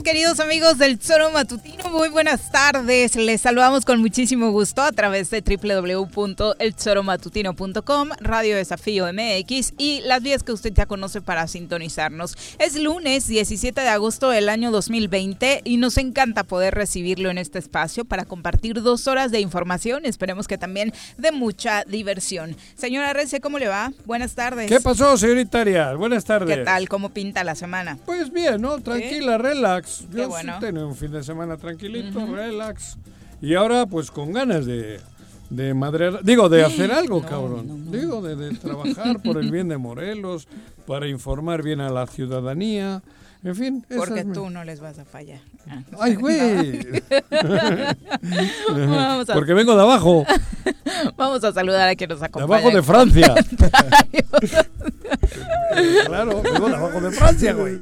queridos amigos del Zoro Matutino? Muy buenas tardes. Les saludamos con muchísimo gusto a través de www.elzoromatutino.com, Radio Desafío MX y las vías que usted ya conoce para sintonizarnos. Es lunes 17 de agosto del año 2020 y nos encanta poder recibirlo en este espacio para compartir dos horas de información. Esperemos que también de mucha diversión. Señora Rece, ¿cómo le va? Buenas tardes. ¿Qué pasó, señorita Arias? Buenas tardes. ¿Qué tal? ¿Cómo pinta la semana? Pues bien, ¿no? Tranquila, relax yo bueno. un fin de semana tranquilito, relax. Y ahora, pues con ganas de, de madre, digo, de hacer algo, cabrón. digo, de, trabajar por el bien de Morelos, para informar bien a la ciudadanía. En fin. Porque tú no les vas a fallar. Ah. ¡Ay, güey! Porque vengo de abajo. Vamos a saludar a quien nos acompaña. De abajo de Francia. claro, vengo de abajo de Francia, güey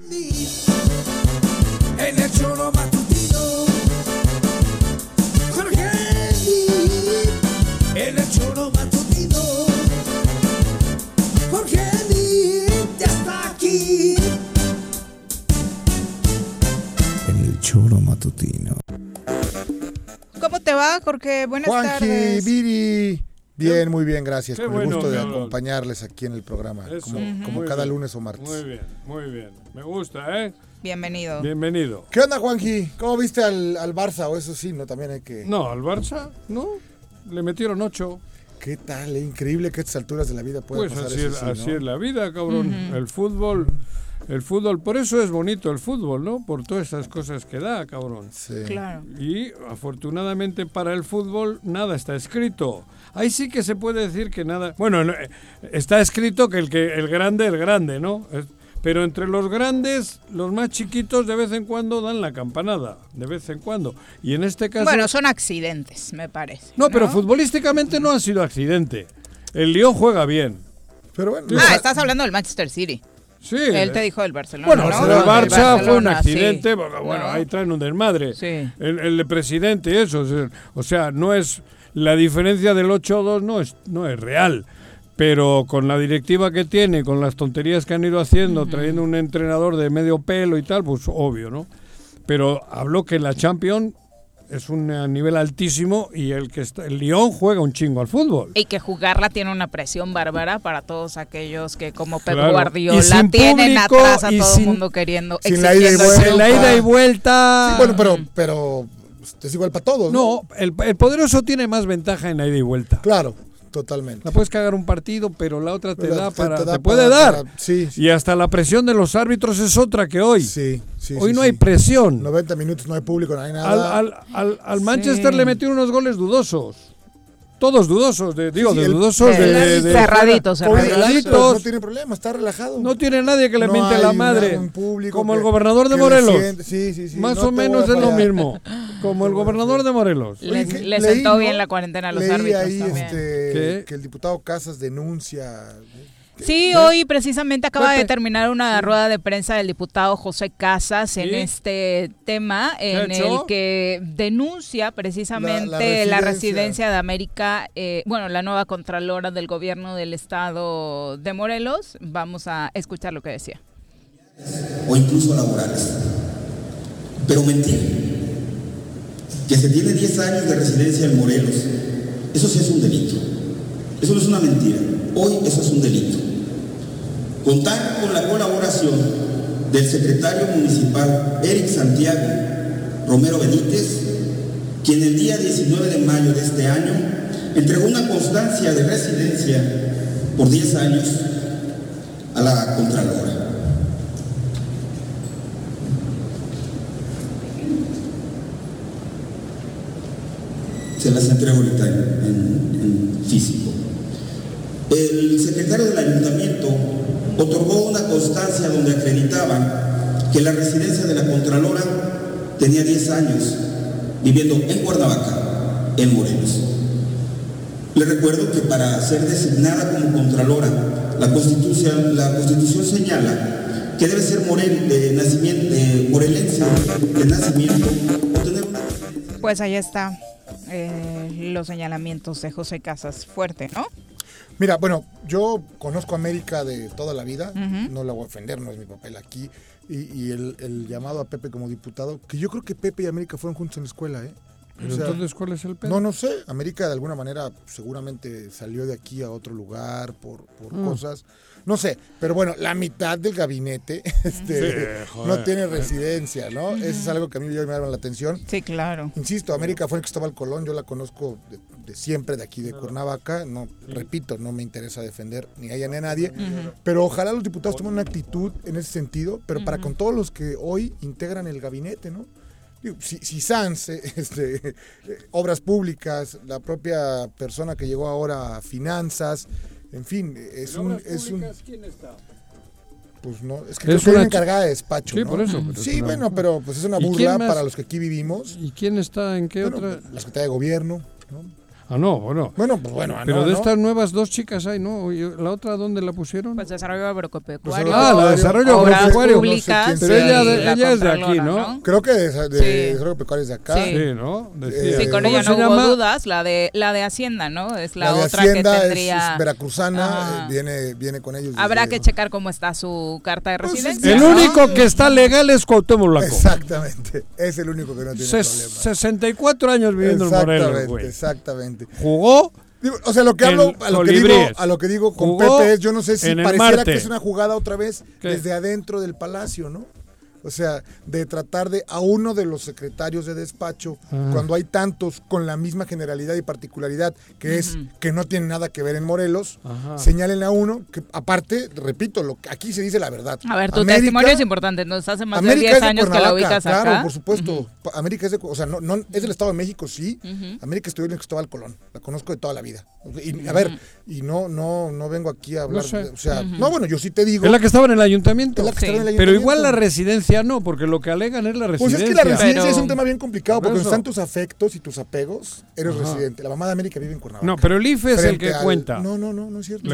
en el choro matutino. Jorge ya está aquí. En el choro matutino. ¿Cómo te va, Jorge? Buenas Juanji, tardes. Viri. Bien, muy bien, gracias. Con el gusto de acompañarles aquí en el programa, como, como cada lunes o martes. Muy bien, muy bien. Me gusta, ¿eh? Bienvenido. Bienvenido. ¿Qué onda, Juanji? ¿Cómo viste al, al, Barça? O eso sí, ¿no? También hay que... No, al Barça, no. Le metieron ocho. ¿Qué tal? Es increíble que a estas alturas de la vida pueda pues pasar así eso. Pues así es la vida, cabrón. El fútbol... El fútbol, por eso es bonito el fútbol, ¿no? Por todas esas cosas que da, cabrón. Sí. Claro. Y afortunadamente para el fútbol nada está escrito. Ahí sí que se puede decir que nada. Bueno, eh, está escrito que el que el grande el grande, ¿no? Pero entre los grandes, los más chiquitos de vez en cuando dan la campanada, de vez en cuando. Y en este caso... Bueno, son accidentes, me parece. No, pero futbolísticamente no ha sido accidente. El Lyon juega bien. Pero bueno, ah, estás hablando del Manchester City. Sí. Él te dijo del Barcelona. Bueno, ¿no? el Barça fue un accidente, bueno, ahí traen un desmadre. Sí. El, el presidente, eso. O sea, no es. La diferencia del 8-2 no es, no es real pero con la directiva que tiene, con las tonterías que han ido haciendo, trayendo un entrenador de medio pelo y tal, pues obvio, ¿no? Pero habló que la Champions es un nivel altísimo y el que está, el Lyon juega un chingo al fútbol. Y que jugarla tiene una presión bárbara para todos aquellos que como Pep Guardiola tienen atrás a todo el mundo queriendo sin la ida y vuelta. la ida y vuelta. Sí, bueno, pero pero es igual para todos. No, no el, el, poderoso tiene más ventaja en la ida y vuelta. Claro. Totalmente. La puedes cagar un partido, pero la otra te da para. Te, puede dar. sí, Y hasta la presión de los árbitros es otra que hoy. Sí, sí. Hoy no hay presión. 90 minutos, no hay público, no hay nada. Al, al, al Manchester le metió unos goles dudosos. Todos dudosos, de, digo, de dudosos de, de, cerraditos, cerraditos. No tiene problema, está relajado. No tiene nadie que le miente la madre. como el gobernador de Morelos. Sí, sí, sí. Más o menos es lo mismo. Como el gobernador de Morelos. Le, le sentó bien la cuarentena a los árbitros ahí también. Este, que el diputado Casas denuncia Sí, hoy precisamente acaba de terminar una rueda de prensa del diputado José Casas en este tema, en el que denuncia precisamente la, residencia. de América, eh, bueno, la nueva contralora del gobierno del estado de Morelos. Vamos a escuchar lo que decía. O incluso laborales. Pero mentir que se tiene 10 años de residencia en Morelos, eso sí es un delito. Eso no es una mentira. Hoy eso es un delito. Contar con la colaboración del secretario municipal Eric Santiago Romero Benítez, quien el día 19 de mayo de este año entregó una constancia de residencia por 10 años a la Contralora. se las entrego ahorita en, físico. El secretario del ayuntamiento otorgó una constancia donde acreditaba que la residencia de la Contralora tenía 10 años viviendo en Cuernavaca, en Morelos. Le recuerdo que para ser designada como Contralora, la Constitución, la Constitución señala que debe ser morel, de nacimiento, de morelense de nacimiento tener una... Pues ahí está eh, los señalamientos de José Casas. Fuerte, ¿no? Mira, bueno, yo conozco América de toda la vida, no la voy a ofender, no es mi papel aquí, y, el, llamado a Pepe como diputado, que yo creo que Pepe y América fueron juntos en la escuela, ¿eh? ¿Pero entonces cuál es el pedo? No, no sé. América de alguna manera seguramente salió de aquí a otro lugar por, por mm. cosas. No sé, pero bueno, la mitad del gabinete este, no tiene residencia, ¿no? Eso es algo que a mí me llama la atención. Sí, claro. Insisto, América fue el Cristóbal Colón, yo la conozco de, siempre de aquí de Cuernavaca, no, repito, no me interesa defender ni a ella ni a nadie, pero ojalá los diputados tomen una actitud en ese sentido, pero para con todos los que hoy integran el gabinete, ¿no? si, si Sanz, este, eh, obras públicas, la propia persona que llegó ahora a finanzas, en fin, es un... Es un ¿Quién está? Pues no, es que es una encargada de despacho. Sí, por eso. Sí, bueno, pero pues es una burla para los que aquí vivimos. ¿Y quién está en qué otra? La Secretaría de Gobierno. ¿no? Ah, no, bueno. Bueno, pues bueno. Pero de estas nuevas dos chicas hay, ¿no? ¿La otra dónde la pusieron? Pues desarrollo agropecuario. Pues, ah, la desarrollo agropecuario. Públicas, pero ella, ella es de aquí, ¿no? Creo que de, de desarrollo agropecuario es de acá. Sí, ¿no? sí, con ella no hubo dudas. La de, la de Hacienda, ¿no? Es la, otra que tendría. Es, veracruzana, eh, viene, viene con ellos. Habrá que checar cómo está su carta de pues residencia. el único que está legal es Cuauhtémoc Blanco. Exactamente. Es el único que no tiene problema. 64 años viviendo en Morelos, güey. Exactamente. Jugó o sea, lo que hablo, a lo que, digo, a lo que digo con Pepe es, yo no sé si pareciera que es una jugada otra vez desde adentro del palacio, ¿no? O sea, de tratar de a uno de los secretarios de despacho, cuando hay tantos con la misma generalidad y particularidad, que es que no tienen nada que ver en Morelos, señalen a uno que, aparte, repito, lo aquí se dice la verdad. A ver, tu testimonio es importante, nos hace más de 10 años que la ubicas acá. Claro, por supuesto. América es de, o sea, no, no, es del Estado de México, sí. América estuvo en Cristóbal Colón, la conozco de toda la vida. Y, a ver, y no, no, no vengo aquí a hablar, o sea, no, bueno, yo sí te digo. Es la que estaba en el ayuntamiento. Pero igual la residencia no, porque lo que alegan es la residencia. Pues es que la residencia es un tema bien complicado, porque están tus afectos y tus apegos, eres residente. La mamá de América vive en Cuernavaca. No, pero el IFE es el que cuenta. No, no, no, no es cierto.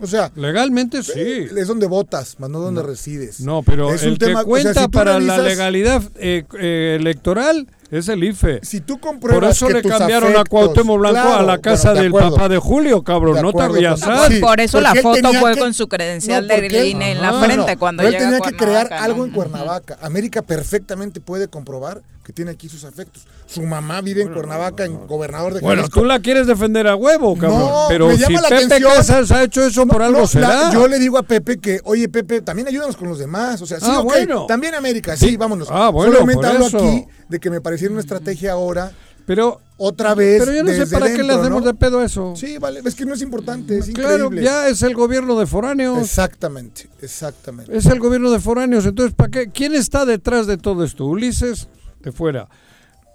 o sea, legalmente sí. Es donde votas, más no donde resides. No, pero el que cuenta para la legalidad eh, eh, electoral es el IFE. Si tú compruebas Por eso le cambiaron a Cuauhtémoc Blanco a la casa del papá de Julio, cabrón. no te habías Por eso la foto fue con su credencial de INE en la frente cuando él tenía que crear algo en Cuernavaca. América perfectamente puede comprobar que tiene aquí sus afectos. Su mamá vive en Cuernavaca, en gobernador de Bueno, tú la quieres defender a huevo, cabrón. pero si Pepe Casas ha hecho eso por algo será. yo le digo a Pepe que, oye, Pepe, también ayúdanos con los demás. O sea, sí, ah, bueno. También América, sí, vámonos. Ah, bueno, Solamente hablo aquí de que me pareciera una estrategia ahora. Pero otra vez. Pero yo no sé para qué le hacemos de pedo eso. Sí, vale, es que no es importante, es claro, ya es el gobierno de foráneos. Exactamente, exactamente. Es el gobierno de foráneos, entonces ¿para qué? ¿Quién está detrás de todo esto? Ulises de fuera.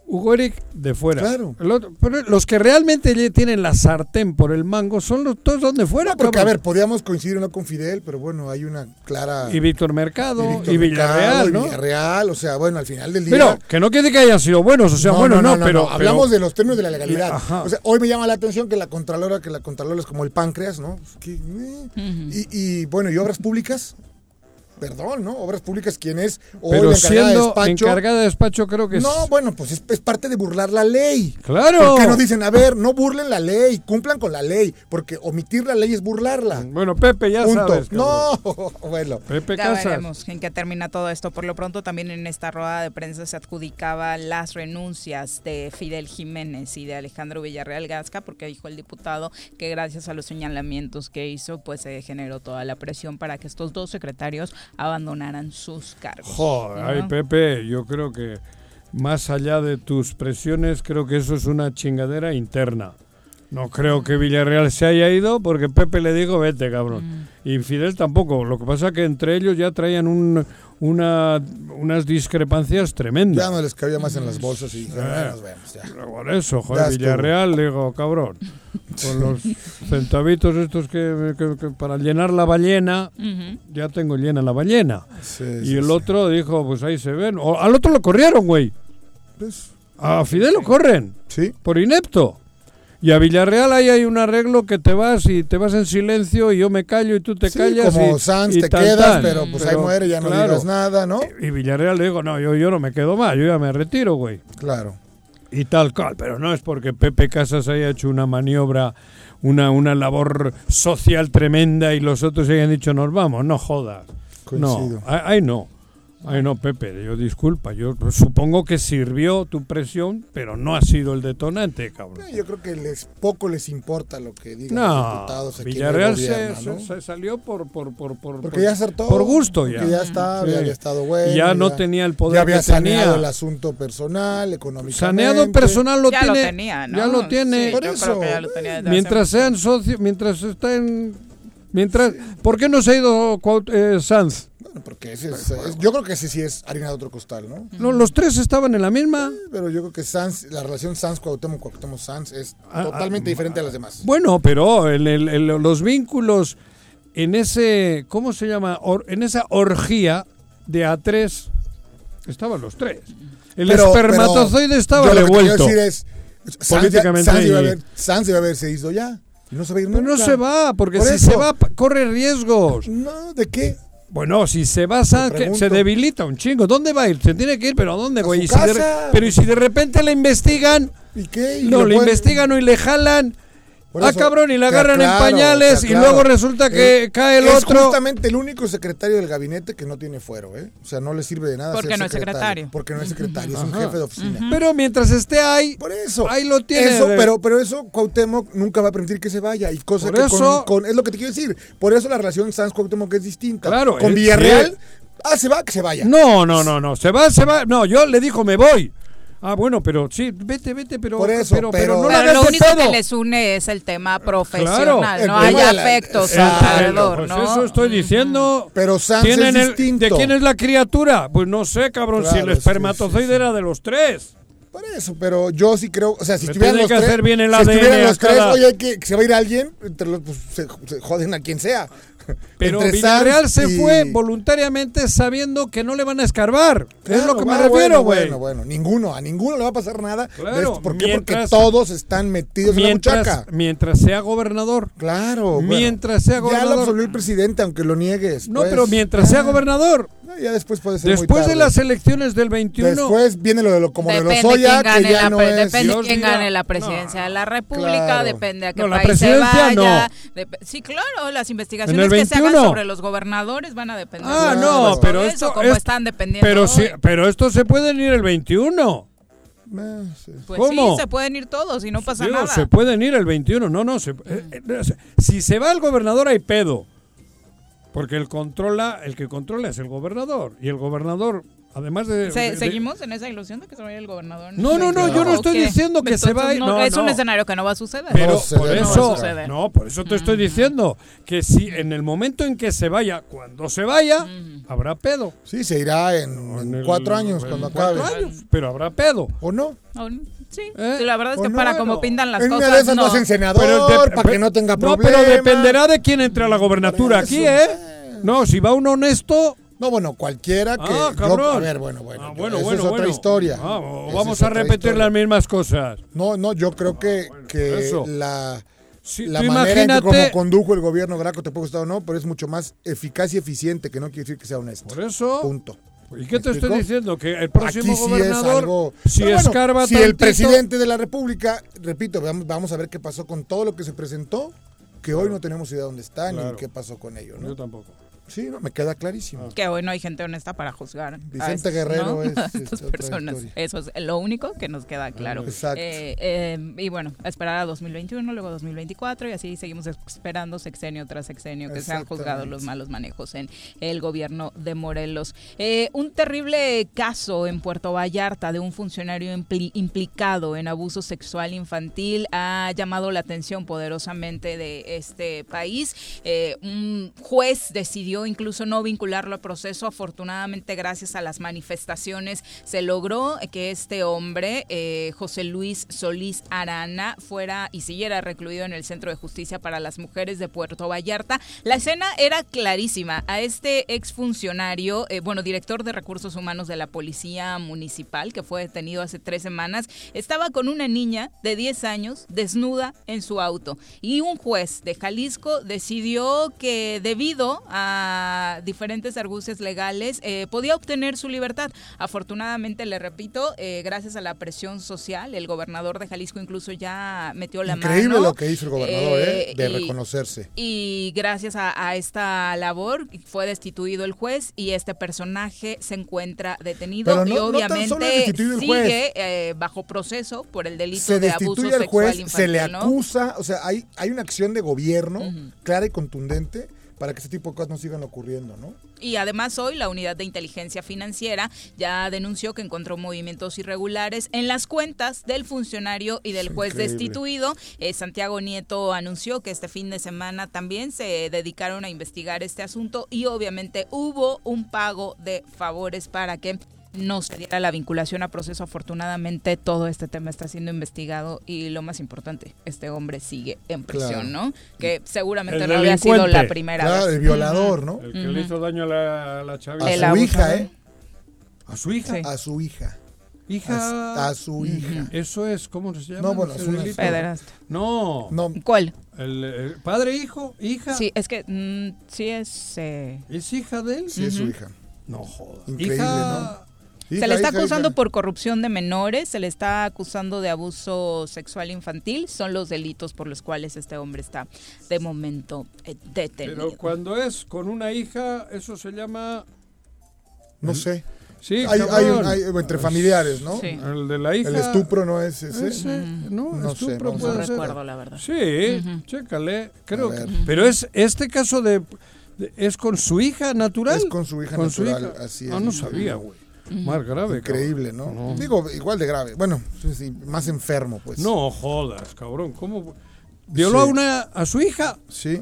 Hugo Eric de fuera. Claro. Otro- pero los que realmente tienen la sartén por el mango son los todos son de fuera. No, porque, a ver, podíamos coincidir o no con Fidel, pero bueno, hay una clara... y Víctor Mercado y, Víctor Mercado, Villarreal, y ¿no? Villarreal, o sea, bueno, al final del día... Pero que no quiere que hayan sido buenos, o sea, bueno, no, pero hablamos pero- de los términos de la legalidad. Ajá. O sea, hoy me llama la atención que la Contralora, que la Contralora es como el páncreas, ¿no? Que, eh. y, y, bueno, y obras públicas, perdón, ¿no? Obras públicas, ¿quién es? Hoy pero la encargada de siendo despacho. encargada de despacho creo que es No, bueno, pues es, es parte de burlar la ley. Claro. ¿Por qué no dicen, a ver, no burlen la ley, cumplan con la ley? Porque omitir la ley es burlarla. Bueno, Pepe, ya Punto. sabes. cabrón. no, bueno. Pepe Ya Casas. veremos en qué termina todo esto. Por lo pronto, también en esta rueda de prensa se adjudicaba las renuncias de Fidel Jiménez y de Alejandro Villarreal Gasca, porque dijo el diputado que gracias a los señalamientos que hizo, pues se generó toda la presión para que estos dos secretarios abandonaran sus cargos. Joder, ¿no? ay, Pepe, yo creo que más allá de tus presiones, creo que eso es una chingadera interna. No creo que Villarreal se haya ido porque Pepe le dijo, vete, cabrón. Y Fidel tampoco. Lo que pasa que entre ellos ya traían un, una, unas discrepancias tremendas. Ya no les cabía más en las bolsas y dijeron, "Ah, nos vemos, ya. Pero Por eso, joder. Villarreal, digo, cabrón. Con los centavitos estos que, que- que para llenar la ballena, ya tengo llena la ballena. Sí, Y sí, el sí. otro dijo, pues ahí se ven. O, al otro lo corrieron, güey. Pues, A Fidel lo corren, sí. por inepto. Y a Villarreal ahí hay un arreglo que te vas y te vas en silencio y yo me callo y tú te Sí, callas. como y, Sanz y te tan, quedas, tan. pero pues ahí Pero, muere, ya no claro. digas nada, ¿no? Y Villarreal le digo, no, yo, yo no me quedo más, yo ya me retiro, güey. Claro. Y tal cual, pero no es porque Pepe Casas haya hecho una maniobra, una, una labor social tremenda y los otros hayan dicho nos vamos, no jodas. Coincido. No, ahí ahí no. Ay, no, Pepe, yo disculpa, yo supongo que sirvió tu presión, pero no ha sido el detonante, cabrón. Yo creo que les poco les importa lo que digan los diputados aquí Villarreal en el se, gobierno, se- ¿no? se salió por por por por, Porque por- ya acertó. por gusto ya. Porque ya está, Sí. ya había estado bueno. Ya no tenía el poder Ya había que saneado tenía. el asunto personal, económicamente. Saneado personal lo ya tiene. lo tenía, ¿no? Ya lo tiene. Sí, Por yo eso, creo que ya lo tenía desde hace mientras sean socios, mientras estén mientras ¿Por qué no se ha ido eh, Sanz? Bueno, porque ese es, es- yo creo que ese sí es harina de otro costal, ¿no? No, los tres estaban en la misma. Pero yo creo que Sanz, la relación Sanz Cuauhtémoc Cuauhtémoc Sanz es Ah, totalmente ah, diferente a las demás. Bueno, pero el- el- el- los vínculos en ese, ¿cómo se llama? Or- en esa orgía de A3 estaban los tres. El Pero- espermatozoide pero estaba yo lo que quiero revuelto. decir es, Sanz ya- Políticamente Sanz iba a haber, Sanz iba a haberse ido ya. Y no se va a ir Pero nunca. no se va, porque Por si eso. se va, corre riesgos. No, ¿de qué? Bueno, si se va se debilita un chingo. ¿Dónde va a ir? Se tiene que ir, pero ¿a dónde, A güey? Y si de pero ¿y si de repente le investigan? ¿Y qué? Y No, le investigan o y le jalan. Por ah, eso, cabrón, y claro, agarran en pañales y claro. luego resulta que Eh, cae el es otro. justamente el único secretario del gabinete que no tiene fuero, ¿eh? O sea, no le sirve de nada Porque ser no es secretario. Porque no es secretario, es un jefe de oficina. Pero mientras esté ahí, Por eso. ahí lo tiene. Eso, pero, pero eso Cuauhtémoc nunca va a permitir que se vaya. Y cosa Por que eso- con, con- es lo que te quiero decir. Por eso la relación Sanz Cuauhtémoc es distinta. Claro, Con Villarreal, sí. ah, se va, que se vaya. No, no, no, no. Se va, se va. No, yo le dijo, me voy. Ah, bueno, pero sí, vete, vete, pero. Por eso, pero, pero- no la Pero lo único que pedo. les une es el tema profesional, Claro. no El hay El- el- alrededor, pues ¿no? eso estoy diciendo. Pero Sanz ¿Tienen es el- distinto. ¿De quién es la criatura? Pues no sé, cabrón, si Claro, el sí, espermatozoide sí, sí. era de los tres. Por eso, pero yo sí creo, o sea, si estuvieran los que tres, hacer bien el si ADN estuvieran los tres, cada- oye, que, que se va a ir alguien, entre los, pues, se, se joden a quien sea. Pero Entre Villarreal Sanz se y- fue voluntariamente sabiendo que no le van a escarbar. es lo que me ah, refiero, güey. Bueno, bueno, bueno, ninguno, a ninguno le va a pasar nada. de Claro, esto. ¿Por qué? mientras- Porque todos están metidos en la muchaca. mientras sea gobernador. Claro. bueno. Mientras sea Ya lo gobernador. absolvió el presidente, aunque lo niegues. No, pues. pero mientras sea Ah, Ya después puede ser muy Después de tarde. las elecciones del 21. Después viene lo de lo como Depende de los Oya, que ya la no es. depende Dios quién gane la presidencia No. de la República, Claro. depende a qué No, la país se presidencia vaya. Dep- sí, claro, las investigaciones que se hagan 21. sobre los gobernadores van a depender. Ah, de no, pero eso, esto como es- están dependiendo. Pero, sí, hoy. pero esto se pueden ir el 21. Eh, sí. Pues ¿Cómo? sí, se pueden ir todos y no pasa Digo, nada. se pueden ir el 21. No, no. se- eh, eh, si se va el gobernador, hay pedo. Porque el, controla, el que controla es el gobernador. Y el gobernador Además de, Se- de- de- ¿Seguimos en esa ilusión de que se vaya el gobernador? en No, no, no, julio? yo no ¿O estoy qué? diciendo que se vaya- no, no, es un no. escenario que no va a suceder. Pero No por no eso, no, por eso te estoy diciendo que si en el momento en que se vaya, cuando se vaya, habrá pedo. Sí, se irá en, en En el- cuatro años en cuando cuatro acabe. años, pero habrá pedo. ¿O no? Sí, ¿Eh? la verdad es ¿O que no? para como pintan las en una cosas, de esas no. hacen senador de- para que no tenga No, problema. pero dependerá de quién entre a la gobernatura aquí. ¿eh? No, si va un honesto. No, bueno, cualquiera que. Ah, yo- cabrón. a ver, bueno, bueno. Ah, yo- bueno, bueno, es otra bueno. historia. Ah, vamos a otra repetir historia. las mismas cosas. No, no, yo creo que, que Eso. la, Sí, la manera en que como condujo el gobierno Graco te puede gustar o no, pero es mucho más eficaz y eficiente, que no quiere decir que sea honesto. Por eso. Punto. ¿Y qué te ¿Me estoy explico? diciendo? Que el próximo Aquí sí gobernador, es algo. si bueno, escarba si el tantito- presidente de la República, repito, vamos, vamos a ver qué pasó con todo lo que se presentó, que hoy no tenemos idea de dónde está Claro. ni qué pasó con ello, Yo ¿no? tampoco. Sí, no, me queda clarísimo. Que hoy no hay gente honesta para juzgar. Vicente Guerrero ¿no? es, es otra personas. historia. Eso es lo único que nos queda claro. Exacto. Eh, eh, y bueno, esperar a 2021, luego 2024 y así seguimos esperando sexenio tras sexenio que sean juzgados Exactamente. los malos manejos en el gobierno de Morelos. Eh, un terrible caso en Puerto Vallarta de un funcionario impli- implicado en abuso sexual infantil ha llamado la atención poderosamente de este país. Un juez decidió incluso no vincularlo a proceso. Afortunadamente, gracias a las manifestaciones, se logró que este hombre, eh, José Luis Solís Arana, fuera y siguiera recluido en el Centro de Justicia para las Mujeres de Puerto Vallarta. La escena era clarísima. A este exfuncionario, eh, bueno, director de recursos humanos de la Policía Municipal, que fue detenido hace tres semanas, estaba con una niña de 10 años desnuda en su auto. Y un juez de Jalisco decidió que debido a diferentes argucias legales eh, podía obtener su libertad. Afortunadamente, le repito, eh, gracias a la presión social, el gobernador de Jalisco incluso ya metió la Increíble mano. lo que hizo el gobernador, ¿eh? De y- reconocerse. y gracias a, a esta labor fue destituido el juez y este personaje se encuentra detenido Pero no- y no obviamente juez. sigue eh, bajo proceso por el delito se de abuso sexual juez, infantil. se le ¿no? acusa, o sea, hay, hay una acción de gobierno clara y contundente para que este tipo de cosas no sigan ocurriendo, ¿no? Y además hoy la unidad de inteligencia financiera ya denunció que encontró movimientos irregulares en las cuentas del funcionario y del juez increíble. destituido. Eh, Santiago Nieto anunció que este fin de semana también se dedicaron a investigar este asunto y obviamente hubo un pago de favores para que no se diera la vinculación a proceso. Afortunadamente todo este tema está siendo investigado y lo más importante, este hombre sigue en prisión, Claro. ¿no? Que seguramente El no había sido la primera Claro, vez. el violador, ¿no? El que le hizo daño a la, a la chavita. A su abusador. hija, ¿eh? ¿A su hija? Sí. A su hija. Hija. A, a su hija. Eso es, ¿cómo se llama? No, bueno, una- delito? Pederasta. No. No, ¿Cuál? El, el padre, hijo, hija. Sí, es que mm, sí es... eh, ¿Es hija de él? sí es su hija. No joda. Increíble, hija... se Hija, le está hija, acusando hija. por corrupción de menores, se le está acusando de abuso sexual infantil, son los delitos por los cuales este hombre está de momento eh, detenido. Pero cuando es con una hija, eso se llama... No sé. Sí, Hay, entre familiares, ¿no? Sí. El de la hija. El estupro no es ese. Ese, no, No sé, estupro no puede ser. recuerdo, la verdad. Sí, chécale. Creo que, pero es este caso de, de- es con su hija natural. Es con su hija Con su natural, hija. así es. Ah, no sabía, güey. Más grave. Increíble, ¿no? cabrón. Digo, igual de grave. Bueno, sí, sí, más enfermo, pues. No jodas, cabrón. ¿Cómo violó Sí. a una a su hija? Sí.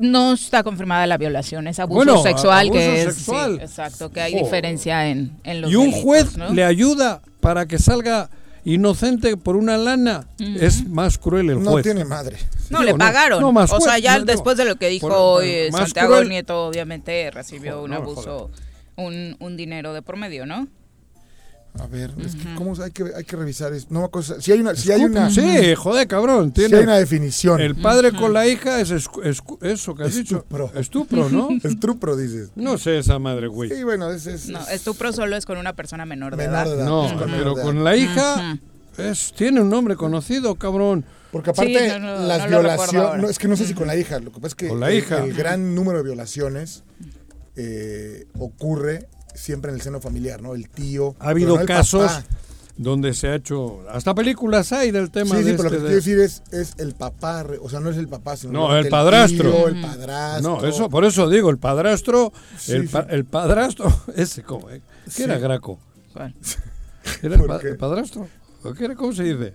No está confirmada la violación, es abuso Bueno, sexual abuso que es... sexual. sí, exacto, que hay Joder. diferencia en, en los y un delitos, juez ¿no? le ayuda para que salga inocente por una lana. Es más cruel el No juez. tiene madre. No, Digo, le pagaron. no, más o sea, juez, ya no, después de lo que dijo Por- hoy eh, Santiago cruel. Nieto, obviamente recibió Joder, un no, abuso, un, un dinero de por medio, ¿no? A ver, es que ¿cómo hay que, hay que revisar esto? No acuerdo. Si hay una, si hay una, Sí, joder, cabrón. si Tiene, hay una definición. El padre con la hija es escu- escu- eso que has Estupro. dicho. Estupro, ¿no? Estupro, dices. No sé esa madre, güey. Sí, bueno, es, es, No, es estupro solo es con una persona menor de menor edad. de edad. No, es con menor pero con la hija es, tiene un nombre conocido, cabrón. Porque aparte, Sí, no, no, las no violaciones. es que no sé si con la hija. Lo que pasa es que Con la el, hija. el gran número de violaciones eh, ocurre siempre en el seno familiar, ¿no? El tío. Ha habido no el casos, papá. donde se ha hecho, hasta películas hay del tema Sí, sí, pero lo este que de- quiero decir es, es el papá, o sea, no es el papá, sino No, realmente el padrastro. tío, el padrastro. No, eso, por eso digo, el padrastro, Sí, el, pa- el padrastro, ese, ¿cómo? eh? ¿Qué era. Graco? ¿Cuál? ¿Era el, ¿Por pa- qué? el padrastro? ¿O qué era? ¿Cómo se dice?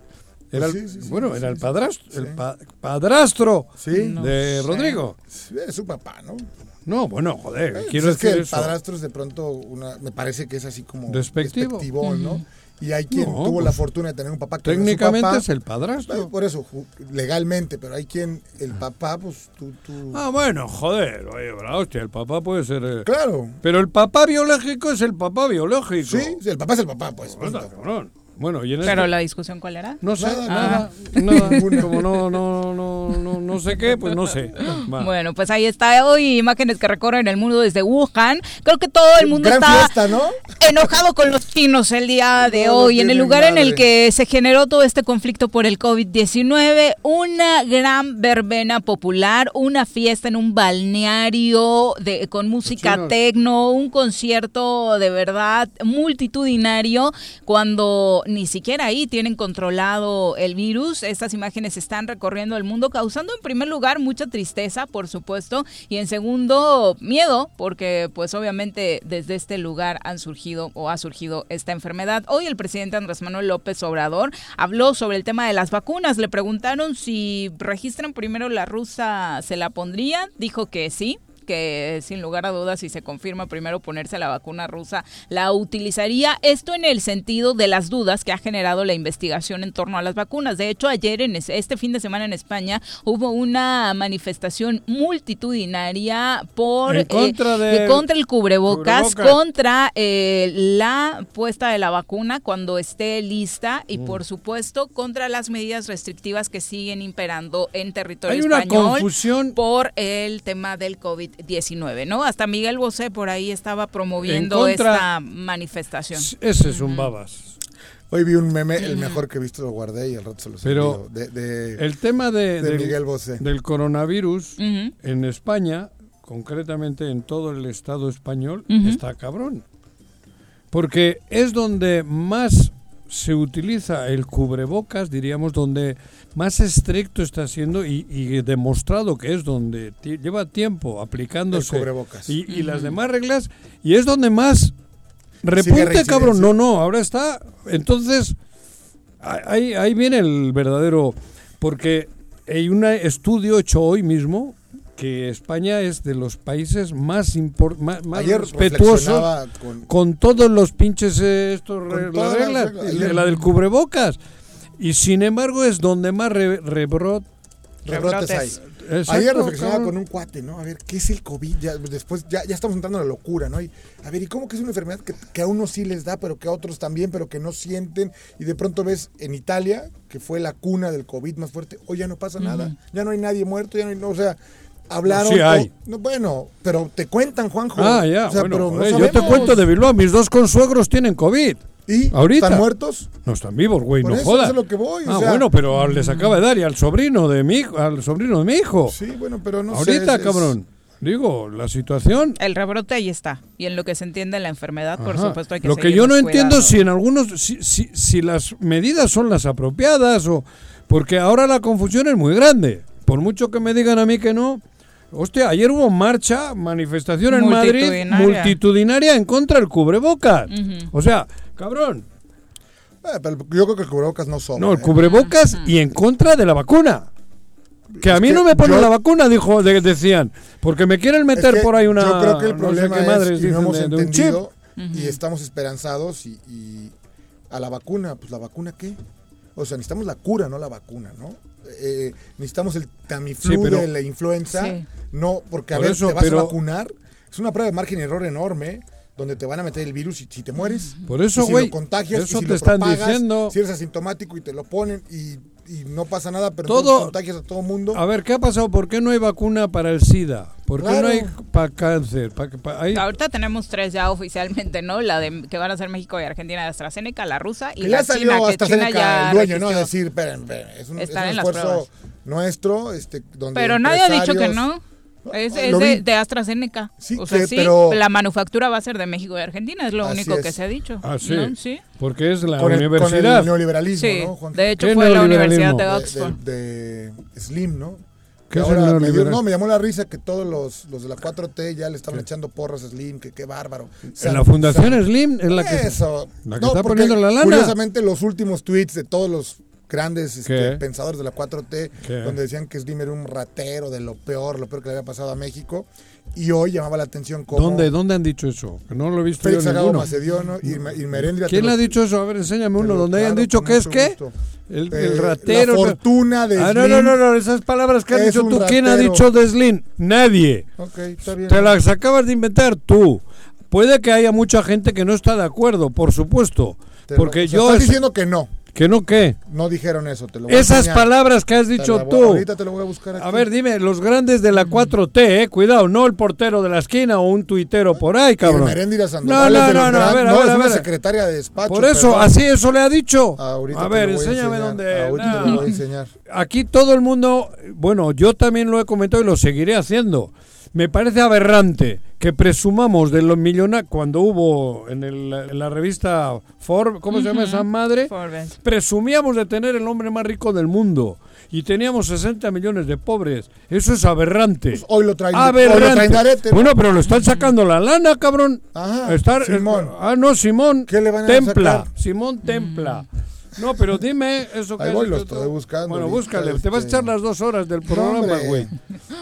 Era el- Sí, sí, sí, bueno, sí, era el padrastro, sí. el pa- padrastro Sí, de Rodrigo. Sí, es su papá, ¿no? No, bueno, joder, Eh, quiero pues es que decir el eso. padrastro es de pronto una, me parece que es así como Despectivo. despectivo, ¿no? Y hay quien No, tuvo la pues, fortuna de tener un papá que no es su Técnicamente papá. es el Bueno, padrastro. por eso, legalmente, pero hay quien, el papá, pues tú, tú... Ah, bueno, joder, oye, la hostia, el papá puede ser... eh, claro, Pero el papá biológico es el papá biológico. sí, sí, el papá es el papá, pues. Anda, cabrón. Bueno, y en Pero este- la discusión, ¿cuál era? No sé, Nada, nada, nada. nada. Como no, no, no, no, no sé qué, pues no sé. Va. Bueno, pues ahí está hoy imágenes que recorren el mundo desde Wuhan. Creo que todo el mundo Gran está fiesta, ¿no? enojado con los chinos el día de No, no hoy, en el lugar en el que se generó todo este conflicto por el COVID-19, una gran verbena popular, una fiesta en un balneario de, con música tecno, un concierto de verdad multitudinario, cuando ni siquiera ahí tienen controlado el virus. Estas imágenes están recorriendo el mundo, causando en primer lugar mucha tristeza, por supuesto, y en segundo miedo, porque pues obviamente desde este lugar han surgido o ha surgido esta enfermedad. Hoy el presidente Andrés Manuel López Obrador habló sobre el tema de las vacunas. Le preguntaron si registran primero la rusa, ¿se la pondría? Dijo que sí que sin lugar a dudas si se confirma primero ponerse la vacuna rusa la utilizaría esto en el sentido de las dudas que ha generado la investigación en torno a las vacunas de hecho ayer en es- este fin de semana en España hubo una manifestación multitudinaria por En contra eh, contra el cubrebocas, cubrebocas. contra eh, la puesta de la vacuna cuando esté lista y por supuesto contra las medidas restrictivas que siguen imperando en territorio Hay una español confusión. por el tema del COVID-19, ¿no? Hasta Miguel Bosé por ahí estaba promoviendo En contra- esta manifestación. Ese es un babas. Hoy vi un meme, el mejor que he visto lo guardé y al rato se los Pero de, de- El tema de, de del, Miguel Bosé. del coronavirus Ujú. en España, concretamente en todo el Estado español, Ujú. está cabrón. Porque es donde más se utiliza el cubrebocas, diríamos, donde más estricto está siendo y, y demostrado que es donde lleva tiempo aplicándose El cubrebocas. y, y las demás reglas y es donde más repunte, cabrón. No, no, ahora está. Entonces, ahí, ahí viene el verdadero. Porque hay un estudio hecho hoy mismo que España es de los países más, impor- más, más respetuosos con, con todos los pinches eh, estos Con re- las todas las reglas, reglas. y Ayer- la del cubrebocas. Y sin embargo es donde más re- rebrot. rebrotes hay. Rebrotes. Exacto, Ayer reflexionaba cabrón. con un cuate, ¿no? A ver, ¿qué es el COVID? Ya, después ya, ya estamos entrando a la locura, ¿no? Y, a ver, ¿y cómo que es una enfermedad que, que a unos sí les da, pero que a otros también, pero que no sienten? Y de pronto ves en Italia, que fue la cuna del COVID más fuerte, hoy ya no pasa nada. Ya no hay nadie muerto, ya no hay, no, o sea, hablaron... Sí hay. no, bueno, pero te cuentan, Juanjo. Ah, ya, O sea, bueno, pero no joder, yo te cuento de Bilbao, mis dos consuegros tienen COVID. ¿Y? ahorita. ¿Están muertos? No están vivos, güey, Por no eso, jodas. eso es lo que voy, o ah, sea- bueno, pero les acaba de dar y al sobrino de mi hijo, al sobrino de mi hijo. Sí, bueno, pero no sé. Ahorita, es- es- cabrón. Digo, la situación. El rebrote ahí está. Y en lo que se entiende la enfermedad, por supuesto, hay que Lo que yo no entiendo si en algunos si, si, si las medidas son las apropiadas o porque ahora la confusión es muy grande. Por mucho que me digan a mí que no. Hostia, ayer hubo marcha, manifestación en Madrid Multitudinaria. multitudinaria en contra del cubrebocas. O sea, cabrón. Eh, pero yo creo que el cubrebocas no sobra. No, el ¿eh? cubrebocas y en contra de la vacuna. Que a Es mí que no me ponen yo- la vacuna, dijo, de- decían, porque me quieren meter Es que por ahí una. Yo creo que el no sé problema qué madres es que no hemos de- de un chip. entendido y estamos esperanzados y, y a la vacuna, pues la vacuna qué? O sea, necesitamos la cura, no la vacuna, ¿no? Eh, necesitamos el Tamiflu Sí, pero- de la influenza, Sí. no, porque a Por ver, eso, te vas pero- a vacunar, es una prueba de margen de error enorme donde te van a meter el virus y si te mueres. Por eso, y si güey, lo contagias, eso y si te lo están propagas, diciendo. Si eres asintomático y te lo ponen y, y no pasa nada, pero Todo- contagias a todo mundo. A ver, ¿qué ha pasado? ¿Por qué no hay vacuna para el SIDA? ¿Por qué Claro. no hay para cáncer? ¿Pa- pa- hay- Ahorita tenemos tres ya oficialmente, ¿no? La de que van a ser México y Argentina de AstraZeneca, la rusa y que la ya salió China, que China ya el dueño, ¿no? Decir, esperen, esperen, es un, es Están un en las esfuerzo nuestro, este, donde Pero nadie ha dicho que no. Es, de, AstraZeneca. Sí, o sea, que- sí, pero- la manufactura va a ser de México y Argentina, es lo Así único es. que se ha dicho. Ah, sí. ¿no? Sí. Porque es la con, el, con universidad. el neoliberalismo, Sí, ¿no, Juan? de hecho ¿Qué fue la Universidad de de, Oxford. de- de Slim, ¿no? ¿Qué es el me, dio- no, me llamó la risa que todos los, los de la 4T ya le estaban echando porras a Slim, que qué bárbaro. en la Fundación Slim es la que... Eso. la que No, está poniendo la lana. Curiosamente, los últimos tweets de todos los grandes este, pensadores de la 4T, ¿Qué? donde decían que Slim era un ratero de lo peor, lo peor que le había pasado a México, y hoy llamaba la atención como ¿Dónde, ¿Dónde han dicho eso? Que no lo he visto Félix yo Agado y, y Merendria ¿Quién le ha dicho eso? A ver, enséñame uno donde hayan dicho que es qué. El, Eh, el ratero. La fortuna de Ah, no, Slim. no, no, no, esas palabras que has dicho tú. ¿Quién ha dicho de Slim? Nadie. Ok, está bien. Te las acabas de inventar tú. Puede que haya mucha gente que no está de acuerdo, por supuesto. Te Porque yo... Estás es- diciendo que no. ¿Que no qué? No dijeron eso. Te lo voy a Esas enseñar. palabras que has Te dicho voy- tú. Ahorita te lo voy a buscar aquí. A ver, dime, los grandes de la 4T, eh, cuidado, no el portero de la esquina o un tuitero por ahí, cabrón. No, Sandoval no, no, no, a ver, a no, ver, es a una ver. secretaria de despacho. Por eso, perdón. así eso le ha dicho. Ahorita a te ver, lo voy a enséñame enseñar. dónde. Ahorita te no. lo voy a enseñar. Aquí todo el mundo, bueno, yo también lo he comentado y lo seguiré haciendo. Me parece aberrante que presumamos de los millonarios cuando hubo en, el- en la revista Forbes, ¿cómo se llama esa madre? Forbes. Presumíamos de tener el hombre más rico del mundo y teníamos 60 millones de pobres. Eso es aberrante. Pues hoy lo traen, hoy aberrante. lo traen de arete. ¿no? Bueno, pero lo están sacando la lana, cabrón. Ajá, Estar- Simón. ah, no, Simón. ¿Qué le van a Templa. sacar? Simón Templa. No, pero dime eso que Ahí voy, lo tú. estoy buscando Bueno, búscale. Te vas a echar las dos horas del programa, güey.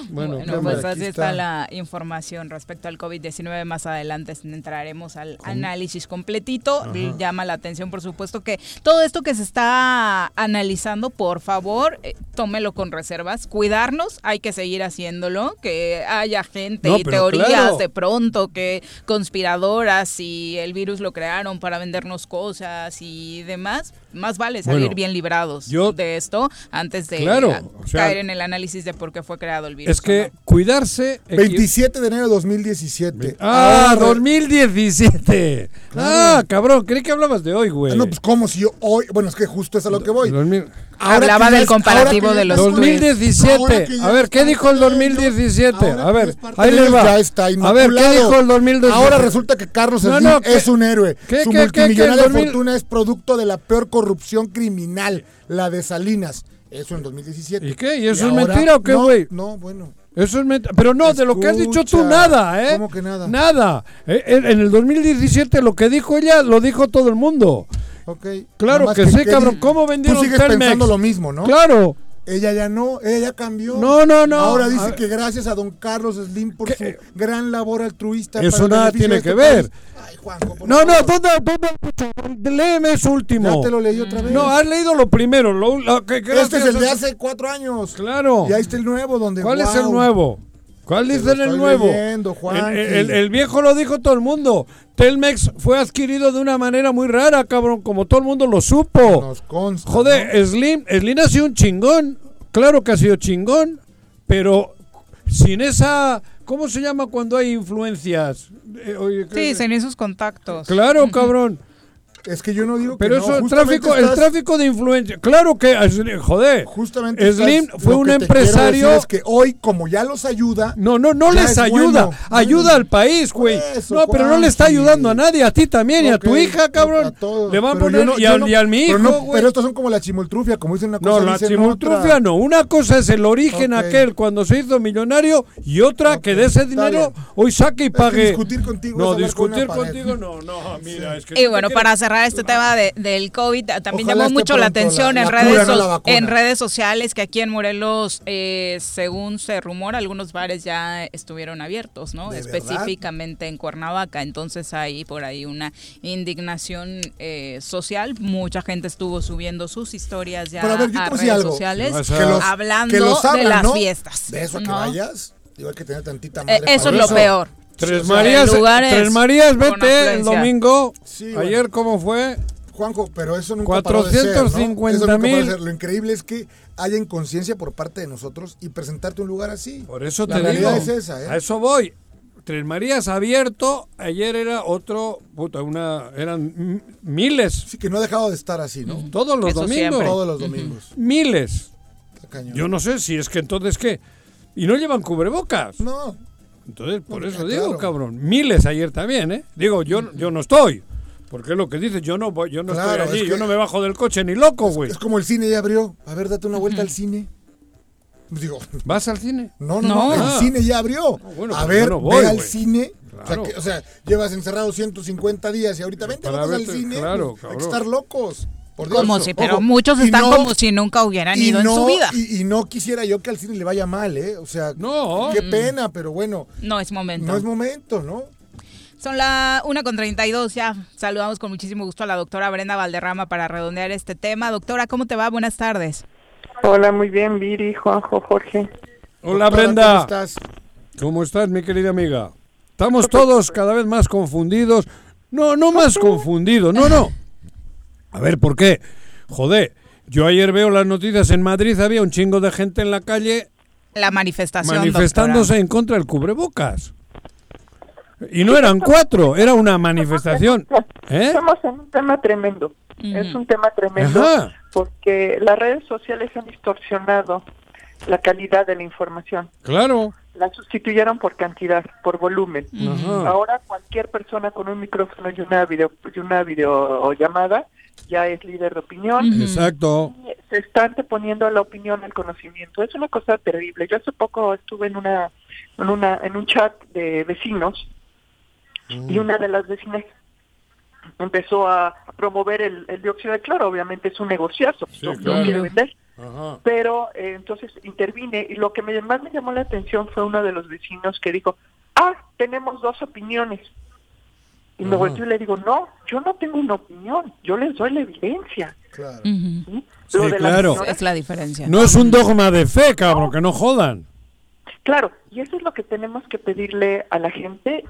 Bueno, Bueno, ¿qué pues así está está. la información respecto al COVID-19. Más adelante entraremos al análisis completito. Llama la atención, por supuesto, que todo esto que se está analizando, por favor, eh, tómelo con reservas. Cuidarnos, hay que seguir haciéndolo. Que haya gente No, y teorías claro. de pronto que conspiradoras y el virus lo crearon para vendernos cosas y demás. Más vale salir Bueno, bien librados yo- de esto antes de Claro, o sea, caer en el análisis de por qué fue creado el virus. Es ¿o que no? cuidarse. equi- 27 de enero de 2017. Ah, Ahora- 2017. Ah, cabrón, creí que hablabas de hoy, güey. Ah, no, pues como si yo hoy. Bueno, es que justo es a lo que voy. 2000 Ahora Hablaba que del comparativo ahora que de los tweets. 2017. Ahora que ya A ver, ¿qué dijo el parte de ellos, 2017? ahora A que ver, ahí les va. Ya está A ver, ¿qué dijo el 2017? Ahora resulta que Carlos No, Slim no, ¿qué- es un héroe. qué- Su qué- multimillonaria qué, el 2000? fortuna es producto de la peor corrupción criminal, la de Salinas. Eso en 2017. ¿Y qué? ¿Y eso es ahora- mentira o qué, no, güey? No, bueno. Eso es mentira. Pero no, de lo que has dicho tú, nada, ¿eh? ¿Cómo que nada? Nada. Eh, En en el 2017 lo que dijo ella, lo dijo todo el mundo. Ok. Claro más que sí, que cabrón. ¿Cómo vendieron Tú sigues Telmex? pensando lo mismo, ¿no? Claro. Ella ya no, ella ya cambió. No, no, no. Ahora dice que gracias a don Carlos Slim por ¿Qué? su gran labor altruista. Eso nada tiene que este ver. Ay, Juanjo, por No, no, favor. ¿dónde, dónde, léeme eso último. Ya te lo leí otra vez. No, has leído lo primero. Lo, lo que, este es el de hace cuatro años. Claro. Y ahí está el nuevo donde. ¿Cuál es el wow. nuevo? ¿Cuál Te dice lo el nuevo? leyendo, el, el- el viejo lo dijo todo el mundo. Telmex fue adquirido de una manera muy rara, cabrón, como todo el mundo lo supo. Nos consta. Joder, ¿no? Slim, Slim ha sido un chingón. Claro que ha sido chingón, pero sin esa... ¿Cómo se llama cuando hay influencias? Eh, oye, Sí, ¿qué- en esos contactos. Claro, cabrón. Es que yo no digo Pero que no, eso, el justamente tráfico, el tráfico de influencia. Claro que, joder. Justamente Slim estás- fue lo un que empresario. Es que hoy, como ya los ayuda. No, no, no les es ayuda. bueno. Ayuda Bueno. al país, güey. Eso, No, pero no le está ayudando a nadie. A ti también y a tu hija, cabrón. a todos. Le van a Pero poner. no- y, al, no- y al mi pero hijo, no- güey. Pero estos son como la chimoltrufia, como dicen una cosa. No, la otra. no. Una cosa es el origen aquel cuando se hizo millonario y otra que de ese dinero hoy saque y pague. discutir contigo No, discutir contigo no, no, mira, es que Y bueno, para cerrar este tema de- del COVID, también Ojalá llamó mucho la atención la- en, la redes so- en redes sociales que aquí en Morelos, eh, según se rumora, algunos bares ya estuvieron abiertos, ¿no? ¿De Específicamente en Cuernavaca. Entonces hay por ahí una indignación eh, social. Mucha gente estuvo subiendo sus historias ya Pero a ver, yo redes algo. sociales, Que los- hablando que los hablan, de las ¿no? fiestas. De eso a que ¿no? vayas, digo, hay que tener tantita Eh, madre. eso para es lo eso. peor. Tres O sea, Marías, Tres Marías, vete el domingo. Sí, bueno. Ayer, ¿cómo fue? Juanjo, pero eso nunca paró de ser, ¿no? 450 Eso nunca paró de mil. ser. Lo increíble es que haya inconsciencia por parte de nosotros y presentarte un lugar así. Por eso La te realidad digo. es esa, ¿eh? A eso voy. Tres Marías abierto. Ayer era otro. Puta, una. Eran miles. Sí, que no ha dejado de estar así, ¿no? Todos los Eso domingos. siempre. Todos los domingos. Miles. Cañón. Yo no sé si es que entonces qué. Y no llevan cubrebocas. No. Entonces, por No, eso claro. digo, cabrón. Miles ayer también, ¿eh? Digo, yo, yo no estoy. Porque es lo que dices, yo no voy, yo no Claro, estoy allí, es yo que- no me bajo del coche ni loco, güey. Es como el cine ya abrió. A ver, date una vuelta al cine. Digo, ¿Vas al cine? no, no, No. no, Ah. el cine ya abrió. bueno, a pues yo ver, no voy, ve al güey. cine. Claro. O, sea, que- o sea, llevas encerrado 150 días y ahorita vente, vamos al cine. claro, Hay que estar locos. Por Dios. Como si, pero Ojo, muchos y están no- como si nunca hubieran ido en su vida. Y, y no quisiera yo que al cine le vaya mal, ¿eh? O sea, No. qué pena, pero bueno, No es momento. no es momento, ¿no? Son la 1 con 32 ya. Saludamos con muchísimo gusto a la doctora Brenda Valderrama para redondear este tema. Doctora, ¿cómo te va? Buenas tardes. Hola, muy bien, Viri, Juanjo, Jorge. Hola, Doctora, Brenda. ¿Cómo estás? ¿Cómo estás, mi querida amiga? Estamos todos cada vez más confundidos. No, no más confundidos, no, no. A ver, ¿por qué? Joder, yo ayer veo las noticias en Madrid, había un chingo de gente en la calle La manifestación. manifestándose doctora. en contra del cubrebocas. Y no eran cuatro, era una manifestación. ¿Eh? Estamos en un tema tremendo. Es un tema tremendo Ajá. porque las redes sociales han distorsionado la calidad de la información. Claro. La sustituyeron por cantidad, por volumen. Ajá. Ahora cualquier persona con un micrófono y una video y una videollamada ya es líder de opinión. Exacto. y se está anteponiendo a la opinión al conocimiento. Es una cosa terrible. Yo hace poco estuve en una en una en un chat de vecinos y una de las vecinas empezó a, promover el, el dióxido de cloro. Obviamente es un negociazo, Sí, no, quiere vender. Ajá. Pero eh, entonces intervine y lo que me, más me llamó la atención fue uno de los vecinos que dijo, ah, tenemos dos opiniones. Y me volteó y le digo, no, yo no tengo una opinión, yo les doy la evidencia. Claro. Ujú. ¿sí? Sí, Lo de la claro. señora- Es la diferencia. No es un dogma de fe, cabrón, que no jodan. Claro, y eso es lo que tenemos que pedirle a la gente,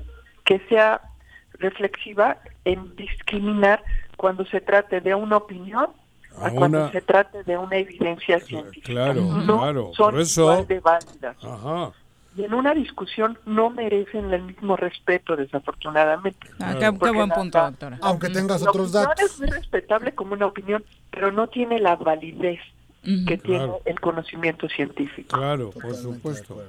que sea reflexiva en discriminar cuando se trate de una opinión a, A cuando una- se trate de una evidencia científica. claro, no claro, son por eso- igual de válidas. Ajá. Y en una discusión no merecen el mismo respeto, desafortunadamente. Ah, qué, qué buen punto, la- doctora. Aunque tengas La otros datos. es muy respetable como una opinión, pero no tiene la validez Ujú. que tiene Claro. el conocimiento científico. Claro, por Totalmente supuesto.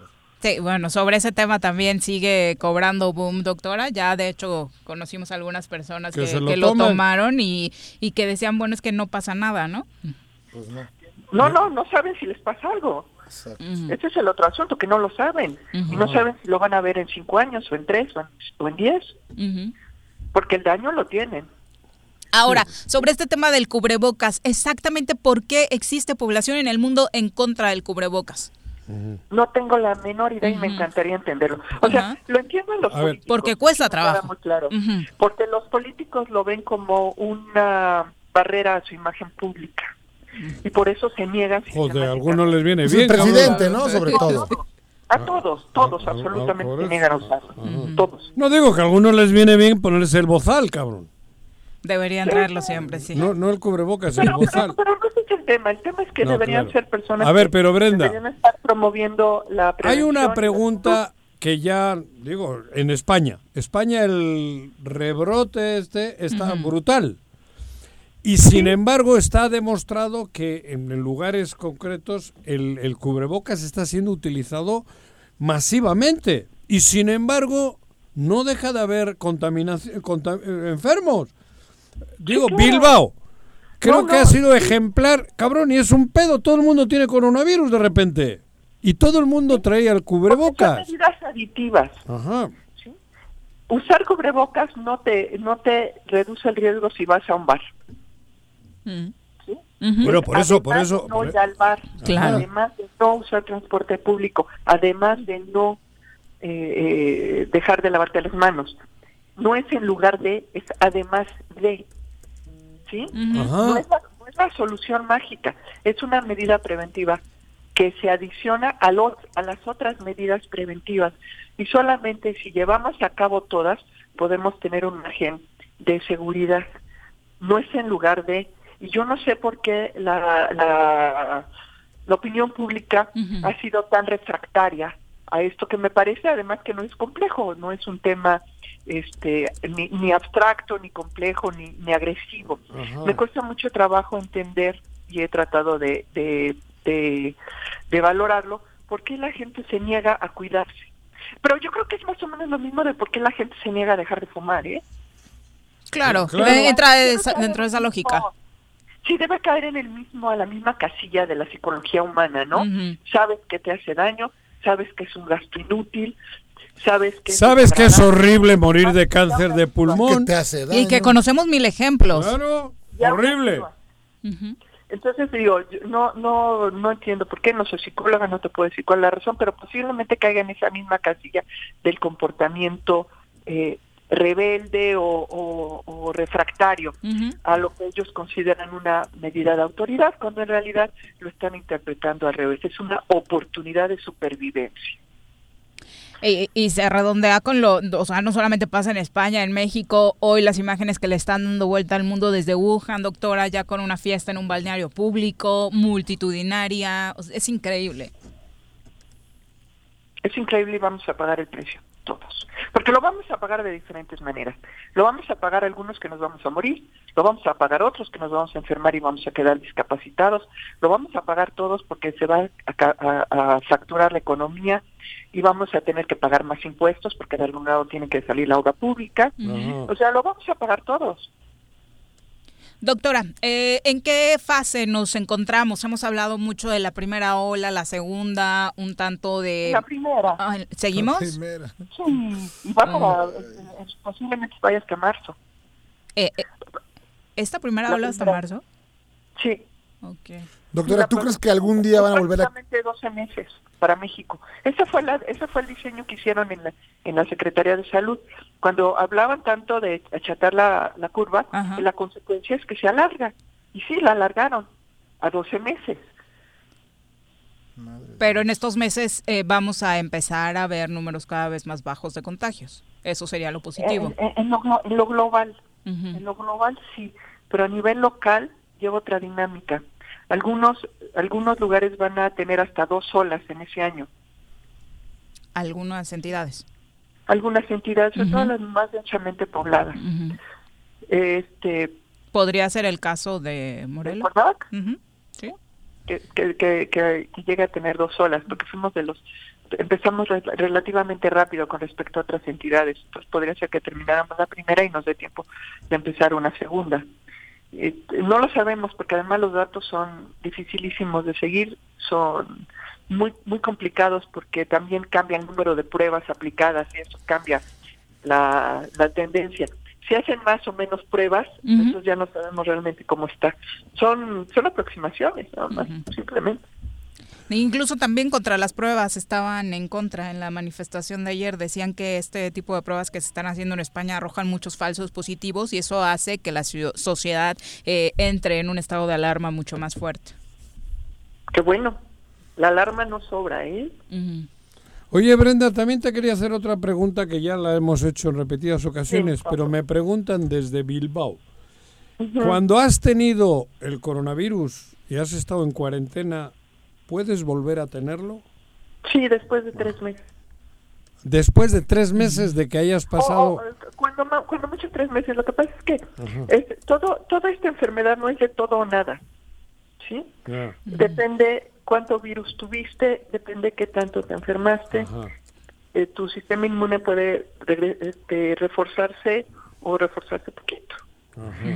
Sí, bueno, sobre ese tema también sigue cobrando boom, doctora. Ya de hecho conocimos algunas personas Que lo que lo toman. tomaron y, y que decían, bueno, es que no pasa nada, ¿no? Pues no. No, no, no saben si les pasa algo. Exacto. Ese es el otro asunto, que no lo saben. Y no saben si lo van a ver en cinco años, o en tres, o en, o en diez, Ujú. porque el daño lo tienen. Ahora, sobre este tema del cubrebocas, exactamente por qué existe población en el mundo en contra del cubrebocas. No tengo la menor idea y me encantaría entenderlo. O sea, lo entienden los A ver. políticos. Porque cuesta trabajo. muy claro. Porque los políticos lo ven como una barrera a su imagen pública. Y por eso se niegan. Joder, a algunos les viene bien. el presidente, ¿no? Sobre todo. A todos, todos, Ah, ah, absolutamente se niegan a usarlo. Todos. No digo que a algunos les viene bien ponerse el bozal, cabrón. Deberían traerlo siempre, sí. No, no el cubrebocas, el Pero, bozal. pero, pero tema. El tema es que No, deberían claro. ser personas A ver, que pero Brenda. deberían estar promoviendo la Hay una pregunta que ya, digo, en España. España el rebrote este está brutal. Y sin embargo está demostrado que en lugares concretos el, el cubrebocas está siendo utilizado masivamente. Y sin embargo no deja de haber contaminación, conta- eh, enfermos. Digo, claro. Bilbao. Creo No, que ha sido ejemplar, cabrón, y es un pedo. Todo el mundo tiene coronavirus de repente. Y todo el mundo traía el Son cubrebocas. medidas aditivas. Ajá. Usar cubrebocas no te no te reduce el riesgo si vas a un bar. Mm. ¿sí? Bueno, por eso, por Además eso. de no por- ir al bar, Claro. además de no usar transporte público, además de no eh, eh, dejar de lavarte las manos. No es en lugar de, es además de. ¿Sí? No es, la, no es la solución mágica, es una medida preventiva que se adiciona a, los, a las otras medidas preventivas. Y solamente si llevamos a cabo todas, podemos tener un margen de seguridad. No es en lugar de... Y yo no sé por qué la, la, la opinión pública ha sido tan refractaria a esto que me parece además que no es complejo, no es un tema este ni, ni abstracto, ni complejo, ni, ni agresivo. Ajá. Me cuesta mucho trabajo entender y he tratado de, de, de, de valorarlo por qué la gente se niega a cuidarse. Pero yo creo que es más o menos lo mismo de por qué la gente se niega a dejar de fumar, ¿eh? Claro, Claro. entra Debe esa- dentro de esa lógica. Sí, debe caer en el mismo, a la misma casilla de la psicología humana, ¿no? Sabes que te hace daño, sabes que es un gasto inútil, sabes que es ¿Sabes que es horrible morir de cáncer de ¿Qué pulmón? te hace daño? Y que conocemos mil ejemplos. Claro, Ya horrible. Entonces digo, yo no, no, no entiendo por qué, no soy psicóloga, no te puedo decir cuál es la razón, pero posiblemente caiga en esa misma casilla del comportamiento eh, rebelde o, o- o refractario a lo que ellos consideran una medida de autoridad, cuando en realidad lo están interpretando al revés. Es una oportunidad de supervivencia. Y, se redondea con lo, o sea, no solamente pasa en España, en México, hoy las imágenes que le están dando vuelta al mundo desde Wuhan, doctora, ya con una fiesta en un balneario público, multitudinaria, es increíble. Es increíble y vamos a pagar el precio, todos. Porque lo vamos a pagar de diferentes maneras. Lo vamos a pagar algunos que nos vamos a morir, lo vamos a pagar otros que nos vamos a enfermar y vamos a quedar discapacitados, lo vamos a pagar todos porque se va a, a- fracturar la economía y vamos a tener que pagar más impuestos porque de algún lado tiene que salir la obra pública. O sea, lo vamos a pagar todos. Doctora, eh, ¿en qué fase nos encontramos? Hemos hablado mucho de la primera ola, la segunda, un tanto de... La primera. Ah, ¿Seguimos? Primera. Sí, y va para, eh, posiblemente vaya hasta marzo. Eh, eh, ¿Esta primera La ola hasta primera. marzo? Sí. Ok. Doctora, La ¿tú crees que algún día van a volver a... Prácticamente 12 meses para México. Ese fue, la, ese fue el diseño que hicieron en la, en la Secretaría de Salud. Cuando hablaban tanto de achatar la, la curva, Ajá. la consecuencia es que se alarga. Y sí, la alargaron a 12 meses. Pero en estos meses eh, vamos a empezar a ver números cada vez más bajos de contagios. Eso sería lo positivo. En, en- en lo, en lo global, en lo global sí, pero a nivel local lleva otra dinámica. Algunos, algunos lugares van a tener hasta dos olas en ese año. Algunas entidades. Algunas entidades, sobre todo Ujú. las más densamente pobladas. Este, Podría ser el caso de Morelos. Ujú. Sí. que, que, que, que- llegue a tener dos olas, porque fuimos de los empezamos re- relativamente rápido con respecto a otras entidades, entonces podría ser que termináramos la primera y nos dé tiempo de empezar una segunda. Eh, no lo sabemos porque además los datos son dificilísimos de seguir, son muy muy complicados porque también cambia el número de pruebas aplicadas y eso cambia la, la tendencia. Si hacen más o menos pruebas, Ujú. entonces ya no sabemos realmente cómo está. Son son aproximaciones, nada más, simplemente. Incluso también contra las pruebas estaban en contra en la manifestación de ayer. Decían que este tipo de pruebas que se están haciendo en España arrojan muchos falsos positivos y eso hace que la sociedad eh, entre en un estado de alarma mucho más fuerte. Qué bueno. La alarma no sobra, ¿eh? Oye, Brenda, también te quería hacer otra pregunta que ya la hemos hecho en repetidas ocasiones, Sí, pero me preguntan desde Bilbao. Cuando has tenido el coronavirus y has estado en cuarentena, ¿puedes volver a tenerlo? Sí, después de tres meses. Después de tres meses de que hayas pasado... O- o, cuando, ma- cuando mucho tres meses, lo que pasa es que es- todo, toda esta enfermedad no es de todo o nada. ¿Sí? Depende cuánto virus tuviste, depende qué tanto te enfermaste. ajá. Eh, tu sistema inmune puede este, reforzarse o reforzarse poquito.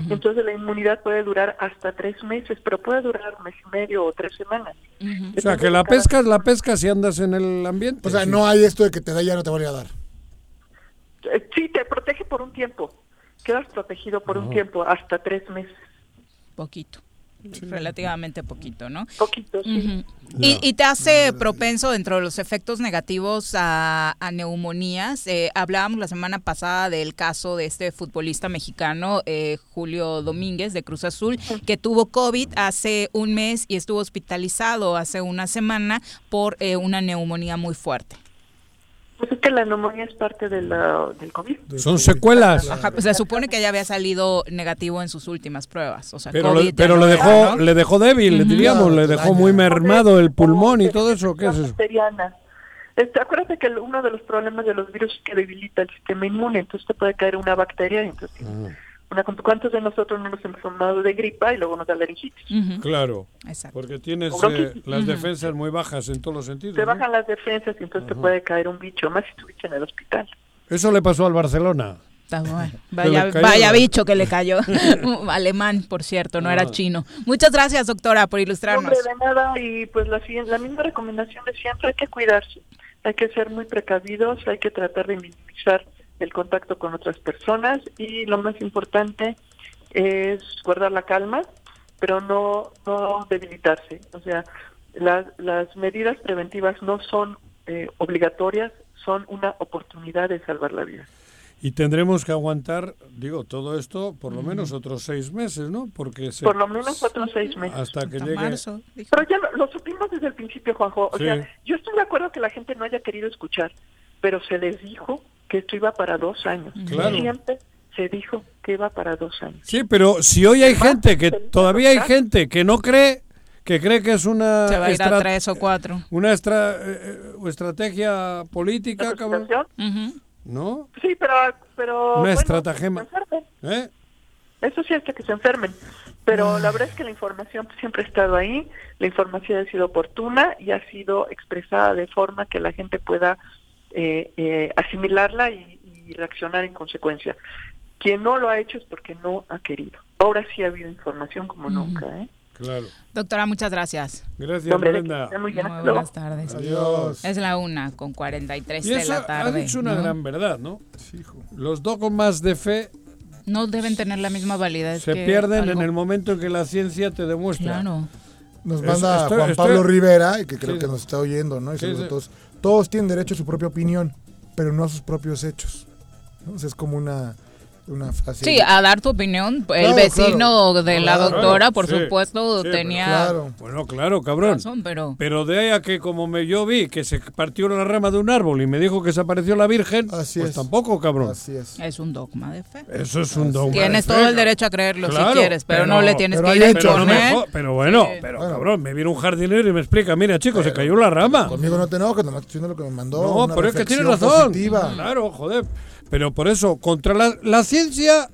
Entonces la inmunidad puede durar hasta tres meses, pero puede durar un mes y medio o tres semanas. O sea, que la pesca es la pesca si andas en el ambiente. O sea, sí. no hay esto de que te da y ya no te voy a dar. Eh, Sí, te protege por un tiempo. Quedas protegido por un tiempo, hasta tres meses. Poquito. Relativamente poquito, ¿no? Poquito, sí. Y, y te hace propenso dentro de los efectos negativos a, a neumonías. Eh, hablábamos la semana pasada del caso de este futbolista mexicano, eh, Julio Domínguez, de Cruz Azul, que tuvo COVID hace un mes y estuvo hospitalizado hace una semana por eh, una neumonía muy fuerte. Pues es que la neumonía es parte de la, del COVID. Son secuelas. Ajá, pues se supone que ya había salido negativo en sus últimas pruebas. O sea, Pero, COVID le, pero no le era, dejó, ¿no? le dejó débil, le diríamos, le dejó muy mermado el pulmón y todo eso. ¿Qué es eso? Bacteriana. Este, acuérdate que uno de los problemas de los virus es que debilita el sistema inmune, entonces te puede caer una bacteria y entonces Una, ¿Cuántos de nosotros no nos hemos enfermado de gripa y luego nos da laringitis? Ujú, Claro, Exacto. porque tienes eh, las defensas muy bajas en todos los sentidos. Te ¿no? bajan las defensas y entonces te puede caer un bicho, más si estuviste en el hospital. Eso le pasó al Barcelona. Está bueno. le Vaya, vaya bicho que le cayó. Alemán, por cierto, no era Ah. chino. Muchas gracias, doctora, por ilustrarnos. Hombre, de nada, y pues la, la misma recomendación de siempre, hay que cuidarse, hay que ser muy precavidos, hay que tratar de minimizar el contacto con otras personas y lo más importante es guardar la calma, pero no, no debilitarse. O sea, las, las medidas preventivas no son eh, obligatorias, son una oportunidad de salvar la vida. Y tendremos que aguantar, digo, todo esto por lo menos otros seis meses, ¿no? Porque se- Por lo menos otros seis meses. hasta que Hasta llegue. marzo. Pero ya lo, lo supimos desde el principio, Juanjo. O Sí. sea, yo estoy de acuerdo que la gente no haya querido escuchar, pero se les dijo que esto iba para dos años. Claro. Siempre se dijo que iba para dos años. Sí, pero si hoy hay gente que todavía hay gente que no cree, que cree que es una Se va a ir a tres o cuatro. una estra- eh, eh, estrategia política, ¿La cabrón, situación? Ujú. ¿no? Sí, pero... pero Una bueno, estratagema. ¿Eh? Eso sí, hasta que se enfermen. Pero la verdad es que la información siempre ha estado ahí, la información ha sido oportuna y ha sido expresada de forma que la gente pueda eh, eh, asimilarla y, y reaccionar en consecuencia. Quien no lo ha hecho es porque no ha querido. Ahora sí ha habido información como nunca. ¿eh? Claro. Doctora, muchas gracias. Gracias, de Brenda. muy bien. Muy buenas tardes. Adiós. Es la una con 43 Y de eso la ha tarde. dicho una ¿no? gran verdad, ¿no? Los dogmas de fe No deben tener la misma validez. se que pierden algo- en el momento en que la ciencia te demuestra. Claro. Nos Es- manda estoy- Juan estoy- Pablo Rivera, y que creo Sí. que nos está oyendo, ¿no? Y Sí, a sí. Todos. Tienen derecho a su propia opinión, pero no a sus propios hechos. es como una, una. Sí, a dar tu opinión. El Claro, vecino claro. de la Claro, doctora, por sí. supuesto, Sí, pero tenía Claro. Bueno, claro, cabrón. razón, pero... Pero de ahí a que como me yo vi que se partió la rama de un árbol y me dijo que se apareció la Virgen, Así pues es. tampoco, cabrón. Así es. Es un dogma de fe. Eso es un dogma. Tienes de todo el derecho a creerlo Claro, si quieres, pero, no le tienes pero que ir a Pero, no me pero bueno, Sí. pero Bueno. cabrón, me viene un jardinero y me explica, mira chicos, se cayó la rama. Conmigo no te enojes, nomás estoy diciendo lo que me mandó. No, pero es que tienes razón. Claro, joder. Pero por eso, contra la, la ciencia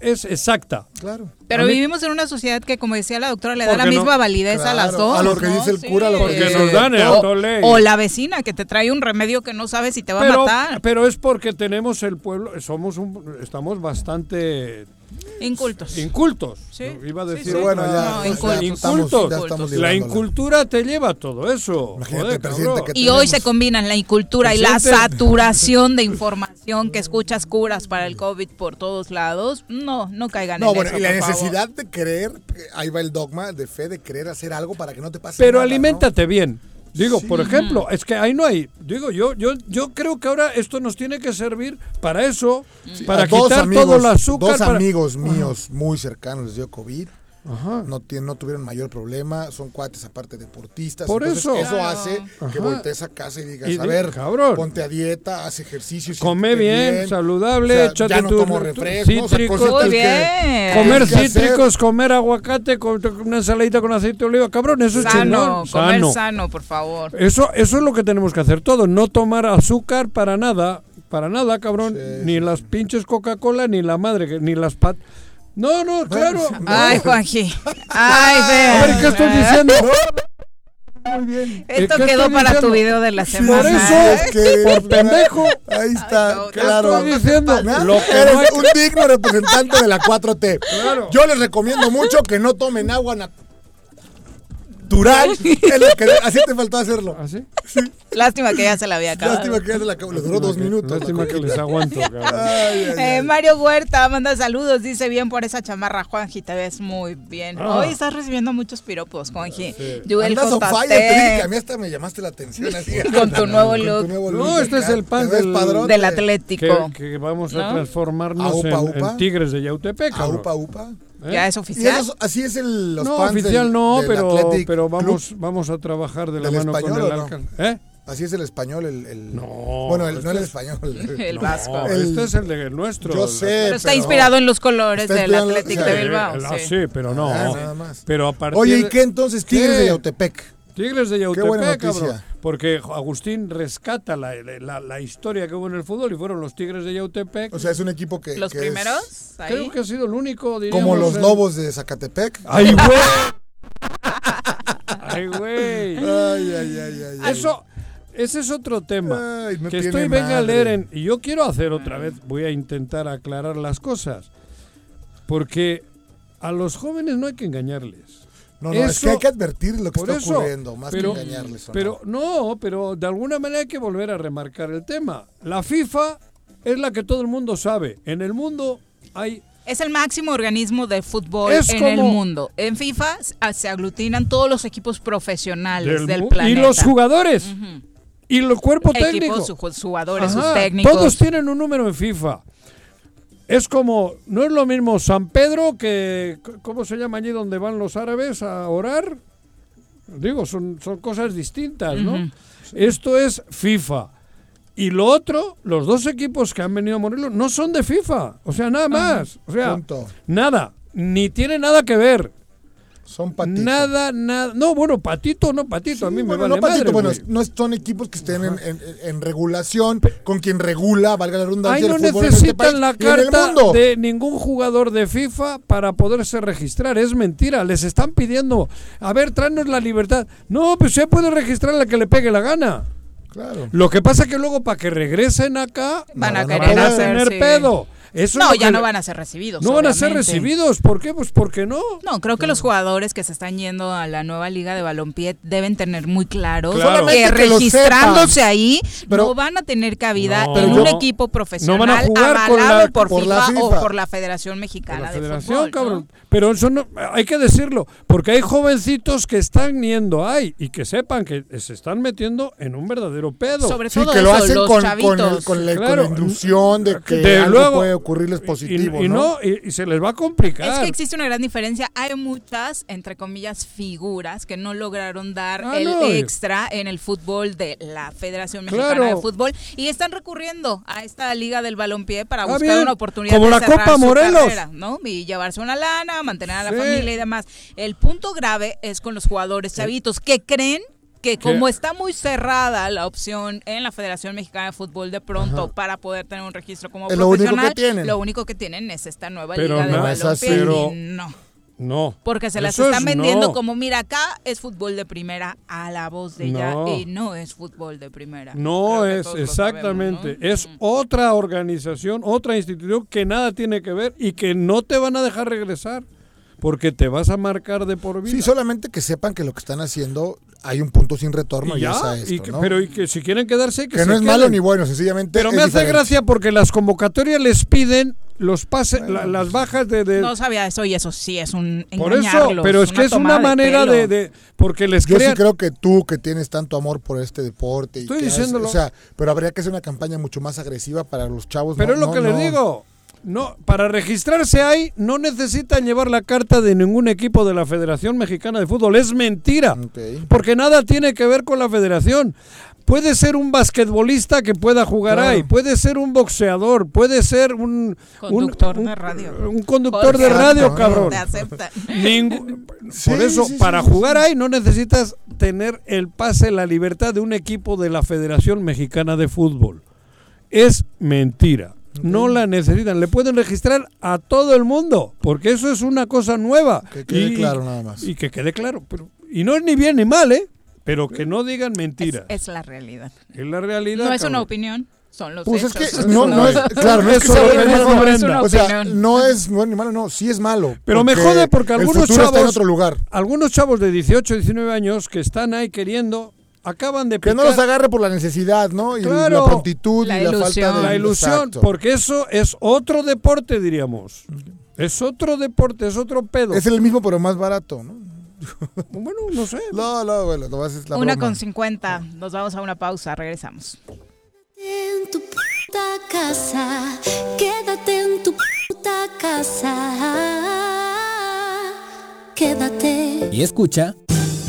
es exacta. Claro. Pero mí- vivimos en una sociedad que, como decía la doctora, le da la no- misma validez a las dos. a lo que ¿no? dice el Sí. cura, a lo que dice nos dan el o, o la vecina que te trae un remedio que no sabes si te va a matar. pero es porque tenemos el pueblo, somos un, estamos bastante Incultos. incultos. Sí, Iba a sí, decir sí. bueno, ya, No, incultos. estamos, Incultos. ya estamos La incultura te lleva a todo eso. Imagínate Joder, que Y hoy se combinan la incultura y la saturación de información que escuchas curas para el COVID por todos lados. No, no caigan No, en bueno, eso, y la favor. necesidad de creer, ahí va el dogma de fe, de querer hacer algo para que no te pase Pero nada, aliméntate bien. Digo, Sí. por ejemplo, es que ahí no hay. Digo, yo, yo, yo creo que ahora esto nos tiene que servir para eso, para A quitar amigos, todo el azúcar. Dos para- amigos míos muy cercanos les dio COVID. Ajá. No, no tuvieron mayor problema, son cuates aparte deportistas. Por entonces eso. Eso Claro. hace que voltees a casa y digas, Y a ver, cabrón. ponte a dieta, haz ejercicio. Come bien, saludable, o sea, échate ya no tu- tomo tu refrescos, o sea, cítricos. que- bien. Comer cítricos, comer aguacate, con una ensaladita con aceite de oliva. Cabrón, eso es Sano, chingón. comer Sano. sano. por favor. Eso, eso es lo que tenemos que hacer todo. No tomar azúcar para nada. Para nada, cabrón. Sí, ni sí, las pinches Coca-Cola, ni la madre, ni las pat. No, no, claro. no. Ay, Juanji. Ay, A ver, ¿qué estoy diciendo? Muy bien. Esto ¿Qué quedó para tu video de la Por semana. eso, ¿eh? Es que- por pendejo. Ahí está, no, claro. estoy diciendo? Lo que Eres no un digno representante de la 4T. Claro. Yo les recomiendo mucho que no tomen agua natural. Es lo que- así te faltó hacerlo. ¿Así? Lástima que ya se la había acabado. Lástima que ya se la acabó. Le duró dos minutos. Lástima que les aguanto, cabrón. Ay, ay, Eh, ay. Mario Huerta manda saludos, dice bien por esa chamarra, Juanji, te ves muy bien. Ah. Hoy estás recibiendo muchos piropos, Juanji. Joel te dije que a mí hasta me llamaste la atención. Así. Con tu nuevo Con tu look. No, este es el pan del- del Atlético. Que, que vamos a ¿No? transformarnos Aupa, en, aupa. en tigres de Yautepec, Ah, cabrón. upa, upa. ¿Eh? Ya es oficial. esos- así es el, los no, fans oficial del- no, del pero, Athletic pero Club. vamos, vamos a trabajar de la ¿Del mano con español el o no? alcalde. ¿Eh? Así es el español, el... el- No, Bueno, el- este no el es- español. El No, vasco. El- este es el de el nuestro. Yo el- sé, Pero está pero- inspirado en los colores del en- Atlético sí, de Bilbao. el- ah, sí. sí, pero no. Ah, nada más. Pero a partir Oye, ¿y qué entonces Tigres de Yautepec? Tigres de Yautepec, cabrón. porque Agustín rescata la, la- la historia que hubo en el fútbol y fueron los Tigres de Yautepec. O sea, es un equipo que. Los que es primeros, ahí. Creo que ha sido el único, diríamos. como los en- lobos de Zacatepec. ¡Ay, güey! ¡Ay, güey! Ay, ay, ay, ay. Eso, ese es otro tema. Ay, no que tiene estoy venga a madre. leer en, y yo quiero hacer otra vez, voy a intentar aclarar las cosas, porque a los jóvenes no hay que engañarles. No, no, es que hay que advertir lo que está eso, ocurriendo, más pero, que engañarles. ¿o pero no, pero de alguna manera hay que volver a remarcar el tema. La FIFA es la que todo el mundo sabe. En el mundo hay Es el máximo organismo de fútbol Es en el mundo. En FIFA ah, se aglutinan todos los equipos profesionales del, del planeta. y los jugadores y el cuerpo técnico. Equipos, su- jugadores, sus Ajá, técnicos. Todos tienen un número en FIFA. Es como, no es lo mismo San Pedro que, ¿cómo se llama allí donde van los árabes a orar? Digo, son, son cosas distintas, ¿no? Esto es FIFA. Y lo otro, los dos equipos que han venido a Morelos no son de FIFA. O sea, nada más. O sea, Punto. nada. Ni tiene nada que ver. Son patitos. Nada, nada. No, bueno, patito, no patito. a mí me vale no patito, madre, bueno, güey. no son equipos que estén en, en- en regulación con quien regula, valga la Ahí redundancia, no el fútbol en este necesitan país la carta mundo. de ningún jugador de FIFA para poderse registrar. Es mentira. Les están pidiendo, a ver, tráenos la libertad. No, pues se puede registrar la que le pegue la gana. Claro. Lo que pasa es que luego para que regresen acá Van a No van a querer van a hacer, tener sí. pedo. Eso No, ya que no le- van a ser recibidos. no van a ser recibidos. ¿Por qué? Pues porque no. No, creo que los jugadores que se están yendo a la nueva liga de balompié deben tener muy claro, Claro. que registrándose ahí Pero- no van a tener cabida No. en un equipo profesional no van a jugar con avalado la- por, por FIFA, la o por la Federación Mexicana la de federación, Fútbol. Pero eso no, hay que decirlo, porque hay jovencitos que están yendo ahí y que sepan que se están metiendo en un verdadero pedo. Sobre Sí, todo que lo hacen los con, con, chavitos. el- con la, con Claro. la de que De algo luego- puede ocurrirles positivo, y, ¿no? y, y se les va a complicar. Es que existe una gran diferencia. Hay muchas, entre comillas, figuras que no lograron dar Ah, el no, extra en el fútbol de la Federación Mexicana Claro. de Fútbol y están recurriendo a esta liga del balompié para Ah, buscar bien. una oportunidad Como de la cerrar Copa su Morelos. carrera, ¿no? Y llevarse una lana, mantener a la Sí. familia y demás. El punto grave es con los jugadores chavitos que creen que como está muy cerrada la opción en la Federación Mexicana de Fútbol de pronto para poder tener un registro como Es lo único que profesional, tienen. lo único que tienen es esta nueva Pero liga de no es balompié así. Pero- y no. No. Porque se las están es vendiendo no. como, mira, acá es fútbol de primera a la voz de ella No. y no es fútbol de primera. No es, exactamente. sabemos, ¿no? Es Mm. otra organización, otra institución que nada tiene que ver y que no te van a dejar regresar porque te vas a marcar de por vida. Sí, solamente que sepan que lo que están haciendo hay un punto sin retorno y y, ya, es a y esto, que- ¿no? pero y que si quieren quedarse, que, que se no es malo ni bueno, sencillamente Pero es me hace diferente. gracia porque las convocatorias les piden los pases, la- las bajas de... de- No sabía eso y eso sí es un por eso, pero es que es una de manera de, de- Porque les Yo sí creo que tú que tienes tanto amor por este deporte y Estoy has- diciéndolo. o sea, pero habría que hacer una campaña mucho más agresiva para los chavos. Pero no- es lo no- que les digo. No, para registrarse ahí no necesitan llevar la carta de ningún equipo de la Federación Mexicana de Fútbol. Es mentira. Porque nada tiene que ver con la federación. Puede ser un basquetbolista que pueda jugar Claro. ahí, puede ser un boxeador, puede ser un Conductor un- de radio. Un conductor de radio, no, cabrón. Te acepta. Ningún- Sí, por eso, sí, sí, para sí, sí. jugar ahí no necesitas tener el pase, la libertad de un equipo de la Federación Mexicana de Fútbol. Es mentira. No la necesitan. Le pueden registrar a todo el mundo, porque eso es una cosa nueva. Que quede claro nada más. Y que quede claro. Pero, y no es ni bien ni mal, ¿eh? Pero que no digan mentiras. Es, es la realidad. Es la realidad. No es una opinión, son los Pues es hechos. que no, no es, claro, no es que Eso sea lo bueno que ni dijo malo. Brenda. O sea, opinión. no es bueno ni malo, no, sí es malo. Pero me jode porque algunos está en chavos- otro lugar. Algunos chavos de 18, 19 años que están ahí queriendo, acaban de Que no picar- los agarre por la necesidad, ¿no? Y Claro. la prontitud La y la ilusión. falta de la ilusión, Exacto. porque eso es otro deporte, diríamos. Es otro deporte, es otro pedo. Es el mismo pero más barato, ¿no? Bueno, no sé. No, no, bueno, no es la Una broma. con 50. Nos vamos a una pausa, regresamos. en tu puta casa, quédate en tu puta casa, quédate. Y escucha A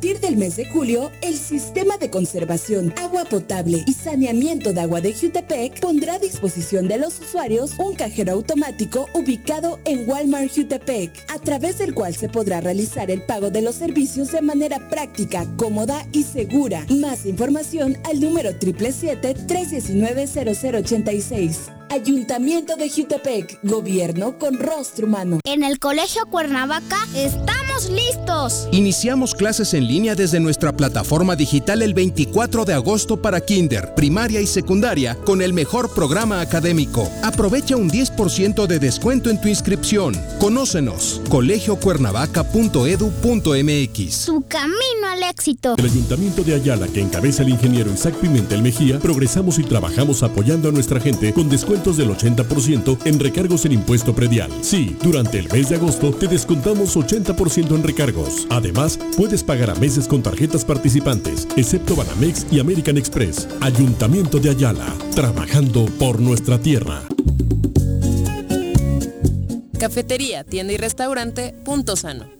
partir del el mes de julio, el Sistema de Conservación, Agua Potable y Saneamiento de Agua de Jutepec pondrá a disposición de los usuarios un cajero automático ubicado en Walmart Jutepec, a través del cual se podrá realizar el pago de los servicios de manera práctica, cómoda y segura. Más información al número 777-319-0086. Ayuntamiento de Jutepec, gobierno con rostro humano. En el Colegio Cuernavaca estamos listos. Iniciamos clases en línea desde nuestra plataforma digital el 24 de agosto para kinder, primaria y secundaria con el mejor programa académico. Aprovecha un 10% de descuento en tu inscripción. Conócenos. colegiocuernavaca.edu.mx. Su camino al éxito. El Ayuntamiento de Ayala, que encabeza el ingeniero Isaac Pimentel Mejía, progresamos y trabajamos apoyando a nuestra gente con del 80% en recargos en impuesto predial. Sí, durante el mes de agosto te descontamos 80% en recargos. Además, puedes pagar a meses con tarjetas participantes, excepto Banamex y American Express. Ayuntamiento de Ayala, trabajando por nuestra tierra. Cafetería, tienda y restaurante Punto Sano.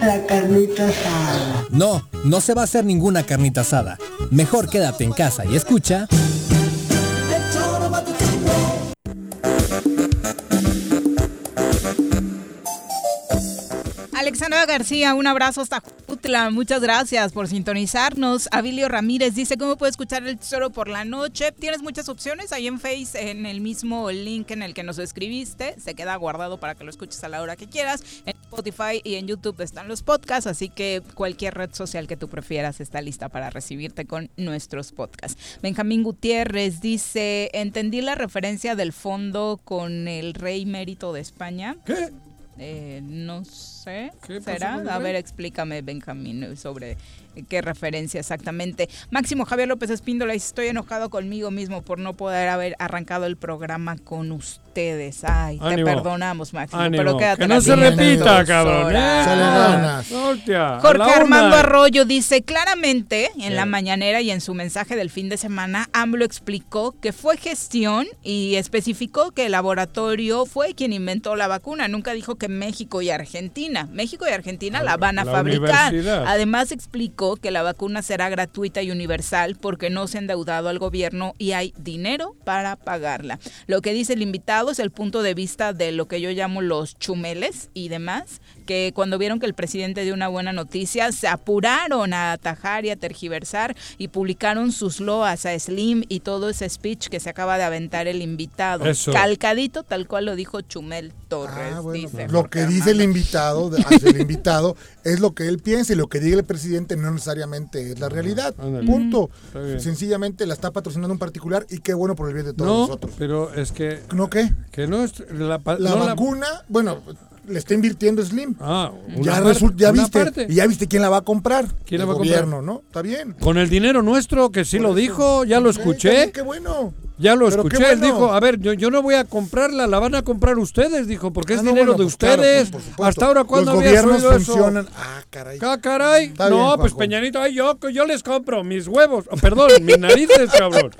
la carnita asada? No, no se va a hacer ninguna carnita asada. Mejor quédate en casa y escucha. Alexandra García, un abrazo hasta Muchas gracias por sintonizarnos. Abilio Ramírez dice, ¿cómo puedo escuchar el tesoro por la noche? Tienes muchas opciones ahí en Face, en el mismo link en el que nos escribiste. Se queda guardado para que lo escuches a la hora que quieras. En Spotify y en YouTube están los podcasts, así que cualquier red social que tú prefieras está lista para recibirte con nuestros podcasts. Benjamín Gutiérrez dice, entendí la referencia del fondo con el rey mérito de España. ¿Qué? Eh, no sé. ¿Qué pasó ¿Será? el A ver, explícame, Benjamín, sobre qué referencia exactamente. Máximo Javier López Espíndola, dice, estoy enojado conmigo mismo por no poder haber arrancado el programa con ustedes. Ay, te perdonamos, Máximo, Ánimo. pero quédate Que no se repita, cabrón. ¿eh? Échale ganas. Hostia, a Jorge. Armando Arroyo dice claramente en Sí. la mañanera y en su mensaje del fin de semana, AMLO explicó que fue gestión y especificó que el laboratorio fue quien inventó la vacuna. Nunca dijo que México y Argentina. México y Argentina la van a la fabricar. Además explicó que la vacuna será gratuita y universal porque no se ha endeudado al gobierno y hay dinero para pagarla. Lo que dice el invitado es el punto de vista de lo que yo llamo los chumeles y demás, que cuando vieron que el presidente dio una buena noticia, se apuraron a atajar y a tergiversar y publicaron sus loas a Slim y todo ese speech que se acaba de aventar el invitado. Eso. Calcadito, tal cual lo dijo Chumel Torres. Ah, bueno, dice lo que dice el invitado, hacia el invitado, es lo que él piensa y lo que diga el presidente no necesariamente es la realidad. Ándale. Punto. Sencillamente la está patrocinando un particular y qué bueno por el bien de todos No, nosotros. pero es que... ¿No qué? Que no es... La, pa- La no vacuna, bueno, le está invirtiendo Slim. Ah, una ya parte- resul- ya una viste, parte. y ya viste quién la va a comprar. ¿Quién la el va a comprar? gobierno, ¿no? Está bien. Con el dinero nuestro, que sí Por lo eso. dijo, ya lo escuché. Qué bueno. Ya lo Pero escuché, él bueno. dijo, a ver, yo, yo no voy a comprarla, la van a comprar ustedes, dijo, porque es Ah, no, dinero bueno, de pues claro, ustedes. por supuesto. Hasta ahora, ¿cuándo Los habías gobiernos eso? funcionan. Ah, caray. Ah, caray. Está no, bien, pues Juanjo. Peñanito, ay, yo, yo les compro mis huevos. Oh, perdón, mis narices, cabrón.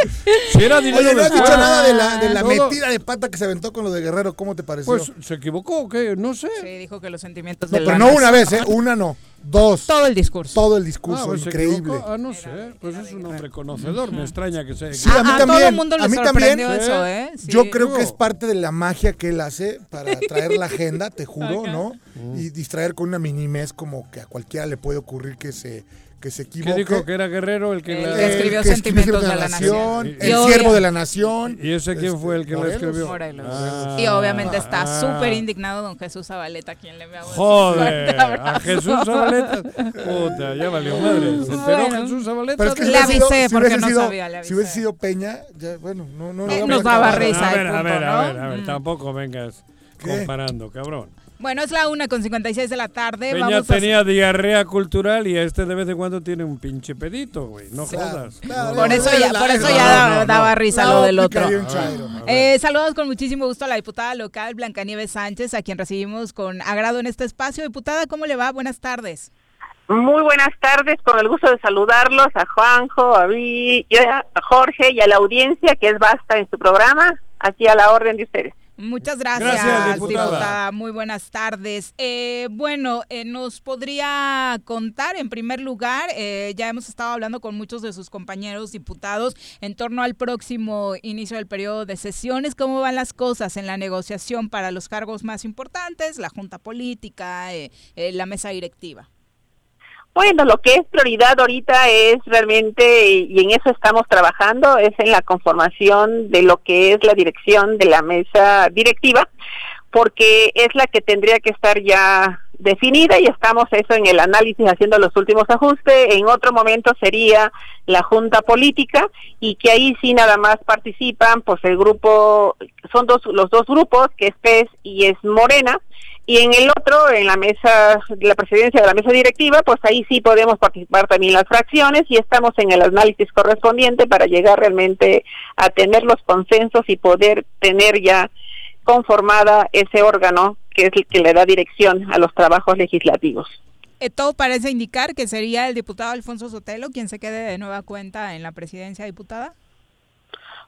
Si era dinero Oye, no de has dicho ustedes. nada de la, de la metida de pata que se aventó con lo de Guerrero. ¿Cómo te pareció? Pues, ¿se equivocó o qué? No sé. Sí, dijo que los sentimientos no, de pero la no una vez, ¿eh? Una no. Dos. Todo el discurso. Todo el discurso. Ah, pues increíble. Ah, no sé. Pues es un hombre conocedor. Me extraña que se Sí, a mí a también. todo el mundo le a mí también. eso, ¿eh? Sí. Yo creo que es parte de la magia que él hace para traer la agenda, te juro. ¿no? Y distraer con una minimez como que a cualquiera le puede ocurrir que se que se ¿Qué equivoque. dijo? ¿Que era Guerrero el que El la... que escribió que Sentimientos de la Nación. el Y siervo de la nación. ¿Y ese quién fue el que lo escribió? Morelos. Ah. y obviamente está Ah. súper indignado don Jesús Zabaleta, quien le un Joder, a Jesús Zabaleta. Puta, ya valió madre. ¿Se enteró Bueno. Jesús Zabaleta? Pero es que Le si hubiese sido- avisé si porque no sido- sabía, le Si hubiese avisé. sido Peña, ya, bueno, no, no, Eh, no nos vamos a daba risa. a el ver, a ver, a ver, Mm. tampoco vengas ¿Qué? comparando, cabrón. Bueno, es la una con 56 de la tarde. Peña Vamos a- tenía diarrea cultural y este de vez en cuando tiene un pinche pedito, güey. No jodas. Claro, Por eso ya, por eso ya no, daba, no, daba no. risa lo del otro. chairo. Eh, saludos con muchísimo gusto a la diputada local Blancanieves Sánchez, a quien recibimos con agrado en este espacio. Diputada, ¿cómo le va? Buenas tardes. Muy buenas tardes, con el gusto de saludarlos a Juanjo, a Vi, a Jorge y a la audiencia que es basta en su programa, aquí a la orden de ustedes. Muchas gracias, Gracias, diputada. Muy buenas tardes. Eh, bueno, eh, nos podría contar, en primer lugar, eh, ya hemos estado hablando con muchos de sus compañeros diputados en torno al próximo inicio del periodo de sesiones. ¿Cómo van las cosas en la negociación para los cargos más importantes, la Junta Política, eh, eh, la mesa directiva? Bueno, lo que es prioridad ahorita es realmente, y en eso estamos trabajando, es en la conformación de lo que es la dirección de la mesa directiva, porque es la que tendría que estar ya definida y estamos eso en el análisis haciendo los últimos ajustes. En otro momento sería la junta política y que ahí sí nada más participan, pues el grupo, son dos, los dos grupos, que es PES y es Morena, y en el otro, en la mesa, la presidencia de la mesa directiva, pues ahí sí podemos participar también las fracciones y estamos en el análisis correspondiente para llegar realmente a tener los consensos y poder tener ya conformada ese órgano que es el que le da dirección a los trabajos legislativos. Eh, todo parece indicar que sería el diputado Alfonso Sotelo quien se quede de nueva cuenta en la presidencia diputada.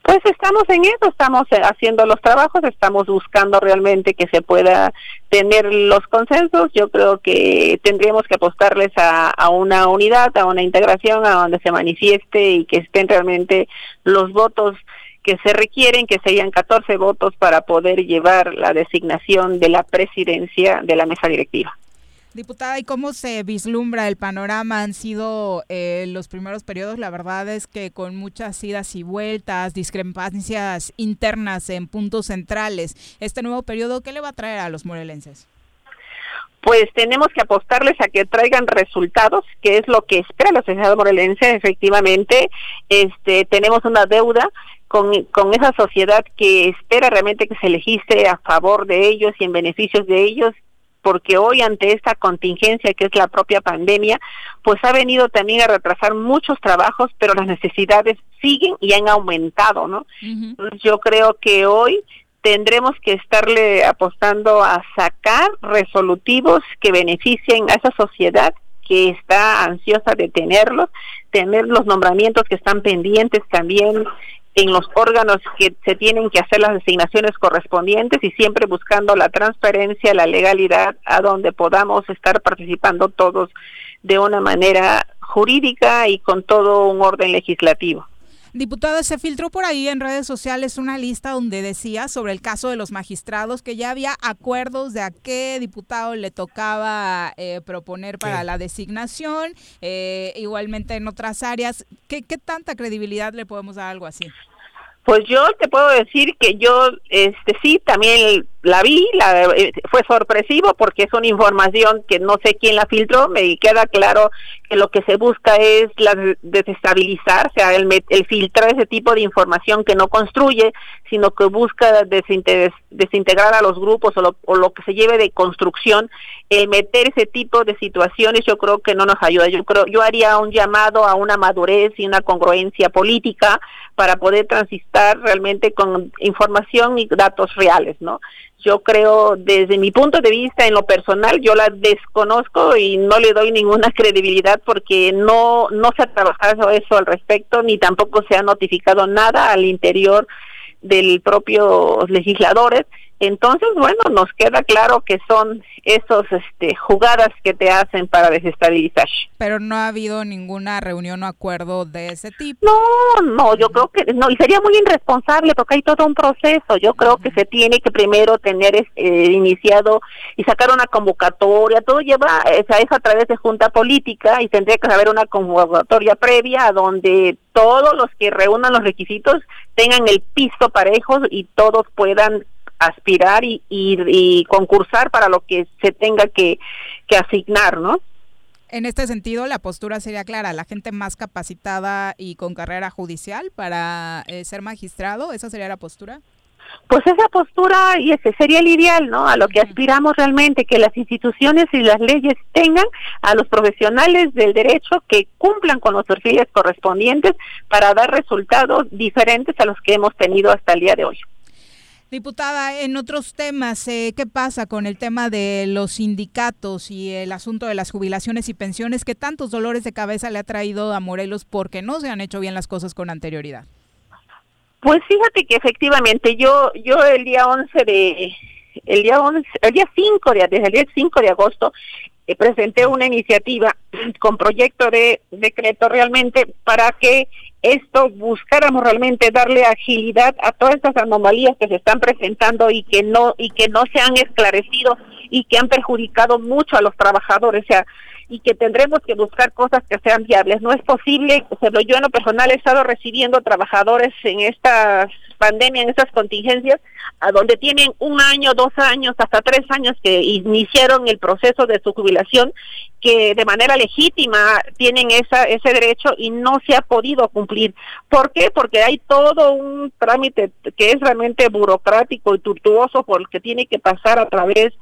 Pues estamos en eso, estamos eh, haciendo los trabajos, estamos buscando realmente que se pueda tener los consensos. Yo creo que tendríamos que apostarles a, a una unidad, a una integración, a donde se manifieste y que estén realmente los votos que se requieren, que serían 14 votos para poder llevar la designación de la presidencia de la mesa directiva. Diputada, ¿y cómo se vislumbra el panorama? Han sido eh, los primeros periodos, la verdad es que con muchas idas y vueltas, discrepancias internas en puntos centrales. Este nuevo periodo, ¿qué le va a traer a los morelenses? pues tenemos que apostarles a que traigan resultados, que es lo que espera la sociedad morelense, efectivamente. Este, tenemos una deuda con, esa sociedad que espera realmente que se legisle a favor de ellos y en beneficios de ellos porque hoy ante esta contingencia que es la propia pandemia, pues ha venido también a retrasar muchos trabajos, pero las necesidades siguen y han aumentado, ¿no? Entonces yo creo que hoy tendremos que estarle apostando a sacar resolutivos que beneficien a esa sociedad que está ansiosa de tenerlos, tener los nombramientos que están pendientes también en los órganos que se tienen que hacer las designaciones correspondientes y siempre buscando la transparencia, la legalidad, a donde podamos estar participando todos de una manera jurídica y con todo un orden legislativo. Diputada, se filtró por ahí en redes sociales una lista donde decía sobre el caso de los magistrados que ya había acuerdos de a qué diputado le tocaba eh, proponer para la designación, eh, igualmente en otras áreas. ¿Qué, ¿Qué tanta credibilidad le podemos dar a algo así? Pues yo te puedo decir que yo, este, sí, también la vi, la, eh, fue sorpresivo porque es una información que no sé quién la filtró, me queda claro que lo que se busca es la de- desestabilizar, o sea, el, el filtrar ese tipo de información que no construye, sino que busca desinte- desintegrar a los grupos o lo, o lo que se lleve de construcción, el meter ese tipo de situaciones yo creo que no nos ayuda. Yo creo, yo haría un llamado a una madurez y una congruencia política para poder transitar realmente con información y datos reales, ¿no? Yo creo, desde mi punto de vista, en lo personal, yo la desconozco y no le doy ninguna credibilidad porque no, no se ha trabajado eso al respecto, ni tampoco se ha notificado nada al interior del propio legisladores entonces, bueno, nos queda claro que son esos este, jugadas que te hacen para desestabilizar. Pero no ha habido ninguna reunión o acuerdo de ese tipo. No, no, yo creo que no, y sería muy irresponsable porque hay todo un proceso. Yo creo que se tiene que primero tener eh, iniciado y sacar una convocatoria. Todo lleva, esa es a través de junta política y tendría que haber una convocatoria previa donde todos los que reúnan los requisitos tengan el piso parejo y todos puedan aspirar y, y, concursar para lo que se tenga que, que asignar, ¿no? En este sentido, la postura sería clara, la gente más capacitada y con carrera judicial para eh, ser magistrado, ¿esa sería la postura? Pues esa postura y ese sería el ideal, ¿no? A lo que aspiramos realmente, que las instituciones y las leyes tengan a los profesionales del derecho que cumplan con los perfiles correspondientes para dar resultados diferentes a los que hemos tenido hasta el día de hoy. Diputada, en otros temas, eh, ¿qué pasa con el tema de los sindicatos y el asunto de las jubilaciones y pensiones que tantos dolores de cabeza le ha traído a Morelos porque no se han hecho bien las cosas con anterioridad? Pues fíjate que efectivamente yo yo el día 11 de el día 11, el día 5 de desde el día 5 de agosto eh, presenté una iniciativa con proyecto de decreto realmente para que esto buscáramos realmente darle agilidad a todas estas anomalías que se están presentando y que no y que no se han esclarecido y que han perjudicado mucho a los trabajadores, o sea, y que tendremos que buscar cosas que sean viables. No es posible, yo en lo personal he estado recibiendo trabajadores en esta pandemia, en estas contingencias, a donde tienen un año, dos años, hasta tres años que iniciaron el proceso de su jubilación, que de manera legítima tienen esa, ese derecho y no se ha podido cumplir. ¿Por qué? Porque hay todo un trámite que es realmente burocrático y tortuoso porque tiene que pasar a través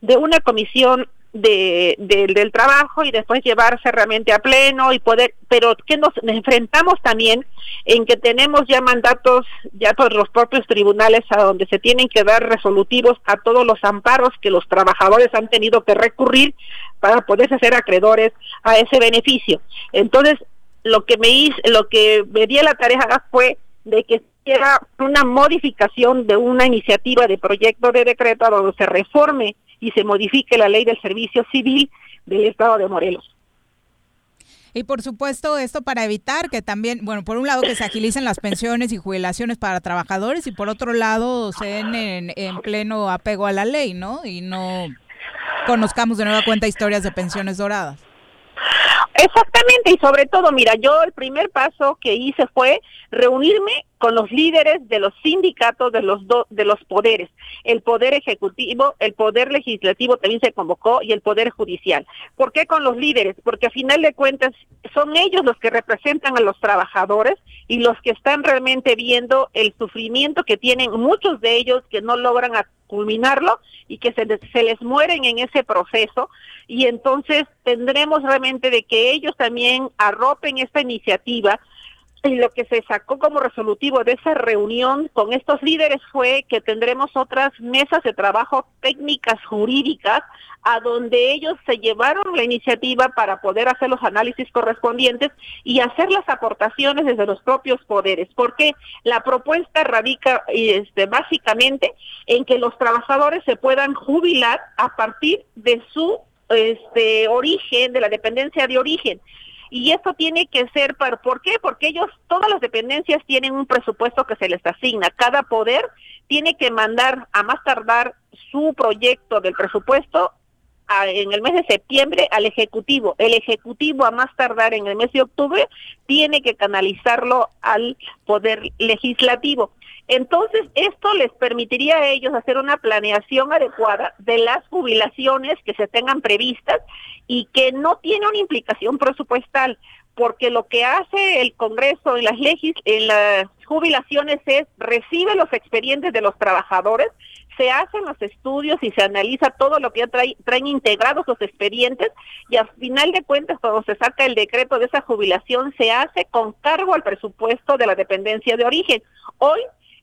de una comisión de, del trabajo y después llevarse realmente a pleno y poder, pero que nos enfrentamos también en que tenemos ya mandatos ya por los propios tribunales a donde se tienen que dar resolutivos a todos los amparos que los trabajadores han tenido que recurrir para poderse hacer acreedores a ese beneficio. Entonces, lo que me hice, lo que me di la tarea fue de que era una modificación de una iniciativa de proyecto de decreto a donde se reforme y se modifique la ley del servicio civil del Estado de Morelos. Y por supuesto, esto para evitar que también, bueno, por un lado que se agilicen las pensiones y jubilaciones para trabajadores y por otro lado se en, en pleno apego a la ley, ¿no? Y no conozcamos de nueva cuenta historias de pensiones doradas. Exactamente, y sobre todo, mira, yo el primer paso que hice fue reunirme con los líderes de los sindicatos de los de los poderes. El poder ejecutivo, el poder legislativo también se convocó y el poder judicial. ¿Por qué con los líderes? Porque a final de cuentas son ellos los que representan a los trabajadores y los que están realmente viendo el sufrimiento que tienen muchos de ellos que no logran culminarlo y que se, se les mueren en ese proceso y entonces tendremos realmente de que ellos también arropen esta iniciativa. Y lo que se sacó como resolutivo de esa reunión con estos líderes fue que tendremos otras mesas de trabajo técnicas jurídicas a donde ellos se llevaron la iniciativa para poder hacer los análisis correspondientes y hacer las aportaciones desde los propios poderes, porque la propuesta radica este, básicamente en que los trabajadores se puedan jubilar a partir de su este origen, de la dependencia de origen y esto tiene que ser, para, ¿por qué? Porque ellos, todas las dependencias tienen un presupuesto que se les asigna. Cada poder tiene que mandar a más tardar su proyecto del presupuesto en el mes de septiembre al Ejecutivo. El Ejecutivo a más tardar en el mes de octubre tiene que canalizarlo al Poder Legislativo. Entonces, esto les permitiría a ellos hacer una planeación adecuada de las jubilaciones que se tengan previstas y que no tiene una implicación presupuestal, porque lo que hace el Congreso en las leyes, en las jubilaciones es recibe los expedientes de los trabajadores, se hacen los estudios y se analiza todo lo que ya trae, traen integrados los expedientes y al final de cuentas cuando se saca el decreto de esa jubilación se hace con cargo al presupuesto de la dependencia de origen. Hoy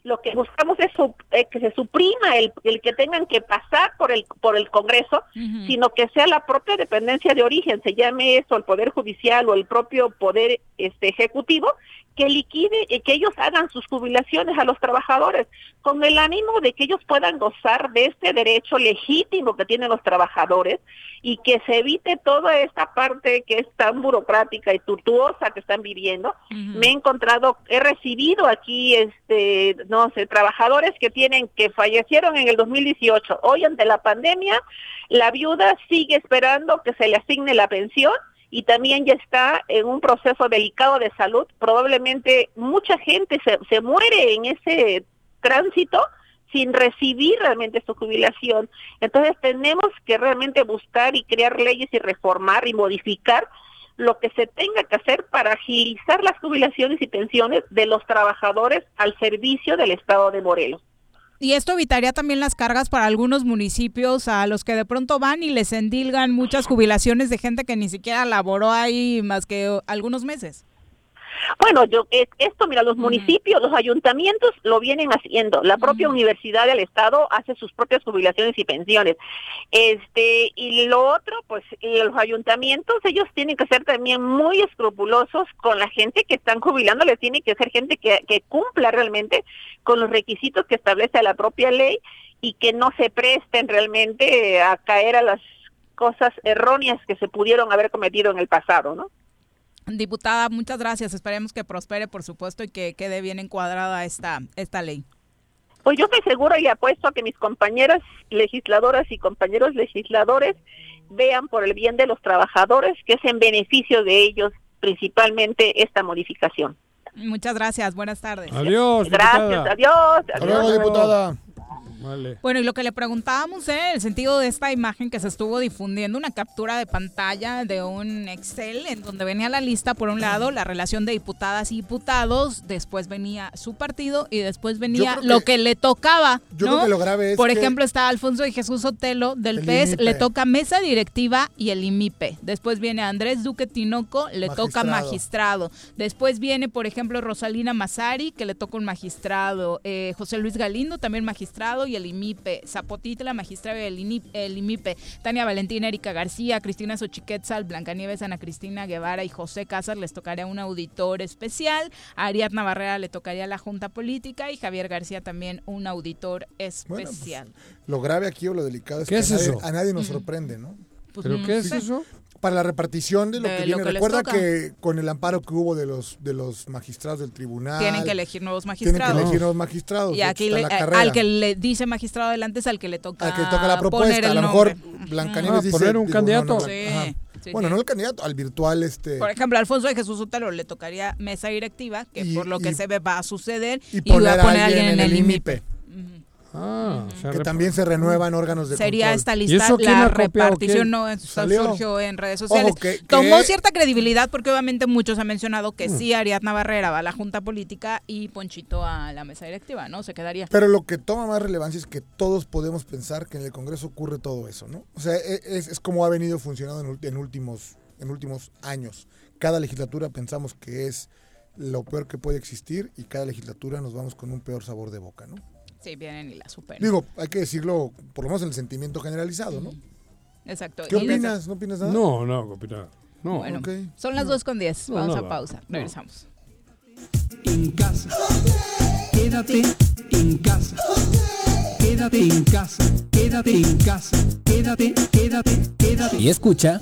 lo que buscamos es eh, que se suprima el, el, que tengan que pasar por el por el Congreso, sino que sea la propia dependencia de origen, se llame eso el Poder Judicial o el propio Poder este Ejecutivo, que liquide y que ellos hagan sus jubilaciones a los trabajadores con el ánimo de que ellos puedan gozar de este derecho legítimo que tienen los trabajadores y que se evite toda esta parte que es tan burocrática y tortuosa que están viviendo. Me he encontrado, he recibido aquí, este, no sé, trabajadores que tienen, que fallecieron en el 2018. Hoy ante la pandemia, la viuda sigue esperando que se le asigne la pensión y también ya está en un proceso delicado de salud. Probablemente mucha gente se, se muere en ese tránsito sin recibir realmente su jubilación. Entonces tenemos que realmente buscar y crear leyes y reformar y modificar lo que se tenga que hacer para agilizar las jubilaciones y pensiones de los trabajadores al servicio del Estado de Morelos. Y esto evitaría también las cargas para algunos municipios a los que de pronto van y les endilgan muchas jubilaciones de gente que ni siquiera laboró ahí más que algunos meses. Bueno, yo esto, mira, los municipios, los ayuntamientos lo vienen haciendo. La propia Universidad del Estado hace sus propias jubilaciones y pensiones. Este, y lo otro, pues los ayuntamientos, ellos tienen que ser también muy escrupulosos con la gente que están jubilando, les tiene que ser gente que, que cumpla realmente con los requisitos que establece la propia ley y que no se presten realmente a caer a las cosas erróneas que se pudieron haber cometido en el pasado, ¿no? Diputada, muchas gracias. Esperemos que prospere, por supuesto, y que quede bien encuadrada esta, esta ley. Pues yo estoy seguro y apuesto a que mis compañeras legisladoras y compañeros legisladores vean por el bien de los trabajadores, que es en beneficio de ellos principalmente esta modificación. Muchas gracias, buenas tardes. Adiós. Gracias, adiós. adiós. diputada. Bueno, y lo que le preguntábamos en el sentido de esta imagen que se estuvo difundiendo, una captura de pantalla de un Excel en donde venía la lista, por un lado, la relación de diputadas y diputados, después venía su partido y después venía lo que le tocaba. Yo creo que lo grave es Por ejemplo, está Alfonso de Jesús Otelo del PES, le toca mesa directiva y el IMIPE. Después viene Andrés Duque Tinoco, le toca magistrado. Después viene, por ejemplo, Rosalina Mazari, que le toca un magistrado. Eh, José Luis Galindo, también magistrado y el IMIPE, Zapotitla, magistrado del el IMIPE, Tania Valentina, Erika García, Cristina Xochiquetzal, Blancanieves, Ana Cristina Guevara y José Casas les tocaría un auditor especial, a Ariadna Barrera le tocaría la Junta Política y Javier García también un auditor pues, especial. lo grave aquí o lo delicado es que a, nadie, nos sorprende, ¿no? Pues ¿Pero qué es eso? Para la repartición de lo que viene. Recuerda que con el amparo que hubo de los de los magistrados del tribunal tienen que elegir nuevos magistrados. Tienen que elegir nuevos magistrados. Y aquí eh, al que le dice magistrado adelante es al que le toca al que toca la propuesta. A lo mejor Blancanieves dice poner un candidato. bueno, no el candidato, al virtual este. Por ejemplo, Alfonso de Jesús Utelo le tocaría mesa directiva, que por lo que se ve va a suceder, y, va a poner a alguien en el IMIPE. Ah, que también se renuevan órganos de Sería esta lista, la repartición no surgió en redes sociales. Tomó cierta credibilidad porque obviamente muchos han mencionado que mm. sí Ariadna Barrera va a la Junta Política y Ponchito a la mesa directiva, ¿no? Se quedaría. Pero lo que toma más relevancia es que todos podemos pensar que en el Congreso ocurre todo eso, ¿no? O sea, e, es, es como ha venido funcionando en, en, últimos, en últimos años. Cada legislatura pensamos que es lo peor que puede existir y cada legislatura nos vamos con un peor sabor de boca, ¿no? Sí, vienen y la superan. Digo, hay que decirlo, por lo menos en el sentimiento generalizado, ¿no? Exacto. ¿Qué opinas? ¿No opinas nada? No, no, opina. No. Bueno, son las 2 con 10. Vamos a pausa. Regresamos. En casa. Quédate en casa. Quédate en casa. Quédate en casa. Quédate, quédate, quédate. Y escucha.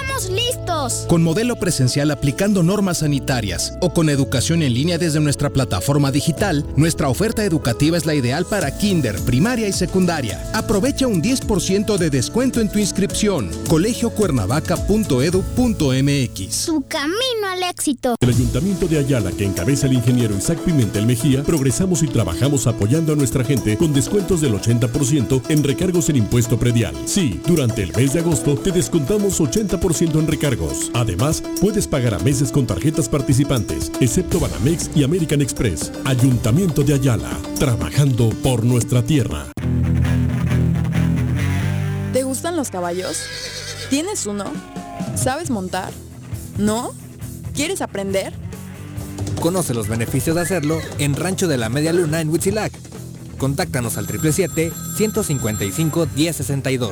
estamos listos. Con modelo presencial aplicando normas sanitarias o con educación en línea desde nuestra plataforma digital, nuestra oferta educativa es la ideal para kinder, primaria y secundaria. Aprovecha un 10% de descuento en tu inscripción. colegiocuernavaca.edu.mx. Su camino al éxito. El Ayuntamiento de Ayala, que encabeza el ingeniero Isaac Pimentel Mejía, progresamos y trabajamos apoyando a nuestra gente con descuentos del 80% en recargos en impuesto predial. Sí, durante el mes de agosto te descontamos 80% en recargos. Además, puedes pagar a meses con tarjetas participantes, excepto Banamex y American Express. Ayuntamiento de Ayala, trabajando por nuestra tierra. ¿Te gustan los caballos? ¿Tienes uno? ¿Sabes montar? ¿No? ¿Quieres aprender? Conoce los beneficios de hacerlo en Rancho de la Media Luna en Huitzilac. Contáctanos al 777-155-1062.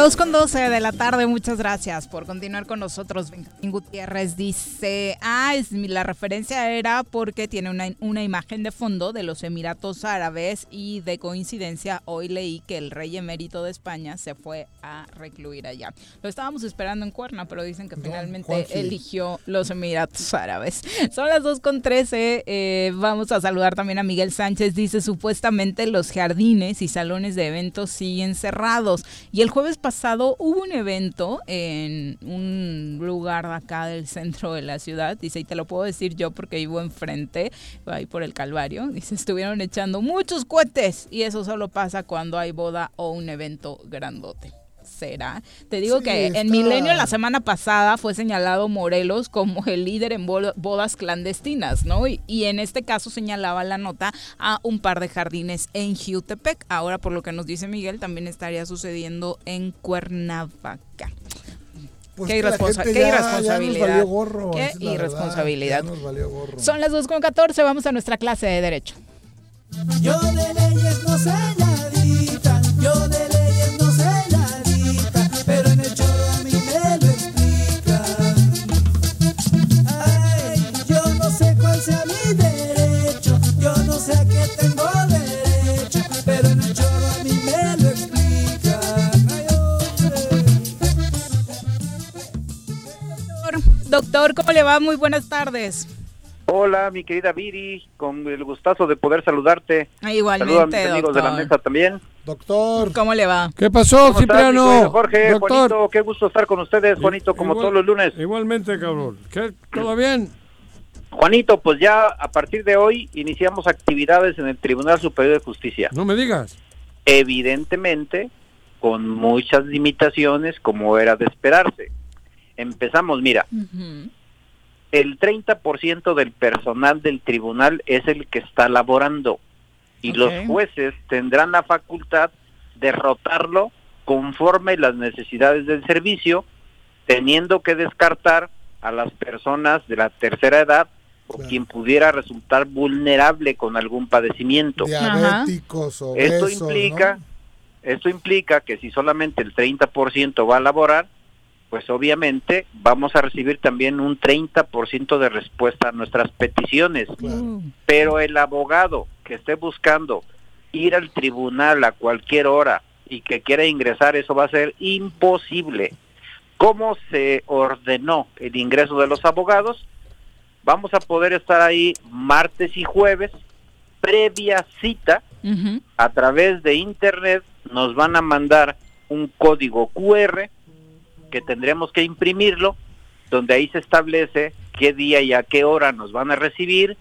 Dos con 12 de la tarde, muchas gracias por continuar con nosotros. Benjamín Gutiérrez dice, ah, es, la referencia era porque tiene una, una imagen de fondo de los Emiratos Árabes y de coincidencia hoy leí que el rey emérito de España se fue a recluir allá. Lo estábamos esperando en Cuerna, pero dicen que finalmente eligió los Emiratos Árabes. Son las 2 con 13, eh, vamos a saludar también a Miguel Sánchez, dice supuestamente los jardines y salones de eventos siguen cerrados y el jueves pasado hubo un evento en un lugar de acá del centro de la ciudad, dice, y te lo puedo decir yo porque vivo enfrente, ahí por el Calvario, dice, estuvieron echando muchos cohetes y eso solo pasa cuando hay boda o un evento grandote. Te digo Sí, que en Milenio la semana pasada fue señalado Morelos como el líder en bo- bodas clandestinas, ¿no? Y, y en este caso señalaba la nota a un par de jardines en Jutepec. Ahora, por lo que nos dice Miguel, también estaría sucediendo en Cuernavaca. Pues qué, que la irresponsa- gente qué ya- ya nos irresponsabilidad. valió gorro, qué verdad, irresponsabilidad. ya nos valió gorro. Son las 2.14, vamos a nuestra clase de Derecho. Yo de leyes no sé nadita, yo de Doctor, ¿cómo le va? Muy buenas tardes. Hola, mi querida Viri, con el gustazo de poder saludarte. Ah, Igualmente, Saludos a mis amigos de la doctor. mesa también. Doctor. ¿Cómo le va? ¿Qué pasó, ¿Cómo estás, mi Cipriano? Jorge, Doctor. Juanito, qué gusto estar con ustedes, Juanito, como Igual- todos los lunes. Igualmente, cabrón. ¿Qué? ¿Todo bien? Juanito, pues ya a partir de hoy iniciamos actividades en el Tribunal Superior de Justicia. No me digas. Evidentemente, con muchas limitaciones, como era de esperarse. Empezamos, mira, el 30% del personal del tribunal es el que está laborando y los jueces tendrán la facultad de rotarlo conforme las necesidades del servicio, teniendo que descartar a las personas de la tercera edad o quien pudiera resultar vulnerable con algún padecimiento. Diabéticos, obesos, Esto implica, esto implica que si solamente el 30% va a laborar, pues obviamente vamos a recibir también un 30% de respuesta a nuestras peticiones. Pero el abogado que esté buscando ir al tribunal a cualquier hora y que quiera ingresar, eso va a ser imposible. ¿Cómo se ordenó el ingreso de los abogados? Vamos a poder estar ahí martes y jueves, previa cita, a través de internet nos van a mandar un código QR que tendremos que imprimirlo, donde ahí se establece qué día y a qué hora nos van a recibir,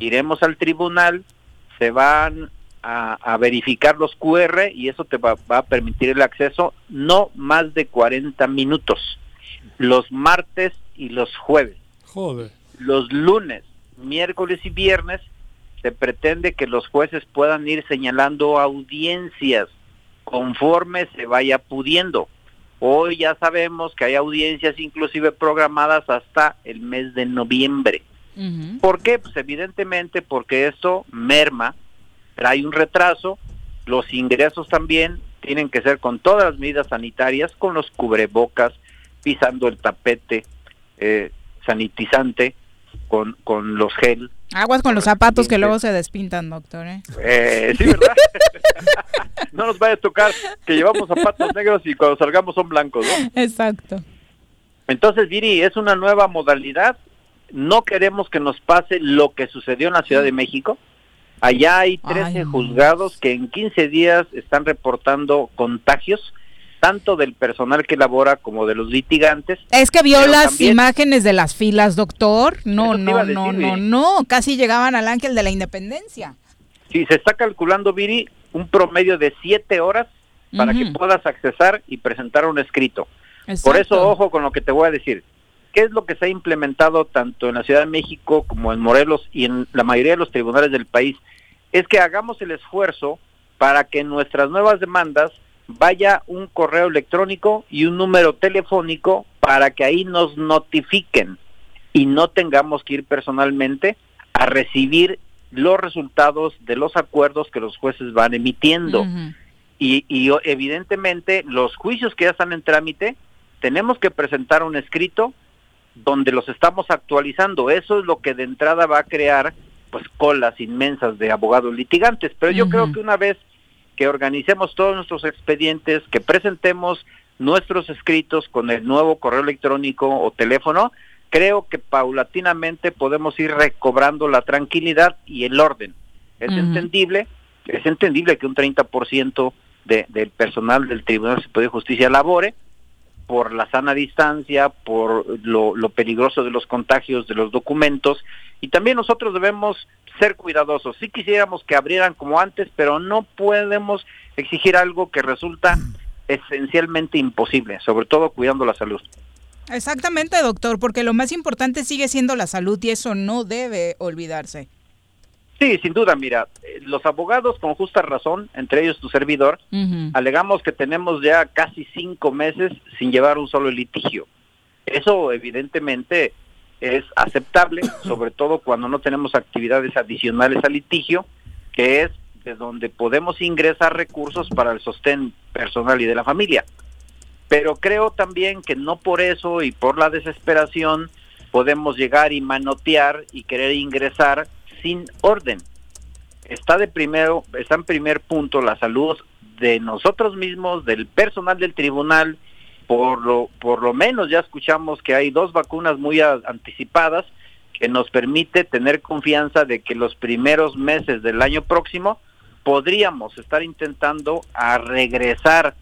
iremos al tribunal, se van a, a verificar los QR y eso te va, va a permitir el acceso no más de 40 minutos, los martes y los jueves. Joder. Los lunes, miércoles y viernes se pretende que los jueces puedan ir señalando audiencias conforme se vaya pudiendo. Hoy ya sabemos que hay audiencias inclusive programadas hasta el mes de noviembre. ¿Por qué? Pues evidentemente porque esto merma, trae un retraso, los ingresos también tienen que ser con todas las medidas sanitarias, con los cubrebocas, pisando el tapete eh, sanitizante, con, con los gel. Aguas con los zapatos que luego se despintan, doctor. ¿eh? Eh, sí, ¿verdad? no nos vaya a tocar que llevamos zapatos negros y cuando salgamos son blancos, ¿no? Exacto. Entonces, Viri, es una nueva modalidad. No queremos que nos pase lo que sucedió en la Ciudad de México. Allá hay 13 juzgados que en 15 días están reportando contagios, tanto del personal que labora como de los litigantes. Es que vio las también- imágenes de las filas, doctor. No, no, no, decir, no, Viri. no. Casi llegaban al ángel de la independencia. Sí, se está calculando, Viri, un promedio de 7 horas para que puedas accesar y presentar un escrito. Por eso, ojo con lo que te voy a decir. ¿Qué es lo que se ha implementado tanto en la Ciudad de México como en Morelos y en la mayoría de los tribunales del país? Es que hagamos el esfuerzo para que nuestras nuevas demandas vaya un correo electrónico y un número telefónico para que ahí nos notifiquen y no tengamos que ir personalmente a recibir los resultados de los acuerdos que los jueces van emitiendo. Y, y evidentemente los juicios que ya están en trámite, tenemos que presentar un escrito donde los estamos actualizando. Eso es lo que de entrada va a crear pues colas inmensas de abogados litigantes. Pero yo creo que una vez que organicemos todos nuestros expedientes, que presentemos nuestros escritos con el nuevo correo electrónico o teléfono, creo que paulatinamente podemos ir recobrando la tranquilidad y el orden. Es entendible, es entendible que un 30% de, del personal del Tribunal Superior de Justicia labore por la sana distancia, por lo, lo peligroso de los contagios de los documentos y también nosotros debemos ser cuidadosos. Sí quisiéramos que abrieran como antes, pero no podemos exigir algo que resulta esencialmente imposible, sobre todo cuidando la salud. Exactamente, doctor, porque lo más importante sigue siendo la salud y eso no debe olvidarse. Sí, sin duda, mira, eh, los abogados con justa razón, entre ellos tu servidor, alegamos que tenemos ya casi cinco meses sin llevar un solo litigio. Eso evidentemente es aceptable, sobre todo cuando no tenemos actividades adicionales al litigio, que es de donde podemos ingresar recursos para el sostén personal y de la familia. Pero creo también que no por eso y por la desesperación podemos llegar y manotear y querer ingresar sin orden. Está de primero, está en primer punto la salud de nosotros mismos, del personal del tribunal. Por lo, por lo menos ya escuchamos que hay dos vacunas muy anticipadas que nos permite tener confianza de que los primeros meses del año próximo podríamos estar intentando a regresar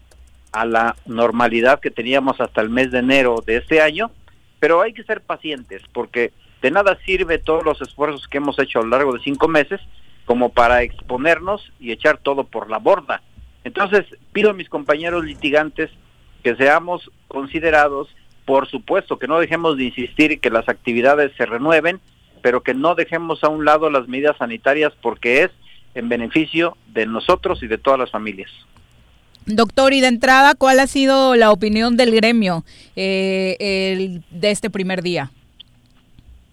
a la normalidad que teníamos hasta el mes de enero de este año, pero hay que ser pacientes porque de nada sirve todos los esfuerzos que hemos hecho a lo largo de cinco meses como para exponernos y echar todo por la borda. Entonces, pido a mis compañeros litigantes que seamos considerados, por supuesto, que no dejemos de insistir que las actividades se renueven, pero que no dejemos a un lado las medidas sanitarias porque es en beneficio de nosotros y de todas las familias. Doctor, y de entrada, ¿cuál ha sido la opinión del gremio eh, el- de este primer día?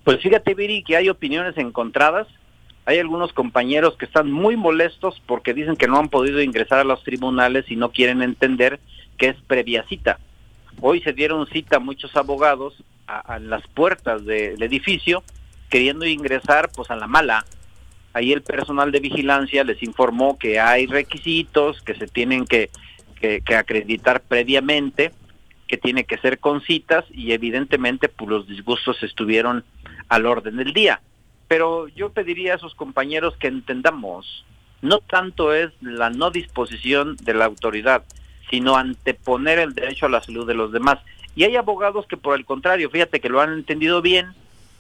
Pues fíjate, Viri, que hay opiniones encontradas. Hay algunos compañeros que están muy molestos porque dicen que no han podido ingresar a los tribunales y no quieren entender que es previa cita. hoy se dieron cita muchos abogados a, las puertas del edificio queriendo ingresar pues a la mala. Ahí el personal de vigilancia les informó que hay requisitos que se tienen que, que, que acreditar previamente, que tiene que ser con citas y evidentemente pues los disgustos estuvieron al orden del día. Pero yo pediría a esos compañeros que entendamos, no tanto es la no disposición de la autoridad, sino anteponer el derecho a la salud de los demás. Y hay abogados que por el contrario, fíjate que lo han entendido bien,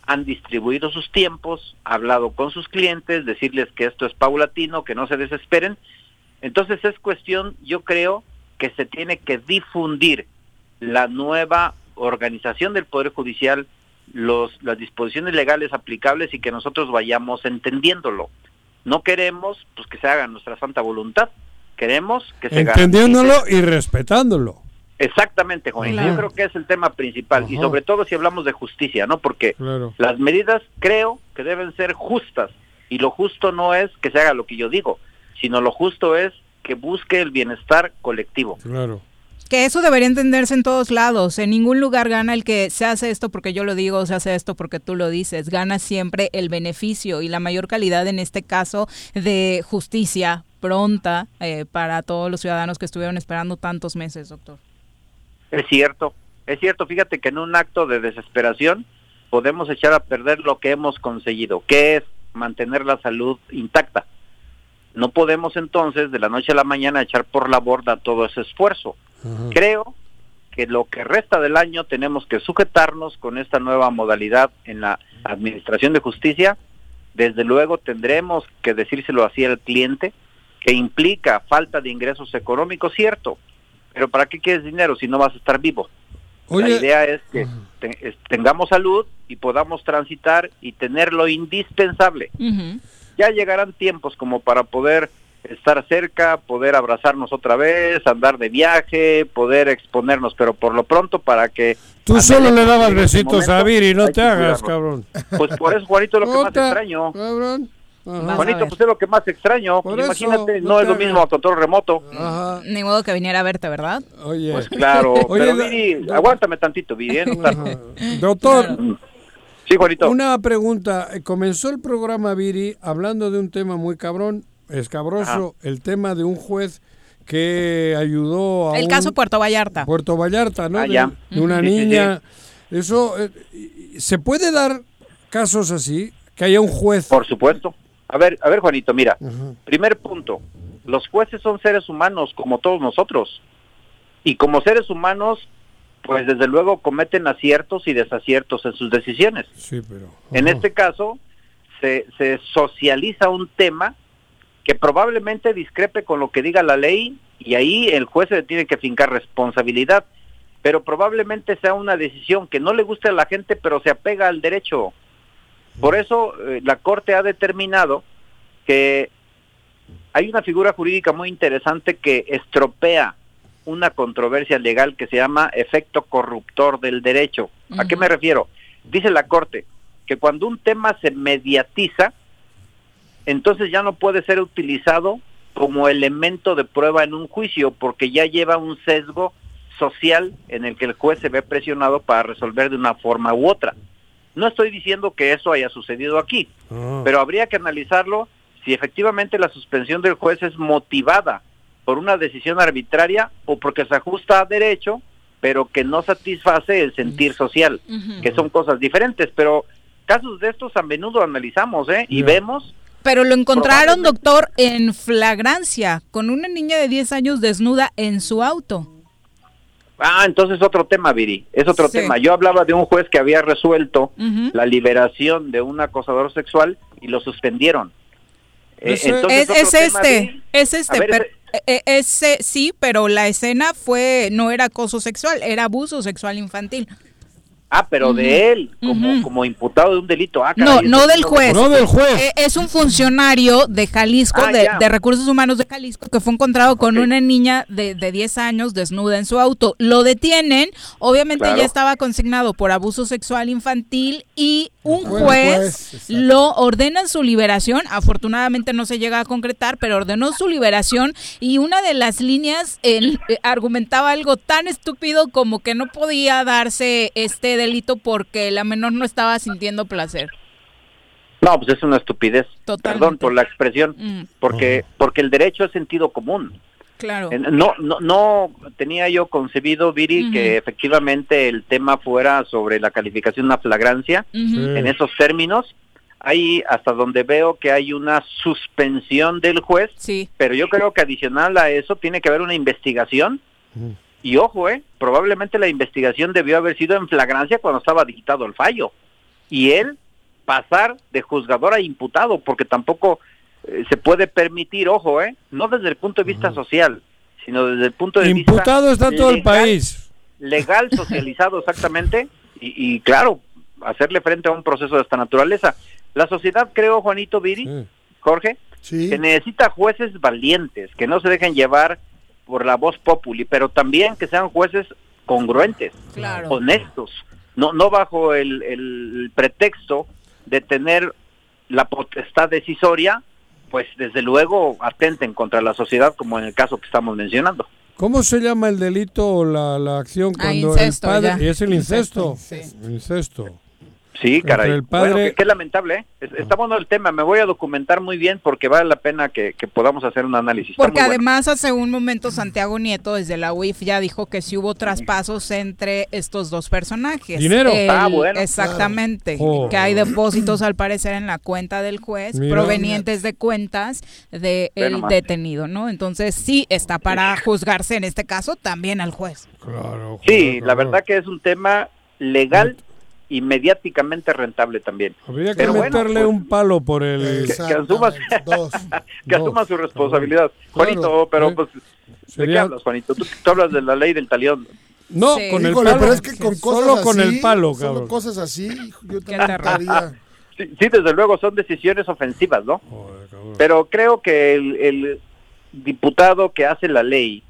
han distribuido sus tiempos, hablado con sus clientes, decirles que esto es paulatino, que no se desesperen. Entonces es cuestión, yo creo, que se tiene que difundir la nueva organización del Poder Judicial, los, las disposiciones legales aplicables y que nosotros vayamos entendiéndolo. No queremos pues que se haga nuestra santa voluntad, queremos que se Entendiéndolo garantice- y respetándolo. Exactamente, Juan. Claro. Yo creo que es el tema principal y sobre todo si hablamos de justicia, ¿no? Porque Claro. las medidas creo que deben ser justas y lo justo no es que se haga lo que yo digo, sino lo justo es que busque el bienestar colectivo. Claro. Que eso debería entenderse en todos lados. En ningún lugar gana el que se hace esto porque yo lo digo, se hace esto porque tú lo dices. Gana siempre el beneficio y la mayor calidad en este caso de justicia pronta eh, para todos los ciudadanos que estuvieron esperando tantos meses, doctor. Es cierto, es cierto, fíjate que en un acto de desesperación podemos echar a perder lo que hemos conseguido, que es mantener la salud intacta. No podemos entonces de la noche a la mañana echar por la borda todo ese esfuerzo. Creo que lo que resta del año tenemos que sujetarnos con esta nueva modalidad en la Administración de Justicia. Desde luego tendremos que decírselo así al cliente, que implica falta de ingresos económicos, cierto, pero ¿para qué quieres dinero si no vas a estar vivo? la idea es que te- tengamos salud y podamos transitar y tener lo indispensable. Ya llegarán tiempos como para poder estar cerca, poder abrazarnos otra vez, andar de viaje, poder exponernos, pero por lo pronto para que... Tú solo le dabas este besitos a Viri, no te hagas, cuidarnos. cabrón. Pues por eso, Juanito, es lo que más extraño. Cabrón. Ajá. Juanito, pues es lo que más extraño. Por eso, Imagínate, no es lo mismo a control remoto. Ni modo que viniera a verte, ¿verdad? Oye. Pues claro, Oye, pero Viri, aguántame tantito, Viri, ¿eh? No. Doctor. Sí, Juanito. Una pregunta. Comenzó el programa Viri hablando de un tema muy cabrón, escabroso, el tema de un juez que ayudó a El un- caso Puerto Vallarta. Puerto Vallarta, ¿no? Ah, de, ya. de una Sí, sí, niña. Eso, eh, ¿se puede dar casos así? Que haya un juez. Por supuesto. A ver, a ver, Juanito, mira. Primer punto. Los jueces son seres humanos como todos nosotros. Y como seres humanos, pues desde luego cometen aciertos y desaciertos en sus decisiones. Sí, pero. En este caso, se, se socializa un tema que probablemente discrepe con lo que diga la ley y ahí el juez se tiene que fincar responsabilidad. Pero probablemente sea una decisión que no le guste a la gente, pero se apega al derecho. Por eso eh, la Corte ha determinado que hay una figura jurídica muy interesante que estropea una controversia legal que se llama efecto corruptor del derecho. ¿A qué me refiero? Dice la Corte que cuando un tema se mediatiza, entonces ya no puede ser utilizado como elemento de prueba en un juicio porque ya lleva un sesgo social en el que el juez se ve presionado para resolver de una forma u otra. No estoy diciendo que eso haya sucedido aquí, pero habría que analizarlo si efectivamente la suspensión del juez es motivada por una decisión arbitraria o porque se ajusta a derecho, pero que no satisface el sentir social, que son cosas diferentes. Pero casos de estos a menudo analizamos, ¿eh? Y vemos Pero lo encontraron, doctor, en flagrancia, con una niña de 10 años desnuda en su auto. Ah, entonces otro tema, Viri, es otro Sí. tema. Yo hablaba de un juez que había resuelto la liberación de un acosador sexual y lo suspendieron. Eh, entonces, es, otro es este, es este, ver, pero- eh, eh, ese sí, pero la escena fue, no era acoso sexual, era abuso sexual infantil. Ah, pero de él, como, como imputado de un delito. Ah, No, caray, no del juez. No del juez. Eh, es un funcionario de Jalisco, Ah, de, Recursos Humanos de Jalisco, que fue encontrado con una niña de, de 10 años desnuda en su auto. Lo detienen, obviamente Claro. ya estaba consignado por abuso sexual infantil y un juez lo ordena su liberación. Afortunadamente no se llega a concretar, pero ordenó su liberación y una de las líneas él, eh, argumentaba algo tan estúpido como que no podía darse este delito porque la menor no estaba sintiendo placer. No, pues es una estupidez. Totalmente. Perdón por la expresión, Mm, porque porque el derecho es sentido común. claro. No, no, no tenía yo concebido, Viri, que efectivamente el tema fuera sobre la calificación de una flagrancia en esos términos. Hay hasta donde veo que hay una suspensión del juez, Sí. pero yo creo que adicional a eso tiene que haber una investigación. Y ojo, eh, probablemente la investigación debió haber sido en flagrancia cuando estaba dictado el fallo. Y él pasar de juzgador a imputado, porque tampoco eh, se puede permitir, ojo, eh, no desde el punto de vista social, sino desde el punto de vista Imputado está todo el legal, país. legal, socializado exactamente, y, y claro, hacerle frente a un proceso de esta naturaleza. La sociedad, creo, Juanito Viri, Jorge, que necesita jueces valientes, que no se dejen llevar por la voz populi, pero también que sean jueces congruentes, honestos, no, no bajo el, el pretexto de tener la potestad decisoria, pues desde luego atenten contra la sociedad, como en el caso que estamos mencionando. ¿Cómo se llama el delito o la, la acción Ah, cuando incesto, el padre ya. es el incesto? Incesto, Incesto. Sí, caray. El padre- Bueno, que, que lamentable, ¿eh? Es- Está bueno el tema, me voy a documentar muy bien porque vale la pena que, que podamos hacer un análisis. Está Porque bueno. además hace un momento Santiago Nieto desde la UIF ya dijo que sí hubo traspasos entre estos dos personajes. Dinero. El- Ah, bueno, Exactamente. claro. Oh. Que hay depósitos al parecer en la cuenta del juez Mira. provenientes de cuentas del detenido, ¿no? Entonces sí está para juzgarse en este caso también al juez. Claro. Sí, la verdad que es un tema legal y mediáticamente rentable también. Habría que Pero bueno, meterle pues, un palo por el... que, que asuma, que asuma su responsabilidad. Juanito, pero pues, ¿de qué Sería- hablas, Juanito? Tú, tú hablas de la ley del talión. No, Sí. con el Híjole, palo. pero es que con cosas Solo con así, el palo, solo cabrón. Cosas así, yo también Sí, sí, desde luego son decisiones ofensivas, ¿no? Pero creo que el, el diputado que hace la ley,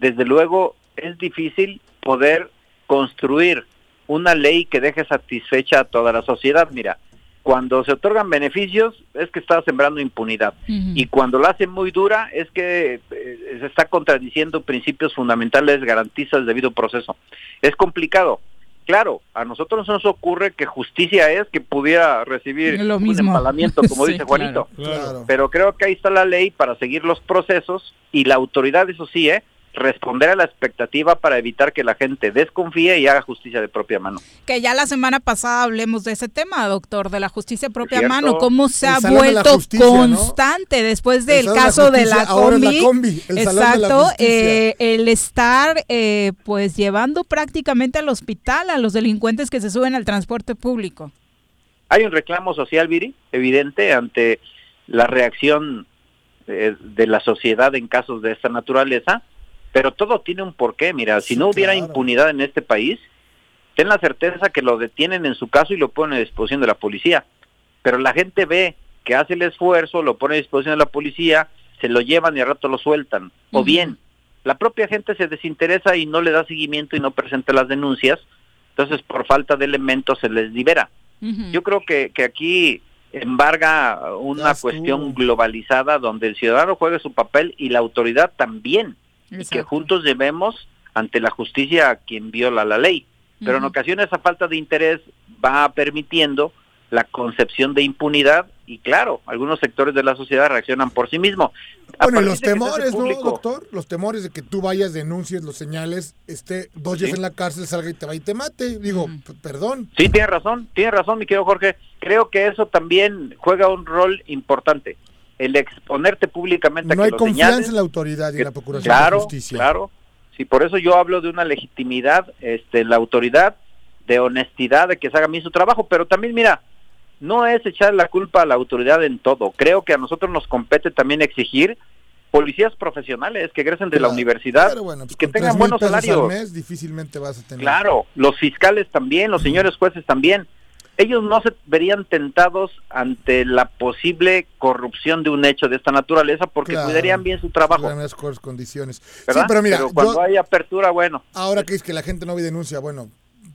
desde luego es difícil poder construir una ley que deje satisfecha a toda la sociedad. Mira, cuando se otorgan beneficios es que está sembrando impunidad. Y cuando la hace muy dura es que eh, se está contradiciendo principios fundamentales, garantiza el debido proceso. Es complicado. Claro, a nosotros nos ocurre que justicia es que pudiera recibir Lo un empalamiento, como Sí, dice Juanito. claro, claro. Pero creo que ahí está la ley para seguir los procesos y la autoridad, eso sí, ¿eh? Responder a la expectativa para evitar que la gente desconfíe y haga justicia de propia mano. Que ya la semana pasada hablemos de ese tema, doctor, de la justicia propia cierto. mano, cómo se El ha de vuelto Justicia, ¿no? constante después del de la caso de la Justicia, ahora es la combi. combi, el Salón de la Exacto, eh, el estar eh, pues llevando prácticamente al hospital a los delincuentes que se suben al transporte público. Hay un reclamo social, Viri, evidente ante la reacción eh, de la sociedad en casos de esta naturaleza, pero todo tiene un porqué. Mira, si no hubiera impunidad en este país, ten la certeza que lo detienen en su caso y lo ponen a disposición de la policía. Pero la gente ve que hace el esfuerzo, lo pone a disposición de la policía, se lo llevan y al rato lo sueltan. O bien, la propia gente se desinteresa y no le da seguimiento y no presenta las denuncias, entonces por falta de elementos se les libera. Yo creo que, que aquí embarga una cuestión globalizada donde el ciudadano juegue su papel y la autoridad también, y que juntos llevemos ante la justicia a quien viola la ley. Pero en ocasiones esa falta de interés va permitiendo la concepción de impunidad y claro, algunos sectores de la sociedad reaccionan por sí mismos. Bueno, y los temores, ¿no, doctor? Los temores de que tú vayas, denuncies, los señales, esté dos días Sí. en la cárcel, salga y te va y te mate. Digo, perdón. Sí, tiene razón, tiene razón, mi querido Jorge. Creo que eso también juega un rol importante. El exponerte públicamente a No que hay lo confianza en la autoridad y en la Procuración claro, de Justicia. Claro, sí, por eso yo hablo de una legitimidad, este, la autoridad, de honestidad, de que se haga bien su trabajo, pero también, mira, no es echar la culpa a la autoridad en todo. Creo que a nosotros nos compete también exigir policías profesionales que egresen de la universidad bueno, pues y que tengan 3,000 buenos al salarios. mes difícilmente vas a tener. Claro, los fiscales también, los señores jueces también. Ellos no se verían tentados ante la posible corrupción de un hecho de esta naturaleza porque Claro. cuidarían bien su trabajo, las mejores condiciones. ¿verdad? Sí, pero mira, cuando yo- hay apertura, bueno. ahora que es que la gente no ve denuncia, bueno,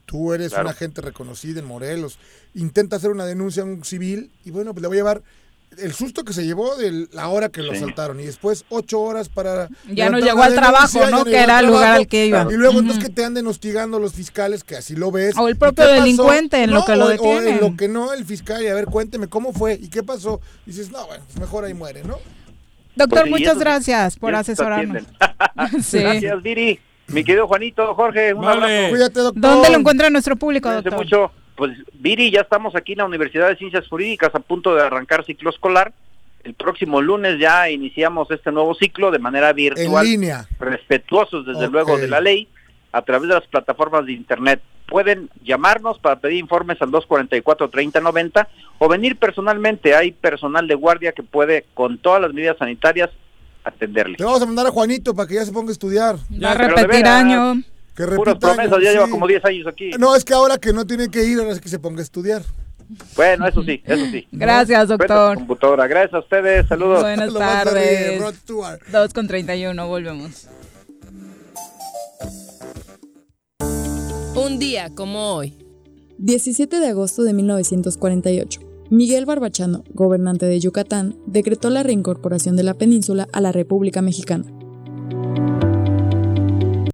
tú eres Claro. una gente reconocida en Morelos, intenta hacer una denuncia a un civil y bueno, pues le voy a llevar el susto que se llevó de la hora que lo Sí. asaltaron y después ocho horas para Ya no llegó al trabajo, ¿no? Que era el lugar al que iba. Y luego Ujú. entonces que te anden hostigando los fiscales que así lo ves. O el ¿Y propio pasó? delincuente en lo que lo o- O detienen. en lo que no, el fiscal, y a ver, cuénteme cómo fue y qué pasó. dices, no, bueno, pues mejor ahí muere, ¿no? Doctor, Pues muchas gracias por y eso asesorarnos. Sí. Gracias, Viri. Mi querido Juanito, Jorge, un Vale. abrazo. Cuídate, doctor. ¿Dónde lo encuentra nuestro público, Cuídense doctor? mucho. Pues Viri, ya estamos aquí en la Universidad de Ciencias Jurídicas a punto de arrancar ciclo escolar. El próximo lunes ya iniciamos este nuevo ciclo de manera En virtual, línea. respetuosos desde luego de la ley, a través de las plataformas de internet. Pueden llamarnos para pedir informes al 244-3090 o venir personalmente. Hay personal de guardia que puede, con todas las medidas sanitarias, atenderle. Le vamos a mandar a Juanito para que ya se ponga a estudiar. Va a repetir veras. año. Que Puras repita promesas, años, ya lleva como 10 años aquí. No, es que ahora que no tiene que ir, ahora es que se ponga a estudiar. Bueno, eso sí, eso sí. Gracias, doctor. computadora. Gracias a ustedes, saludos. Buenas tardes. Rod Stewart. 2 con 31, volvemos. Un día como hoy. 17 de agosto de 1948. Miguel Barbachano, gobernante de Yucatán, decretó la reincorporación de la península a la República Mexicana.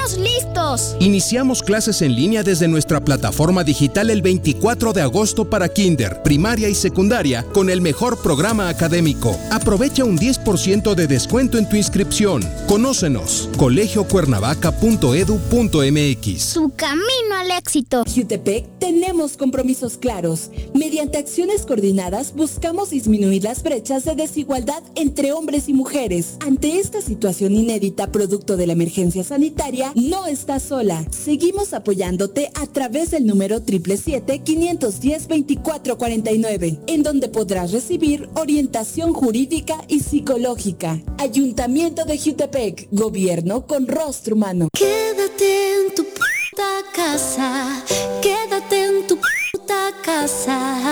estamos listos. Iniciamos clases en línea desde nuestra plataforma digital el 24 de agosto para kinder, primaria y secundaria con el mejor programa académico. Aprovecha un 10% de descuento en tu inscripción. Conócenos, colegiocuernavaca.edu.mx. Su camino al éxito. Jutepec tenemos compromisos claros. Mediante acciones coordinadas buscamos disminuir las brechas de desigualdad entre hombres y mujeres. Ante esta situación inédita producto de la emergencia sanitaria, no estás sola. Seguimos apoyándote a través del número 777-510-2449, en donde podrás recibir orientación jurídica y psicológica. Ayuntamiento de Jutepec, gobierno con rostro humano. Quédate en tu puta casa, quédate en tu puta casa,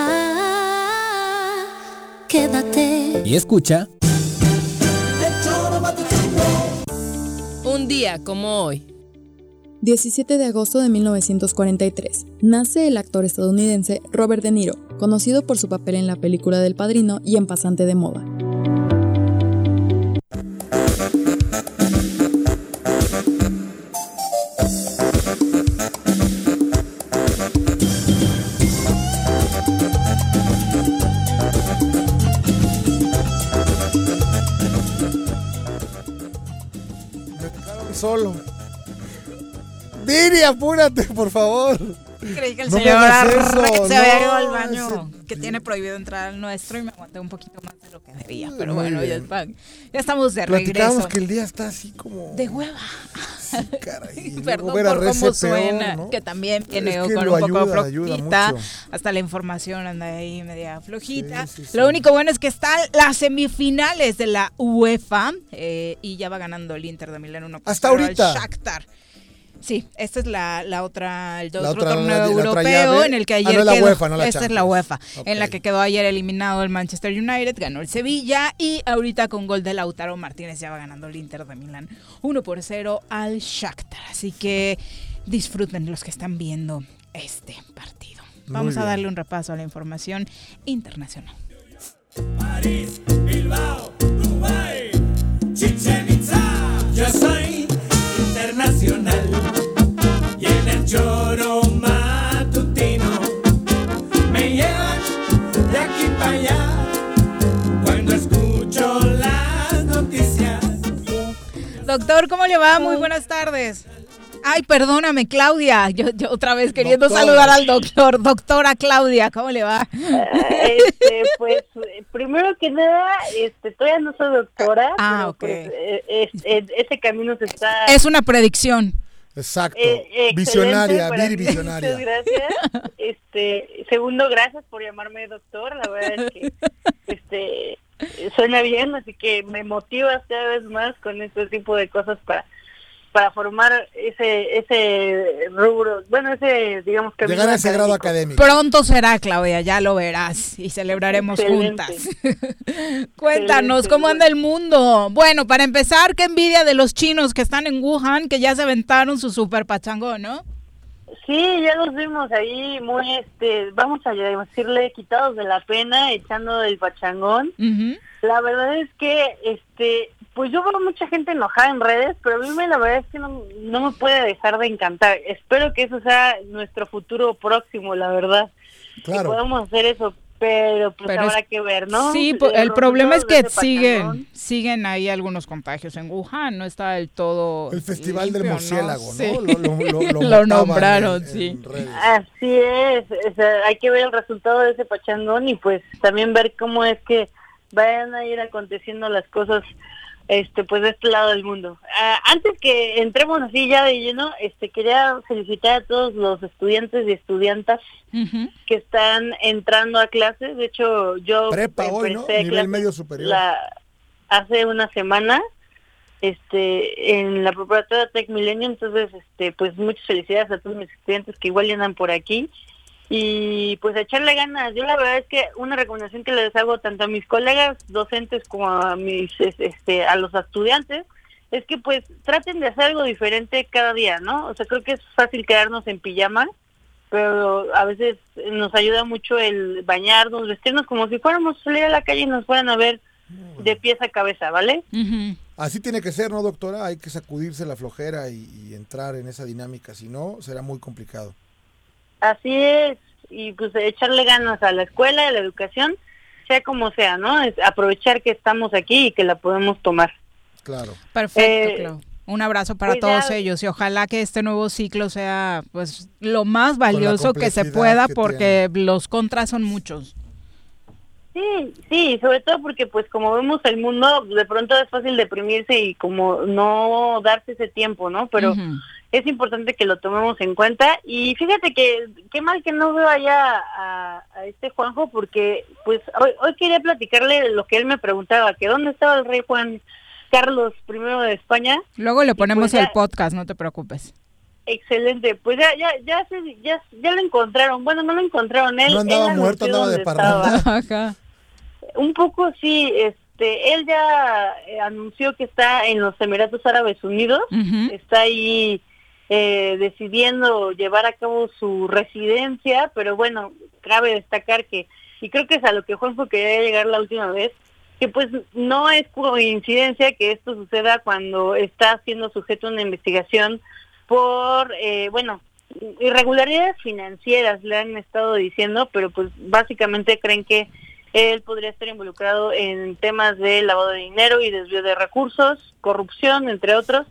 quédate. Y escucha. día como hoy. 17 de agosto de 1943. Nace el actor estadounidense Robert De Niro, conocido por su papel en la película del Padrino y en Pasante de Moda. solo. Diri, apúrate, por favor. Creí que el No señor eso, se había ido no, al baño, que tiene prohibido entrar al nuestro y me aguanté un poquito más de lo que debía. Pero Muy bueno, ya, ya estamos de Platicábamos regreso. que el día está así como. De hueva. Caray. y Perdón por cómo peor, suena, ¿no? que también viene Es que con un poco ayuda, ayuda flojita. mucho. Hasta la información anda ahí media flojita. Sí, sí, sí. Lo único bueno es que están las semifinales de la UEFA eh, y ya va ganando el Inter de Milán 1 Hasta al ahorita. Shakhtar. Sí, esta es la, la otra, el La otro otra- torneo la- europeo en el que Ah, ayer no es la quedó. UEFA, no la esta es la. UEFA, en la que quedó ayer eliminado el Manchester United, ganó el Sevilla y ahorita con gol de Lautaro Martínez ya va ganando el Inter de Milán 1 por 0 al Shakhtar. Así que disfruten los que están viendo este partido. Vamos a darle un repaso a la información internacional. París, Bilbao, Doctor, ¿cómo le va? Muy buenas tardes. Ay, perdóname, Claudia. Yo, yo otra vez queriendo saludar al doctor. Doctora Claudia, ¿cómo le va? Este, pues, primero que nada, este, todavía no soy doctora, Ah, pero ok. pues, eh, es- ese camino se está... Es una predicción. Exacto. eh, visionaria, mí. visionaria. Muchas gracias. Este, segundo, gracias por llamarme doctor. La verdad es que este, suena bien, así que me motivas cada vez más con este tipo de cosas para para formar ese ese rubro, bueno, ese digamos que Llegar a ese grado académico. Pronto será, Claudia, ya lo verás y celebraremos Excelente. juntas. Cuéntanos, Excelente, ¿cómo anda el mundo? Bueno, para empezar, qué envidia de los chinos que están en Wuhan, que ya se aventaron su super pachangón, ¿no? Sí, ya nos vimos ahí muy, este, vamos a decirle, quitados de la pena, echando el pachangón. La verdad es que, este, pues yo veo mucha gente enojada en redes, pero a mí me- la verdad es que no, no me puede dejar de encantar. Espero que eso sea nuestro futuro próximo, la verdad. Claro. Que podamos hacer eso, pero pues Pero habrá es- que ver, ¿no? Sí, Los el problema es que siguen, siguen ahí algunos contagios en Wuhan, no está del todo. El festival del limpio, murciélago, ¿no? Sí. Lo- lo- lo- lo Lo mataban nombraron, en- sí. Así es, o sea, hay que ver el resultado de ese pachangón y pues también ver cómo es que vayan a ir aconteciendo las cosas este pues de este lado del mundo. Ah, antes que entremos así ya de lleno, este quería felicitar a todos los estudiantes y estudiantas que están entrando a clases. De hecho, yo Prepa hoy, ¿no? empecé Nivel clases medio superior. la- hace una semana este en la preparatoria Tech Milenio, entonces este pues muchas felicidades a todos mis estudiantes que igual andan por aquí y pues a echarle ganas. Yo la verdad es que una recomendación que les hago tanto a mis colegas docentes como a mis es- este a los estudiantes es que pues traten de hacer algo diferente cada día, ¿no? O sea, creo que es fácil quedarnos en pijama, pero a veces nos ayuda mucho el bañarnos, vestirnos como si fuéramos a salir a la calle y nos fueran a ver de pies a cabeza, ¿vale? Así tiene que ser, ¿no, doctora? Hay que sacudirse la flojera y, y entrar en esa dinámica, si no, será muy complicado. Así es, y pues echarle ganas a la escuela, a la educación, sea como sea, ¿no? Es aprovechar que estamos aquí y que la podemos tomar. Claro. Perfecto, Eh, Clau. Un abrazo para todos ellos y ojalá que este nuevo ciclo sea pues lo más valioso que se pueda que porque los contras son muchos. Sí, sí, sobre todo porque pues como vemos el mundo, de pronto es fácil deprimirse y como no darse ese tiempo, ¿no? Pero. Es importante que lo tomemos en cuenta y fíjate que qué mal que no veo allá a, a este Juanjo porque pues hoy, hoy quería platicarle lo que él me preguntaba, que dónde estaba el rey Juan Carlos I de España. Luego le ponemos pues ya- el podcast, no te preocupes. Excelente, pues ya ya ya se- ya, ya lo encontraron. Bueno, no lo encontraron él. No andaba él muerto, andaba de parranda. Un poco sí, este, él ya eh, anunció que está en los Emiratos Árabes Unidos, Ujú. está ahí eh, decidiendo llevar a cabo su residencia, pero bueno, cabe destacar que, y creo que es a lo que Juanjo quería llegar la última vez, que pues no es coincidencia que esto suceda cuando está siendo sujeto a una investigación por, eh, bueno, irregularidades financieras, le han estado diciendo, pero pues básicamente creen que él podría estar involucrado en temas de lavado de dinero y desvío de recursos, corrupción, entre otros.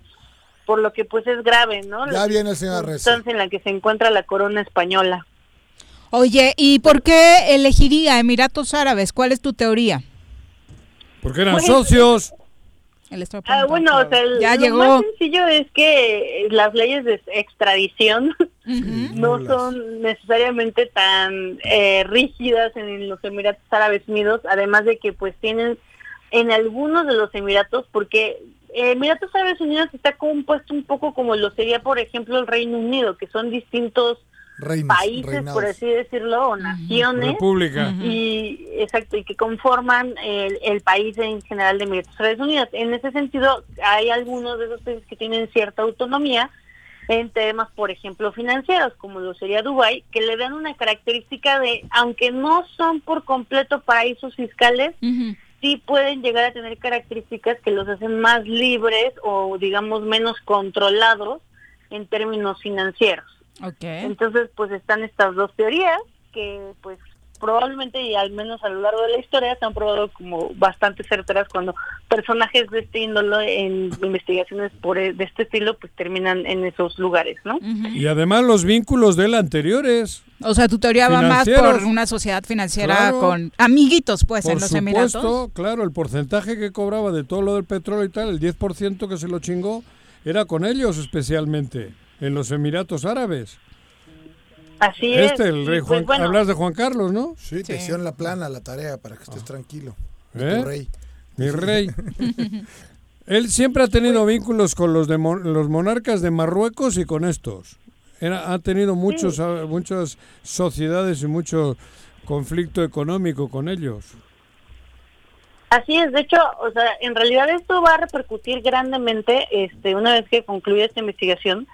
Por lo que pues es grave, ¿no? Ya La viene el señor Reza. en la que se encuentra la corona española. Oye, ¿y por qué elegiría Emiratos Árabes? ¿Cuál es tu teoría? Porque eran Pues- socios. Él estaba Ah, bueno, o sea, Ya lo llegó. más sencillo es que las leyes de extradición no son necesariamente tan eh, rígidas en los Emiratos Árabes Unidos, además de que pues tienen en algunos de los Emiratos, porque eh, Emiratos Árabes Unidos está compuesto un poco como lo sería, por ejemplo, el Reino Unido, que son distintos Reinos, países, reinados. por así decirlo, o naciones. República. Y exacto, y que conforman el, el país en general de Emiratos Árabes Unidos. En ese sentido, hay algunos de esos países que tienen cierta autonomía en temas, por ejemplo, financieros, como lo sería Dubái, que le dan una característica de, aunque no son por completo paraísos fiscales, sí pueden llegar a tener características que los hacen más libres o, digamos, menos controlados en términos financieros. Entonces, pues están estas dos teorías que, pues, probablemente y al menos a lo largo de la historia se han probado como bastante certeras cuando personajes de este índole en investigaciones por e- de este estilo pues terminan en esos lugares, ¿no? Y además los vínculos de él anteriores. O sea, tu teoría va más por una sociedad financiera Claro. con amiguitos, pues, Por en los supuesto, Emiratos. claro, el porcentaje que cobraba de todo lo del petróleo y tal, el 10% que se lo chingó, era con ellos especialmente, en los Emiratos Árabes. Así es. Este, el y, rey pues, Juan, bueno, hablas de Juan Carlos, ¿no? Sí, te hicieron la plana, la tarea, para que estés tranquilo. De ¿Eh? tu rey. Mi rey. Él siempre ha tenido vínculos con los de mon- los monarcas de Marruecos y con estos. Era, ha tenido muchos, ah, muchas sociedades y mucho conflicto económico con ellos. Así es, de hecho, o sea, en realidad esto va a repercutir grandemente este, una vez que concluya esta investigación,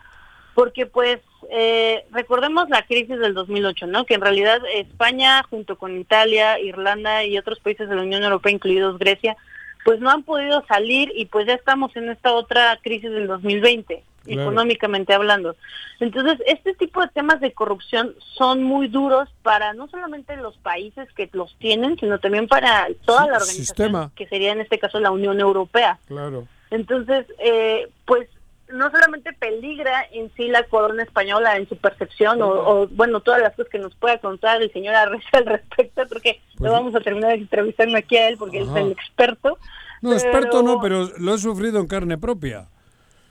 porque pues eh, recordemos la crisis del 2008, ¿no? Que en realidad España junto con Italia, Irlanda y otros países de la Unión Europea, incluidos Grecia, pues no han podido salir y pues ya estamos en esta otra crisis del 2020, Claro. económicamente hablando. Entonces, este tipo de temas de corrupción son muy duros para no solamente los países que los tienen, sino también para toda Sí, la organización, sistema. que sería en este caso la Unión Europea. Claro. Entonces, eh, pues no solamente peligra en sí la corona española en su percepción o, o, bueno, todas las cosas que nos pueda contar el señor Arreza al respecto, porque lo vamos a terminar entrevistando aquí a él porque él es el experto. No, experto pero- no, pero lo he sufrido en carne propia.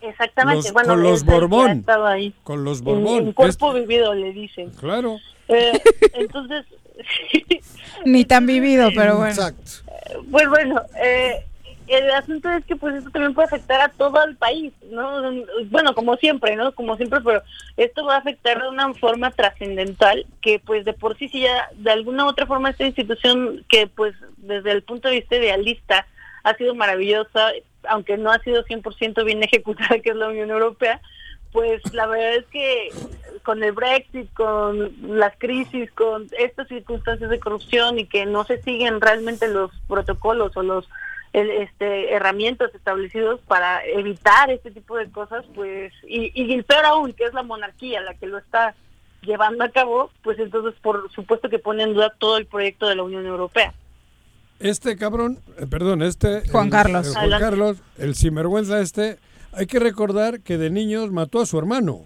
Exactamente, Los- bueno, con los Borbón. ahí. Con los En- Borbón. En, cuerpo vivido, le dicen. Claro. Eh, entonces, Ni tan vivido, pero bueno. pues bueno, eh, el asunto es que pues esto también puede afectar a todo el país, ¿no? Bueno, como siempre, ¿no? Como siempre, pero esto va a afectar de una forma trascendental que pues de por sí, si ya de alguna u otra forma esta institución que pues desde el punto de vista idealista ha sido maravillosa, aunque no ha sido 100% bien ejecutada, que es la Unión Europea, pues la verdad es que con el Brexit, con las crisis, con estas circunstancias de corrupción y que no se siguen realmente los protocolos o los el- este, herramientas establecidos para evitar este tipo de cosas, pues, y, y el peor aún, que es la monarquía la que lo está llevando a cabo, pues entonces por supuesto que pone en duda todo el proyecto de la Unión Europea. Este cabrón, eh, perdón, este... Juan el- Carlos. el Juan Adelante. Carlos, el sinvergüenza este, hay que recordar que de niños mató a su hermano,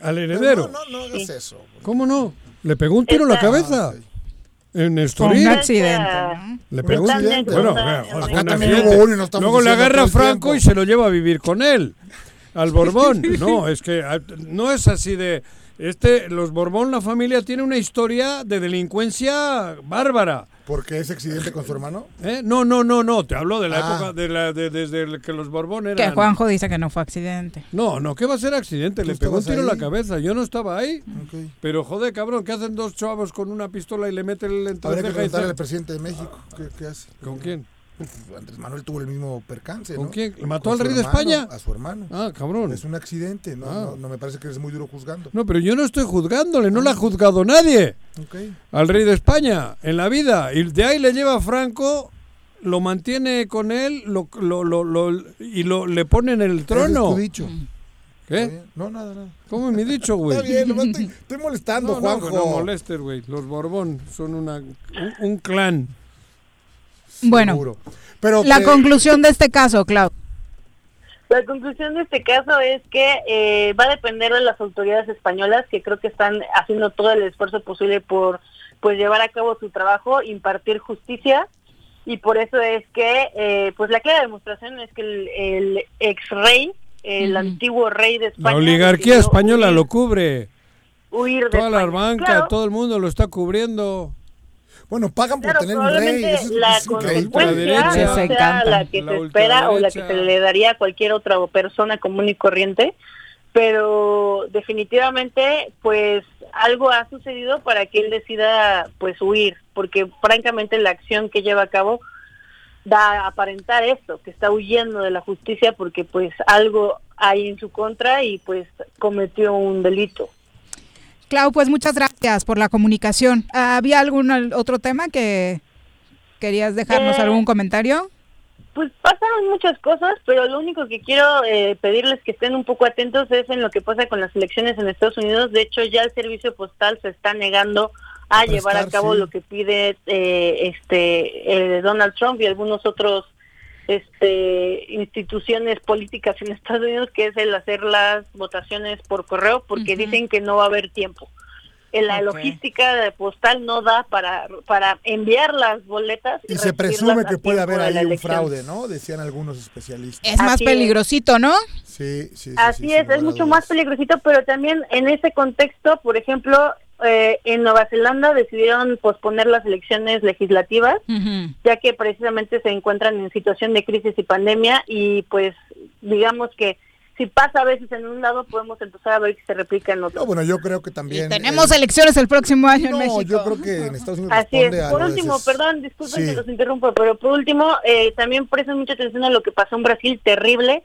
al heredero. No, no, no hagas eso. ¿Cómo no? Le pegó un tiro en la cabeza. En Estoril. un accidente, ¿no? Le pegó un accidente. Bueno, en fue un Acá también accidente. hubo uno y no estamos Luego le agarra a Franco y se lo lleva a vivir con él. Al Borbón. No, es que ah, no es así de. Este, los Borbón, la familia, tiene una historia de delincuencia bárbara. ¿Porque ese accidente con su hermano? ¿Eh? No, no, no, no. Te hablo de la Ah. época de la, de- desde el que los Borbón eran. Que Juanjo dice que no fue accidente. No, no, ¿qué va a ser accidente? Le pegó un tiro en la cabeza. Yo no estaba ahí. Pero joder, cabrón, ¿qué hacen dos chavos con una pistola y le meten el entre Habría que preguntarle al presidente de México qué, qué hace. ¿Con quién? Uf, Andrés Manuel tuvo el mismo percance. ¿Con ¿no? quién? ¿Le mató Con al rey de hermano, España? A su hermano. Ah, cabrón. Es un accidente. No, Ah. no, no me parece que eres muy duro juzgando. No, pero yo no estoy juzgándole, no la ha juzgado nadie Ok. al rey de España en la vida. Y de ahí le lleva a Franco, lo mantiene con él lo, lo, lo, lo- y lo, le pone en el trono. tu dicho. ¿Qué? No, nada, nada. ¿Cómo es mi dicho, güey? Está bien, nomás estoy, estoy molestando, No, no, Juanjo. no molestes, güey. Los Borbón son una, un, un clan. Bueno, Seguro. Pero la que- conclusión de este caso, Clau. La conclusión de este caso es que eh, va a depender de las autoridades españolas que creo que están haciendo todo el esfuerzo posible por pues llevar a cabo su trabajo, impartir justicia y por eso es que eh, pues la clara demostración es que el, el ex rey, el antiguo rey de España, La oligarquía española huir- lo cubre. huir de Toda la España. banca, Claro, todo el mundo lo está cubriendo. Bueno, pagan Claro, probablemente la consecuencia derecha. sea la que La se espera o la que se le daría a cualquier otra persona común y corriente, pero definitivamente pues algo ha sucedido para que él decida pues huir, porque francamente la acción que lleva a cabo da a aparentar esto, que está huyendo de la justicia porque pues algo hay en su contra y pues cometió un delito. Clau, pues muchas gracias por la comunicación. ¿Había algún al- otro tema que querías dejarnos Eh, algún comentario? Pues pasaron muchas cosas, pero lo único que quiero eh, pedirles que estén un poco atentos es en lo que pasa con las elecciones en Estados Unidos. De hecho, ya el servicio postal se está negando a, A llevar a cabo sí. lo que pide eh, este eh, Donald Trump y algunos otros este instituciones políticas en Estados Unidos, que es el hacer las votaciones por correo, porque dicen que no va a haber tiempo. La logística de postal no da para para enviar las boletas Y se presume que puede haber ahí un fraude, ¿no? Decían algunos especialistas. Es más es. peligrosito, ¿no? Sí, sí, sí. Así sí, es, es mucho más peligrosito, pero también en ese contexto, por ejemplo, eh, en Nueva Zelanda decidieron posponer las elecciones legislativas, Ujú. ya que precisamente se encuentran en situación de crisis y pandemia y pues digamos que si pasa a veces en un lado podemos empezar a ver que se replica en otro. No, bueno, yo creo que también. Tenemos eh, elecciones el próximo año en No, México. yo creo que en Estados Unidos Así es. Por último, esos- perdón, disculpen Sí. que los interrumpa, pero por último, eh, también presten mucha atención a lo que pasó en Brasil, terrible,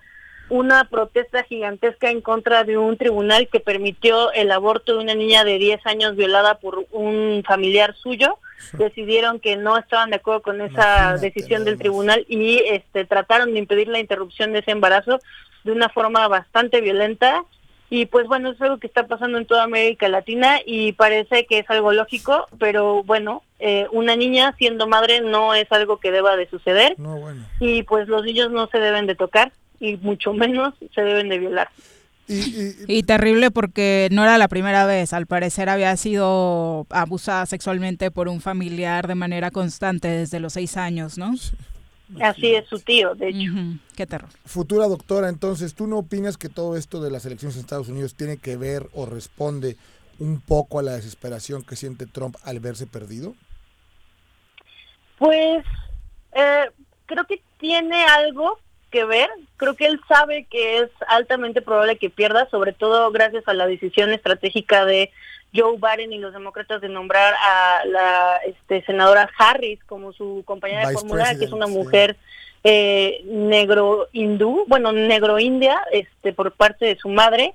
una protesta gigantesca en contra de un tribunal que permitió el aborto de una niña de 10 años violada por un familiar suyo. Decidieron que no estaban de acuerdo con esa Imagínate decisión del tribunal y este trataron de impedir la interrupción de ese embarazo de una forma bastante violenta. Y pues bueno, es algo que está pasando en toda América Latina y parece que es algo lógico, pero bueno, eh, una niña siendo madre no es algo que deba de suceder. No, bueno. y pues los niños no se deben de tocar y mucho menos se deben de violar. Y, y- Y terrible porque no era la primera vez. Al parecer había sido abusada sexualmente por un familiar de manera constante desde los seis años, ¿no? Así es su tío, de hecho. Qué terror. futura doctora, entonces, ¿tú no opinas que todo esto de las elecciones en Estados Unidos tiene que ver o responde un poco a la desesperación que siente Trump al verse perdido? Pues eh, creo que tiene algo que ver. Creo que él sabe que es altamente probable que pierda, sobre todo gracias a la decisión estratégica de Joe Biden y los demócratas de nombrar a la este, senadora Harris como su compañera de fórmula, que es una sí. mujer eh, negro hindú, bueno, negro india, este, por parte de su madre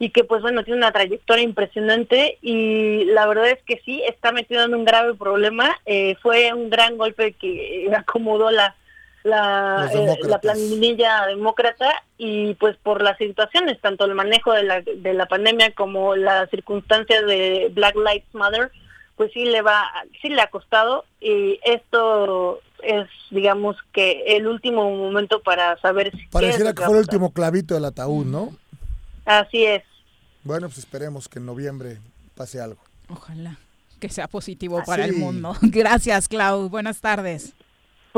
y que pues bueno tiene una trayectoria impresionante y la verdad es que sí está metido en un grave problema Eh, fue un gran golpe que acomodó la la, eh, la planilla demócrata y pues por las situaciones tanto el manejo de la de la pandemia como las circunstancias de Black Lives Matter pues sí le va sí le ha costado y esto es digamos que el último momento para saber si Pareciera que fue el último clavito del ataúd, ¿no? así es Bueno, pues esperemos que en noviembre pase algo. Ojalá que sea positivo para el mundo. Gracias, Clau. Buenas tardes.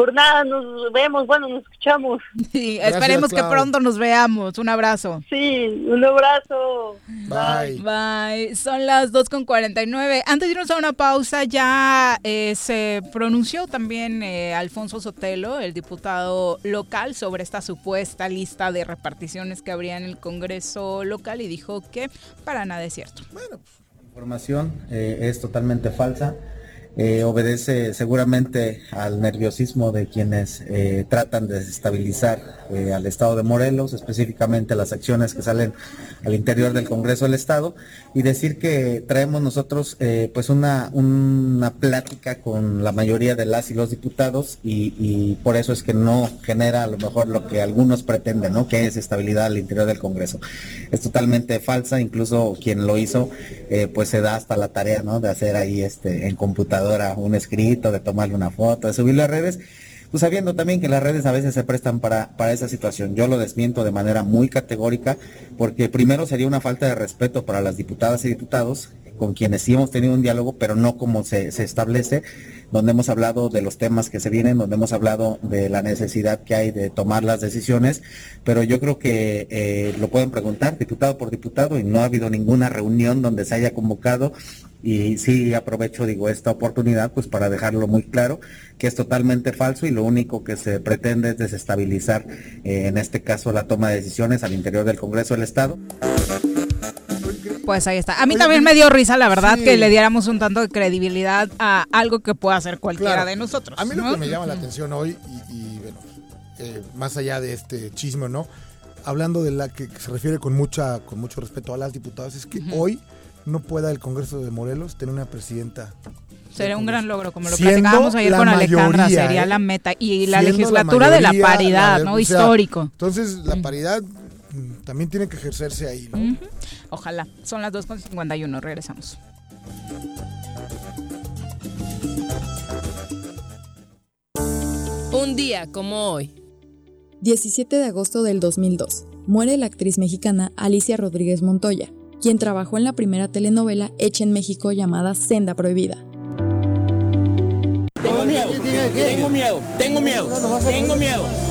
Por nada, nos vemos, bueno, nos escuchamos. Sí, Gracias, esperemos que pronto nos veamos. Un abrazo. Sí, un abrazo. Bye. Bye. Son las 2.49. Antes de irnos a una pausa, ya eh, se pronunció también eh, Alfonso Sotelo, el diputado local, sobre esta supuesta lista de reparticiones que habría en el Congreso local y dijo que para nada es cierto. información eh, es totalmente falsa. Eh, obedece seguramente al nerviosismo de quienes eh, tratan de desestabilizar eh, al Estado de Morelos, específicamente las acciones que salen al interior del Congreso del Estado, y decir que traemos nosotros eh, pues una, una plática con la mayoría de las y los diputados y, y por eso es que no genera a lo mejor lo que algunos pretenden, ¿no? que es estabilidad al interior del Congreso. Es totalmente falsa, incluso quien lo hizo eh, pues se da hasta la tarea ¿no? de hacer ahí este en computadora un escrito, de tomarle una foto, de subirlo a redes pues sabiendo también que las redes a veces se prestan para, para esa situación. Yo lo desmiento de manera muy categórica porque primero sería una falta de respeto para las diputadas y diputados con quienes sí hemos tenido un diálogo, pero no como se, se establece donde hemos hablado de los temas que se vienen, donde hemos hablado de la necesidad que hay de tomar las decisiones, pero yo creo que eh, lo pueden preguntar diputado por diputado y no ha habido ninguna reunión donde se haya convocado y sí aprovecho, digo, esta oportunidad pues para dejarlo muy claro que es totalmente falso y lo único que se pretende es desestabilizar, eh, en este caso, la toma de decisiones al interior del Congreso del Estado. Pues ahí está. A mí Oye, también me dio risa, la verdad, Sí. que le diéramos un tanto de credibilidad a algo que pueda hacer cualquiera Claro. de nosotros. A mí lo que me llama la atención hoy, y, y, bueno, eh, más allá de este chisme, ¿no? Hablando de la que, se refiere con mucha, con mucho respeto a las diputadas, es que hoy no pueda el Congreso de Morelos tener una presidenta. Sería un gran logro, como lo platicábamos ayer con Alejandra, mayoría, sería ¿eh? la meta. Y la legislatura de la paridad, la- ¿no? o sea, Histórico. Entonces, la paridad también tiene que ejercerse ahí, ¿no? Ojalá. Son las 2.51, regresamos. Un día como hoy. 17 de agosto del 2002. Muere la actriz mexicana Alicia Rodríguez Montoya, quien trabajó en la primera telenovela hecha en México llamada Senda Prohibida. Tengo miedo, tengo miedo, tengo miedo, tengo miedo,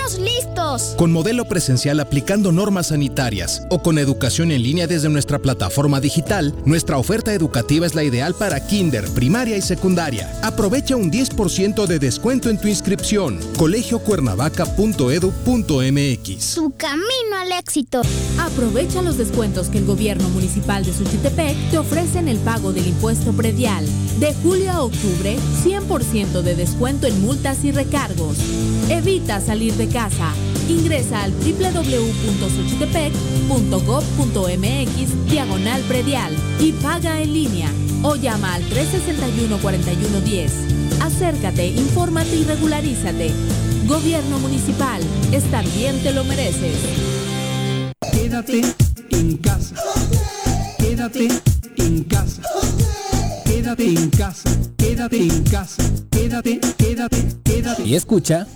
estamos listos. Con modelo presencial aplicando normas sanitarias o con educación en línea desde nuestra plataforma digital, nuestra oferta educativa es la ideal para kinder, primaria y secundaria. Aprovecha un 10% de descuento en tu inscripción. colegiocuernavaca.edu.mx. Su camino al éxito. Aprovecha los descuentos que el gobierno municipal de Suchitepec te ofrece en el pago del impuesto predial. De julio a octubre, 100% de descuento en multas y recargos. Evita salir de casa. Ingresa al www.suchitepec.gov.mx diagonal predial y paga en línea o llama al 361-4110. Acércate, infórmate y regularízate. Gobierno municipal, estar bien te lo mereces. Quédate en casa. Quédate en casa. Quédate en casa. Quédate en casa. Quédate, quédate, quédate. Y escucha.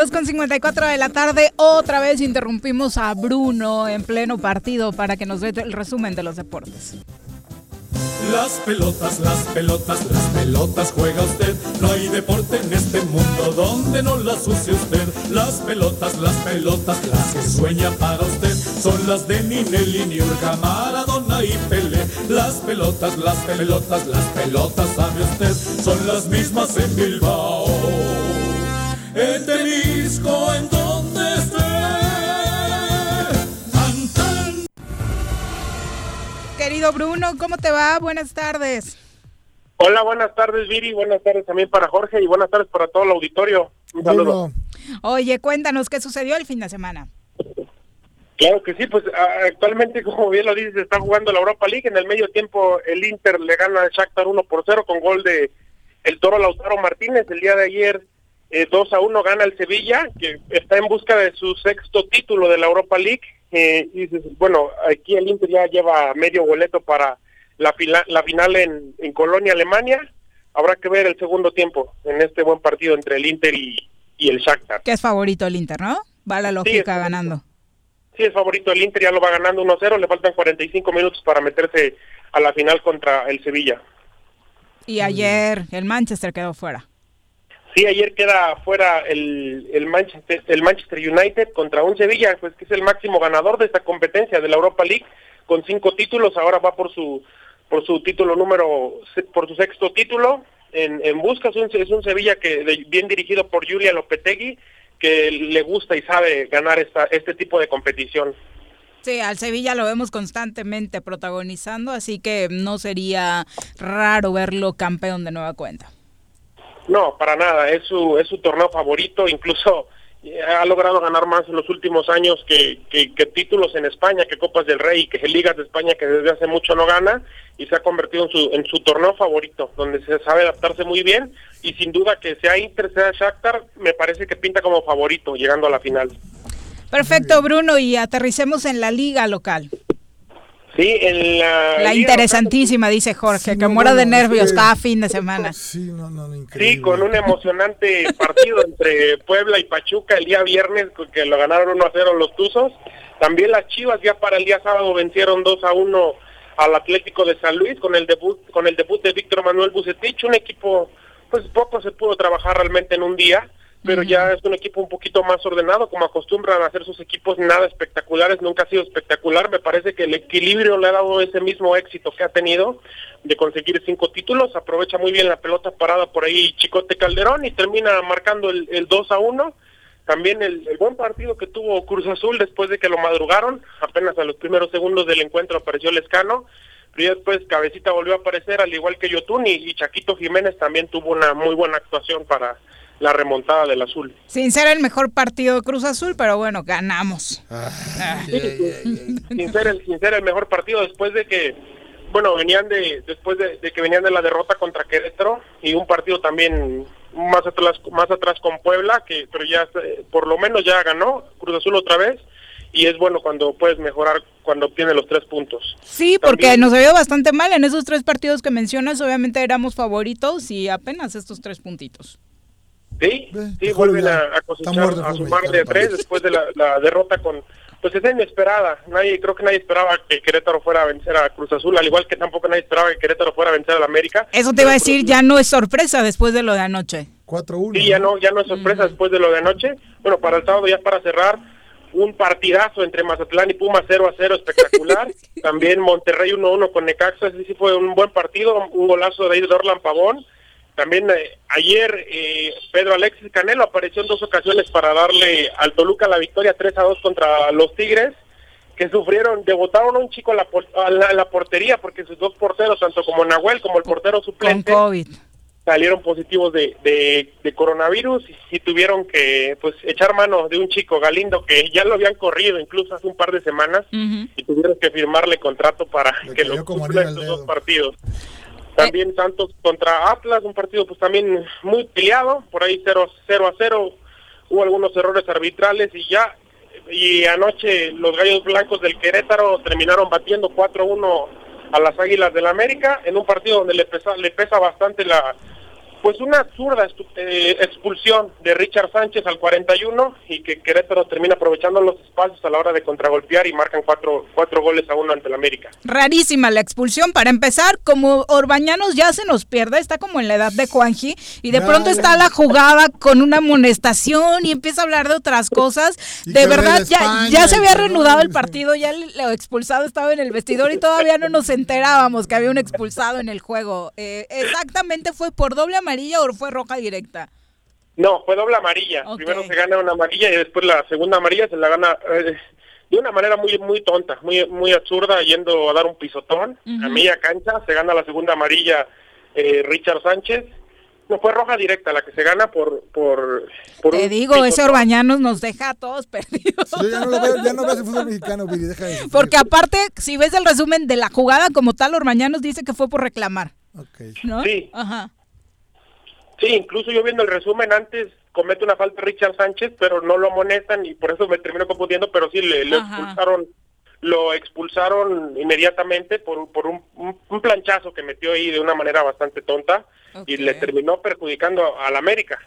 2.54 de la tarde, otra vez interrumpimos a Bruno en pleno partido para que nos dé el resumen de los deportes. Las pelotas, las pelotas, las pelotas juega usted. No hay deporte en este mundo donde no las use usted. Las pelotas, las pelotas, las que sueña para usted. Son las de Ninelli, Niurka, Maradona y Pelé. Las pelotas, las pelotas, las pelotas, sabe usted. Son las mismas en Bilbao. En querido Bruno. ¿Cómo te va? Buenas tardes. Hola, buenas tardes, Viri. Buenas tardes también para Jorge y buenas tardes para todo el auditorio. Un saludo. Oye, cuéntanos qué sucedió el fin de semana. Claro que sí, pues actualmente, como bien lo dices, está jugando la Europa League. En el medio tiempo, el Inter le gana al Shakhtar 1 por 0 con gol de el Toro Lautaro Martínez. El día de ayer, eh, 2 a 1 gana el Sevilla, que está en busca de su sexto título de la Europa League. Eh, dices, bueno, aquí el Inter ya lleva medio boleto para la, fila- la final en, en Colonia, Alemania. Habrá que ver el segundo tiempo en este buen partido entre el Inter y, y el Shakhtar. Que es favorito el Inter, ¿no? Va la lógica ganando. Sí, es favorito el Inter, ya lo va ganando 1-0, le faltan 45 minutos para meterse a la final contra el Sevilla. Y ayer el Manchester quedó fuera. Sí, ayer queda fuera el, Manchester, el Manchester United contra un Sevilla, pues que es el máximo ganador de esta competencia de la Europa League, con cinco títulos, ahora va por su por su título número, por su sexto título, en, en busca, es un, es un Sevilla que de- bien dirigido por Julia Lopetegui, que le gusta y sabe ganar esta, este tipo de competición. Sí, al Sevilla lo vemos constantemente protagonizando, así que no sería raro verlo campeón de nueva cuenta. No, para nada. Es su, es su torneo favorito. Incluso eh, ha logrado ganar más en los últimos años que, que- títulos en España, que Copas del Rey, que Ligas de España, que desde hace mucho no gana. Y se ha convertido en su, en su torneo favorito, donde se sabe adaptarse muy bien. Y sin duda que sea Inter, sea Shakhtar, me parece que pinta como favorito llegando a la final. Perfecto, Bruno, y aterricemos en la liga local. Sí, en la... La interesantísima, dice Jorge, que muera de nervios cada fin de semana. Sí, con un emocionante partido entre Puebla y Pachuca el día viernes, que lo ganaron 1 a 0 los Tuzos. También las Chivas ya para el día sábado vencieron 2 a 1 al Atlético de San Luis con el debut con el debut de Víctor Manuel Bucetich, un equipo pues poco se pudo trabajar realmente en un día, pero ya es un equipo un poquito más ordenado, como acostumbran a hacer sus equipos, nada espectaculares, nunca ha sido espectacular, me parece que el equilibrio le ha dado ese mismo éxito que ha tenido de conseguir cinco títulos, aprovecha muy bien la pelota parada por ahí Chicote Calderón y termina marcando el, el 2 a 1. También el, el buen partido que tuvo Cruz Azul después de que lo madrugaron, apenas a los primeros segundos del encuentro apareció Lescano, pero después Cabecita volvió a aparecer al igual que Yotun y, y Chaquito Jiménez también tuvo una muy buena actuación para la remontada del azul. Sin ser el mejor partido de Cruz Azul, pero bueno, ganamos. sin ser el sin ser el mejor partido después de que bueno venían de después de, de que venían de la derrota contra Querétaro y un partido también más atrás más atrás con Puebla que pero ya por lo menos ya ganó Cruz Azul otra vez y es bueno cuando puedes mejorar cuando obtienes los tres puntos Sí, porque nos ha ido bastante mal en esos tres partidos que mencionas. Obviamente éramos favoritos y apenas estos tres puntitos. Sí, sí, vuelven a, a cosechar, muerto a sumar de tres después de la, la derrota con... Pues es inesperada. Nadie, creo que nadie esperaba que Querétaro fuera a vencer a Cruz Azul, al igual que tampoco nadie esperaba que Querétaro fuera a vencer al América. Eso te iba a decir, ya no es sorpresa después de lo de anoche. 4-1. Sí, ya no, ya no es sorpresa después de lo de anoche. Bueno, para el sábado ya para cerrar, un partidazo entre Mazatlán y Pumas 0 a 0 espectacular. También Monterrey 1-1 con Necaxa, ese sí fue un buen partido, un golazo de ahí de Dorlan Pavón. También eh, ayer eh, Pedro Alexis Canelo apareció en dos ocasiones para darle al Toluca la victoria 3 a 2 contra los Tigres, que sufrieron, debotaron a un chico a la, por- a la, a la portería porque sus dos porteros, tanto como Nahuel como el portero suplente, Con COVID. salieron positivos de, de, de coronavirus y, y tuvieron que pues echar mano de un chico Galindo que ya lo habían corrido incluso hace un par de semanas y tuvieron que firmarle contrato para que lo cumpla estos dos partidos. También Santos contra Atlas, un partido pues también muy peleado, por ahí 0, 0 a 0, hubo algunos errores arbitrales y ya, y anoche los Gallos Blancos del Querétaro terminaron batiendo 4-1 a las Águilas del América en un partido donde le pesa, le pesa bastante la pues una absurda estu- eh, expulsión de Richard Sánchez al 41 y que Querétaro termina aprovechando los espacios a la hora de contragolpear y marcan cuatro, cuatro goles a uno ante el América. Rarísima la expulsión. Para empezar, como Orbañanos ya se nos pierde, está como en la edad de Juanji, y de pronto está la jugada con una amonestación y empieza a hablar de otras cosas. De verdad, de ya, España ya se había reanudado el partido, ya el, el expulsado estaba en el vestidor y todavía no nos enterábamos que había un expulsado en el juego. Eh, ¿Exactamente fue por doble amarilla o fue roja directa? No, fue doble amarilla. Primero se gana una amarilla y después la segunda amarilla se la gana, eh, de una manera muy muy tonta, muy muy absurda, yendo a dar un pisotón a media cancha, se gana la segunda amarilla eh, Richard Sánchez. No fue roja directa la que se gana por por, por Te digo, ese pisotón. Orbañanos nos deja a todos perdidos. Yo ya no lo veo, ya no veo ese fútbol mexicano, Viri, deja de sufrir. Porque aparte, si ves el resumen de la jugada como tal, Orbañanos dice que fue por reclamar. ¿No? Sí. Ajá. Sí, incluso yo viendo el resumen antes comete una falta Richard Sánchez, pero no lo amonestan y por eso me termino confundiendo, pero sí le, expulsaron lo expulsaron inmediatamente por, por un, planchazo que metió ahí de una manera bastante tonta y le terminó perjudicando al América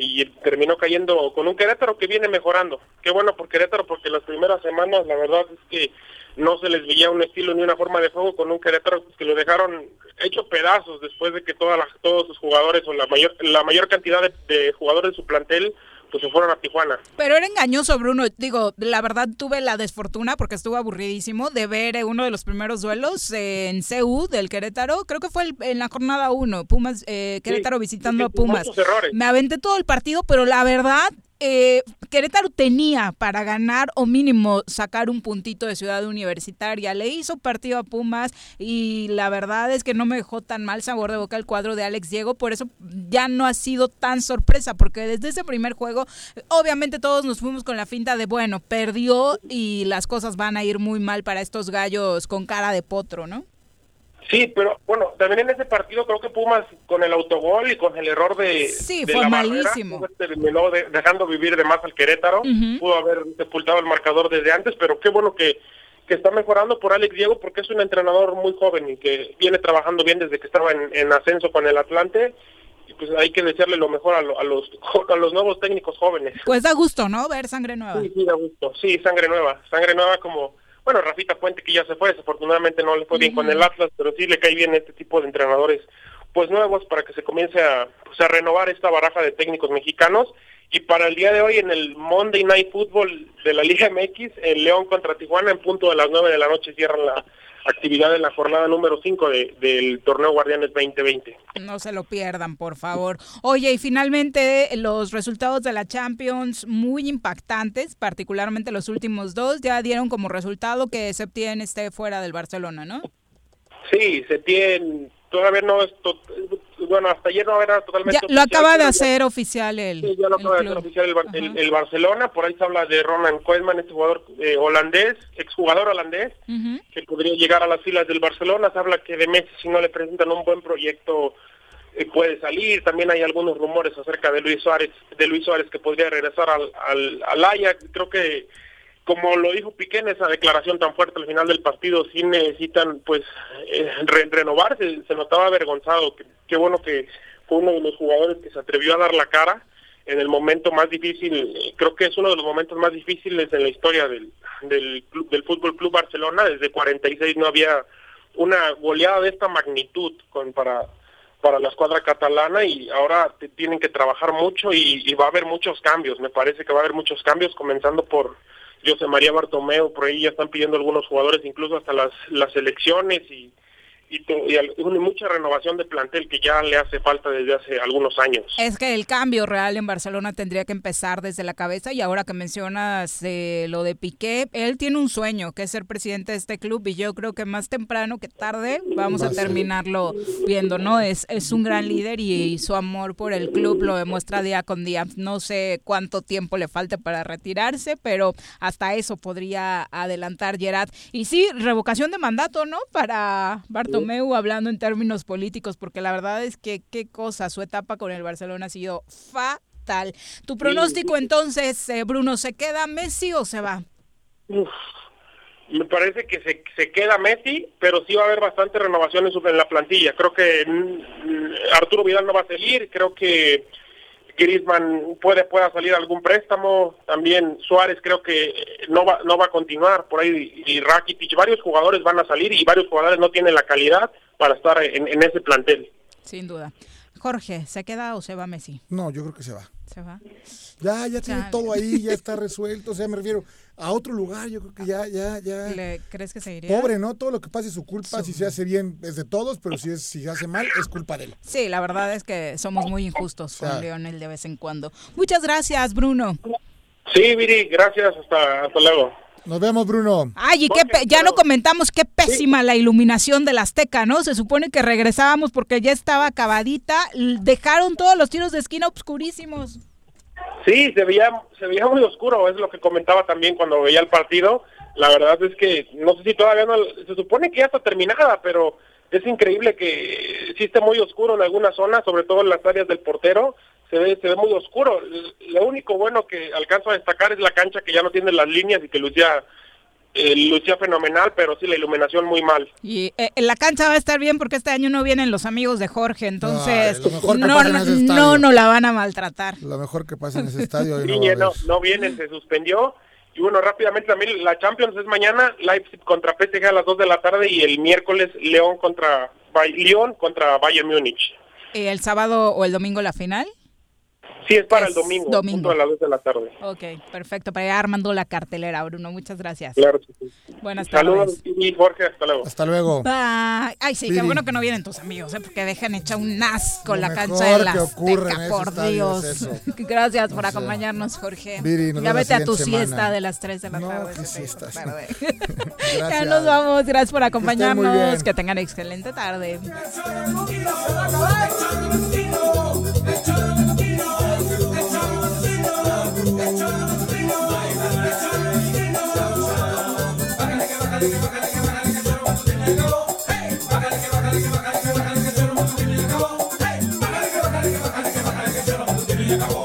y terminó cayendo con un Querétaro que viene mejorando. Qué bueno por Querétaro porque las primeras semanas la verdad es que no se les veía un estilo ni una forma de juego con un Querétaro que lo dejaron hecho pedazos después de que todas las, todos sus jugadores o la mayor la mayor cantidad de, de jugadores de su plantel pues se fueron a Tijuana. Pero era engañoso, Bruno. Digo, la verdad tuve la desfortuna, porque estuve aburridísimo, de ver eh, uno de los primeros duelos eh, en CU del Querétaro. Creo que fue el- en la jornada 1, Pumas, eh, Querétaro visitando a Pumas. errores. Me aventé todo el partido, pero la verdad, eh, Querétaro tenía para ganar o mínimo sacar un puntito de ciudad universitaria. Le hizo partido a Pumas y la verdad es que no me dejó tan mal sabor de boca el cuadro de Alex Diego. Por eso ya no ha sido tan sorpresa, porque desde ese primer juego, obviamente todos nos fuimos con la finta de, bueno, perdió y las cosas van a ir muy mal para estos gallos con cara de potro, ¿no? Sí, pero bueno, también en ese partido creo que Pumas con el autogol y con el error de, Sí, de fue la malísimo. Terminó de- dejando vivir de más al Querétaro, pudo haber sepultado el marcador desde antes, pero qué bueno que, que está mejorando por Alex Diego porque es un entrenador muy joven y que viene trabajando bien desde que estaba en, en ascenso con el Atlante y pues hay que desearle lo mejor a, lo- a los a los nuevos técnicos jóvenes. Pues da gusto, ¿no? Ver sangre nueva. Sí, sí, da gusto. Sí, sangre nueva. Sangre nueva como, bueno, Rafita Puente que ya se fue, desafortunadamente no le fue bien con el Atlas, pero sí le cae bien este tipo de entrenadores pues nuevos para que se comience a, pues, a renovar esta baraja de técnicos mexicanos. Y para el día de hoy en el Monday Night Football de la Liga MX, el León contra Tijuana en punto de las 9 de la noche cierran la actividad en la jornada número 5 de, del torneo Guardianes 2020. No se lo pierdan, por favor. Oye, y finalmente los resultados de la Champions muy impactantes, particularmente los últimos dos, ya dieron como resultado que Septién esté fuera del Barcelona, ¿no? Sí, se tiene, todavía no es, bueno, hasta ayer no era totalmente Ya, lo oficial, acaba de ya- hacer oficial el, Sí, ya lo acaba de hacer oficial el, Bar- el- el Barcelona, por ahí se habla de Ronan Koeman, este jugador eh, holandés, exjugador holandés, que podría llegar a las filas del Barcelona, se habla que de Messi si no le presentan un buen proyecto eh, puede salir, también hay algunos rumores acerca de Luis Suárez, de Luis Suárez que podría regresar al, al, al Ajax, creo que como lo dijo Piqué en esa declaración tan fuerte al final del partido, sí necesitan pues eh, re- renovarse, se notaba avergonzado, que- qué bueno que fue uno de los jugadores que se atrevió a dar la cara en el momento más difícil, eh, creo que es uno de los momentos más difíciles en la historia del, del, del Fútbol Club Barcelona, desde 46 no había una goleada de esta magnitud con para para la escuadra catalana y ahora te- tienen que trabajar mucho y, y va a haber muchos cambios, me parece que va a haber muchos cambios comenzando por José María Bartomeu, por ahí ya están pidiendo algunos jugadores incluso hasta las, las elecciones y, y, y y mucha renovación de plantel que ya le hace falta desde hace algunos años. Es que el cambio real en Barcelona tendría que empezar desde la cabeza y ahora que mencionas eh, lo de Piqué, él tiene un sueño que es ser presidente de este club y yo creo que más temprano que tarde vamos a terminarlo viendo, ¿no? Es, es un gran líder y, su amor por el club lo demuestra día con día. No sé cuánto tiempo le falte para retirarse, pero hasta eso podría adelantar Gerard. Y sí, revocación de mandato, ¿no? Para Bartomeu hablando en términos políticos, porque la verdad es que qué cosa, su etapa con el Barcelona ha sido fatal. Tu pronóstico entonces, eh, Bruno, ¿se queda Messi o se va? Uf, me parece que se, se queda Messi, pero sí va a haber bastante renovación en, su- en la plantilla. Creo que mm, Arturo Vidal no va a seguir, creo que Griezmann puede pueda salir algún préstamo, también Suárez creo que no va no va a continuar por ahí y Rakitic, varios jugadores van a salir y varios jugadores no tienen la calidad para estar en, en ese plantel. Sin duda. Jorge, ¿se queda o se va Messi? No, yo creo que se va. ¿Se va? Ya, ya tiene todo ahí, ya está resuelto. O sea, me refiero a otro lugar. Yo creo que ya, ya, ya. ¿Le crees que seguiría? Pobre, ¿no? Todo lo que pase es su culpa. Si se hace bien es de todos, pero si, es, si se hace mal es culpa de él. Sí, la verdad es que somos muy injustos con Claro. Lionel de vez en cuando. Muchas gracias, Bruno. Sí, Viri, gracias, hasta, hasta luego. Nos vemos, Bruno. Ay, y qué pe- ya no comentamos qué pésima la iluminación del Azteca, ¿no? Se supone que regresábamos porque ya estaba acabadita. Dejaron todos los tiros de esquina obscurísimos. Sí, se veía, se veía muy oscuro, es lo que comentaba también cuando veía el partido. La verdad es que no sé si todavía no, se supone que ya está terminada, pero es increíble que sí esté muy oscuro en algunas zonas, sobre todo en las áreas del portero, se ve, se ve muy oscuro. Lo único bueno que alcanzo a destacar es la cancha que ya no tiene las líneas y que lucía, eh, lucía fenomenal, pero sí la iluminación muy mal. Y eh, en la cancha va a estar bien porque este año no vienen los amigos de Jorge, entonces Ay, lo mejor que no, pasa en no, ese no, la van a maltratar. Lo mejor que pasa en ese estadio. hoy no va a Niñe, no, no viene, se suspendió. Y bueno, rápidamente también la Champions es mañana, Leipzig contra PSG a las 2 de la tarde y el miércoles León contra Lyon contra Bayern Múnich. Eh, ¿El sábado o el domingo la final? Sí, es para Es el domingo, domingo. a las 2 de la tarde. Ok, perfecto. Para ir armando la cartelera, Bruno. Muchas gracias. Claro que sí. Buenas Saludos, tardes. y Jorge, hasta luego. Hasta luego. Bye. Ay, sí, qué bueno que no vienen tus amigos, ¿eh? porque dejan hecha un asco Lo la cancha de la que Azteca, por Dios. es. Gracias por acompañarnos, Jorge. Viri, nos ya vete a tu siesta de las 3 de la No, tarde. ya nos vamos. Gracias por acompañarnos. bien. Que tengan excelente tarde. Acabó.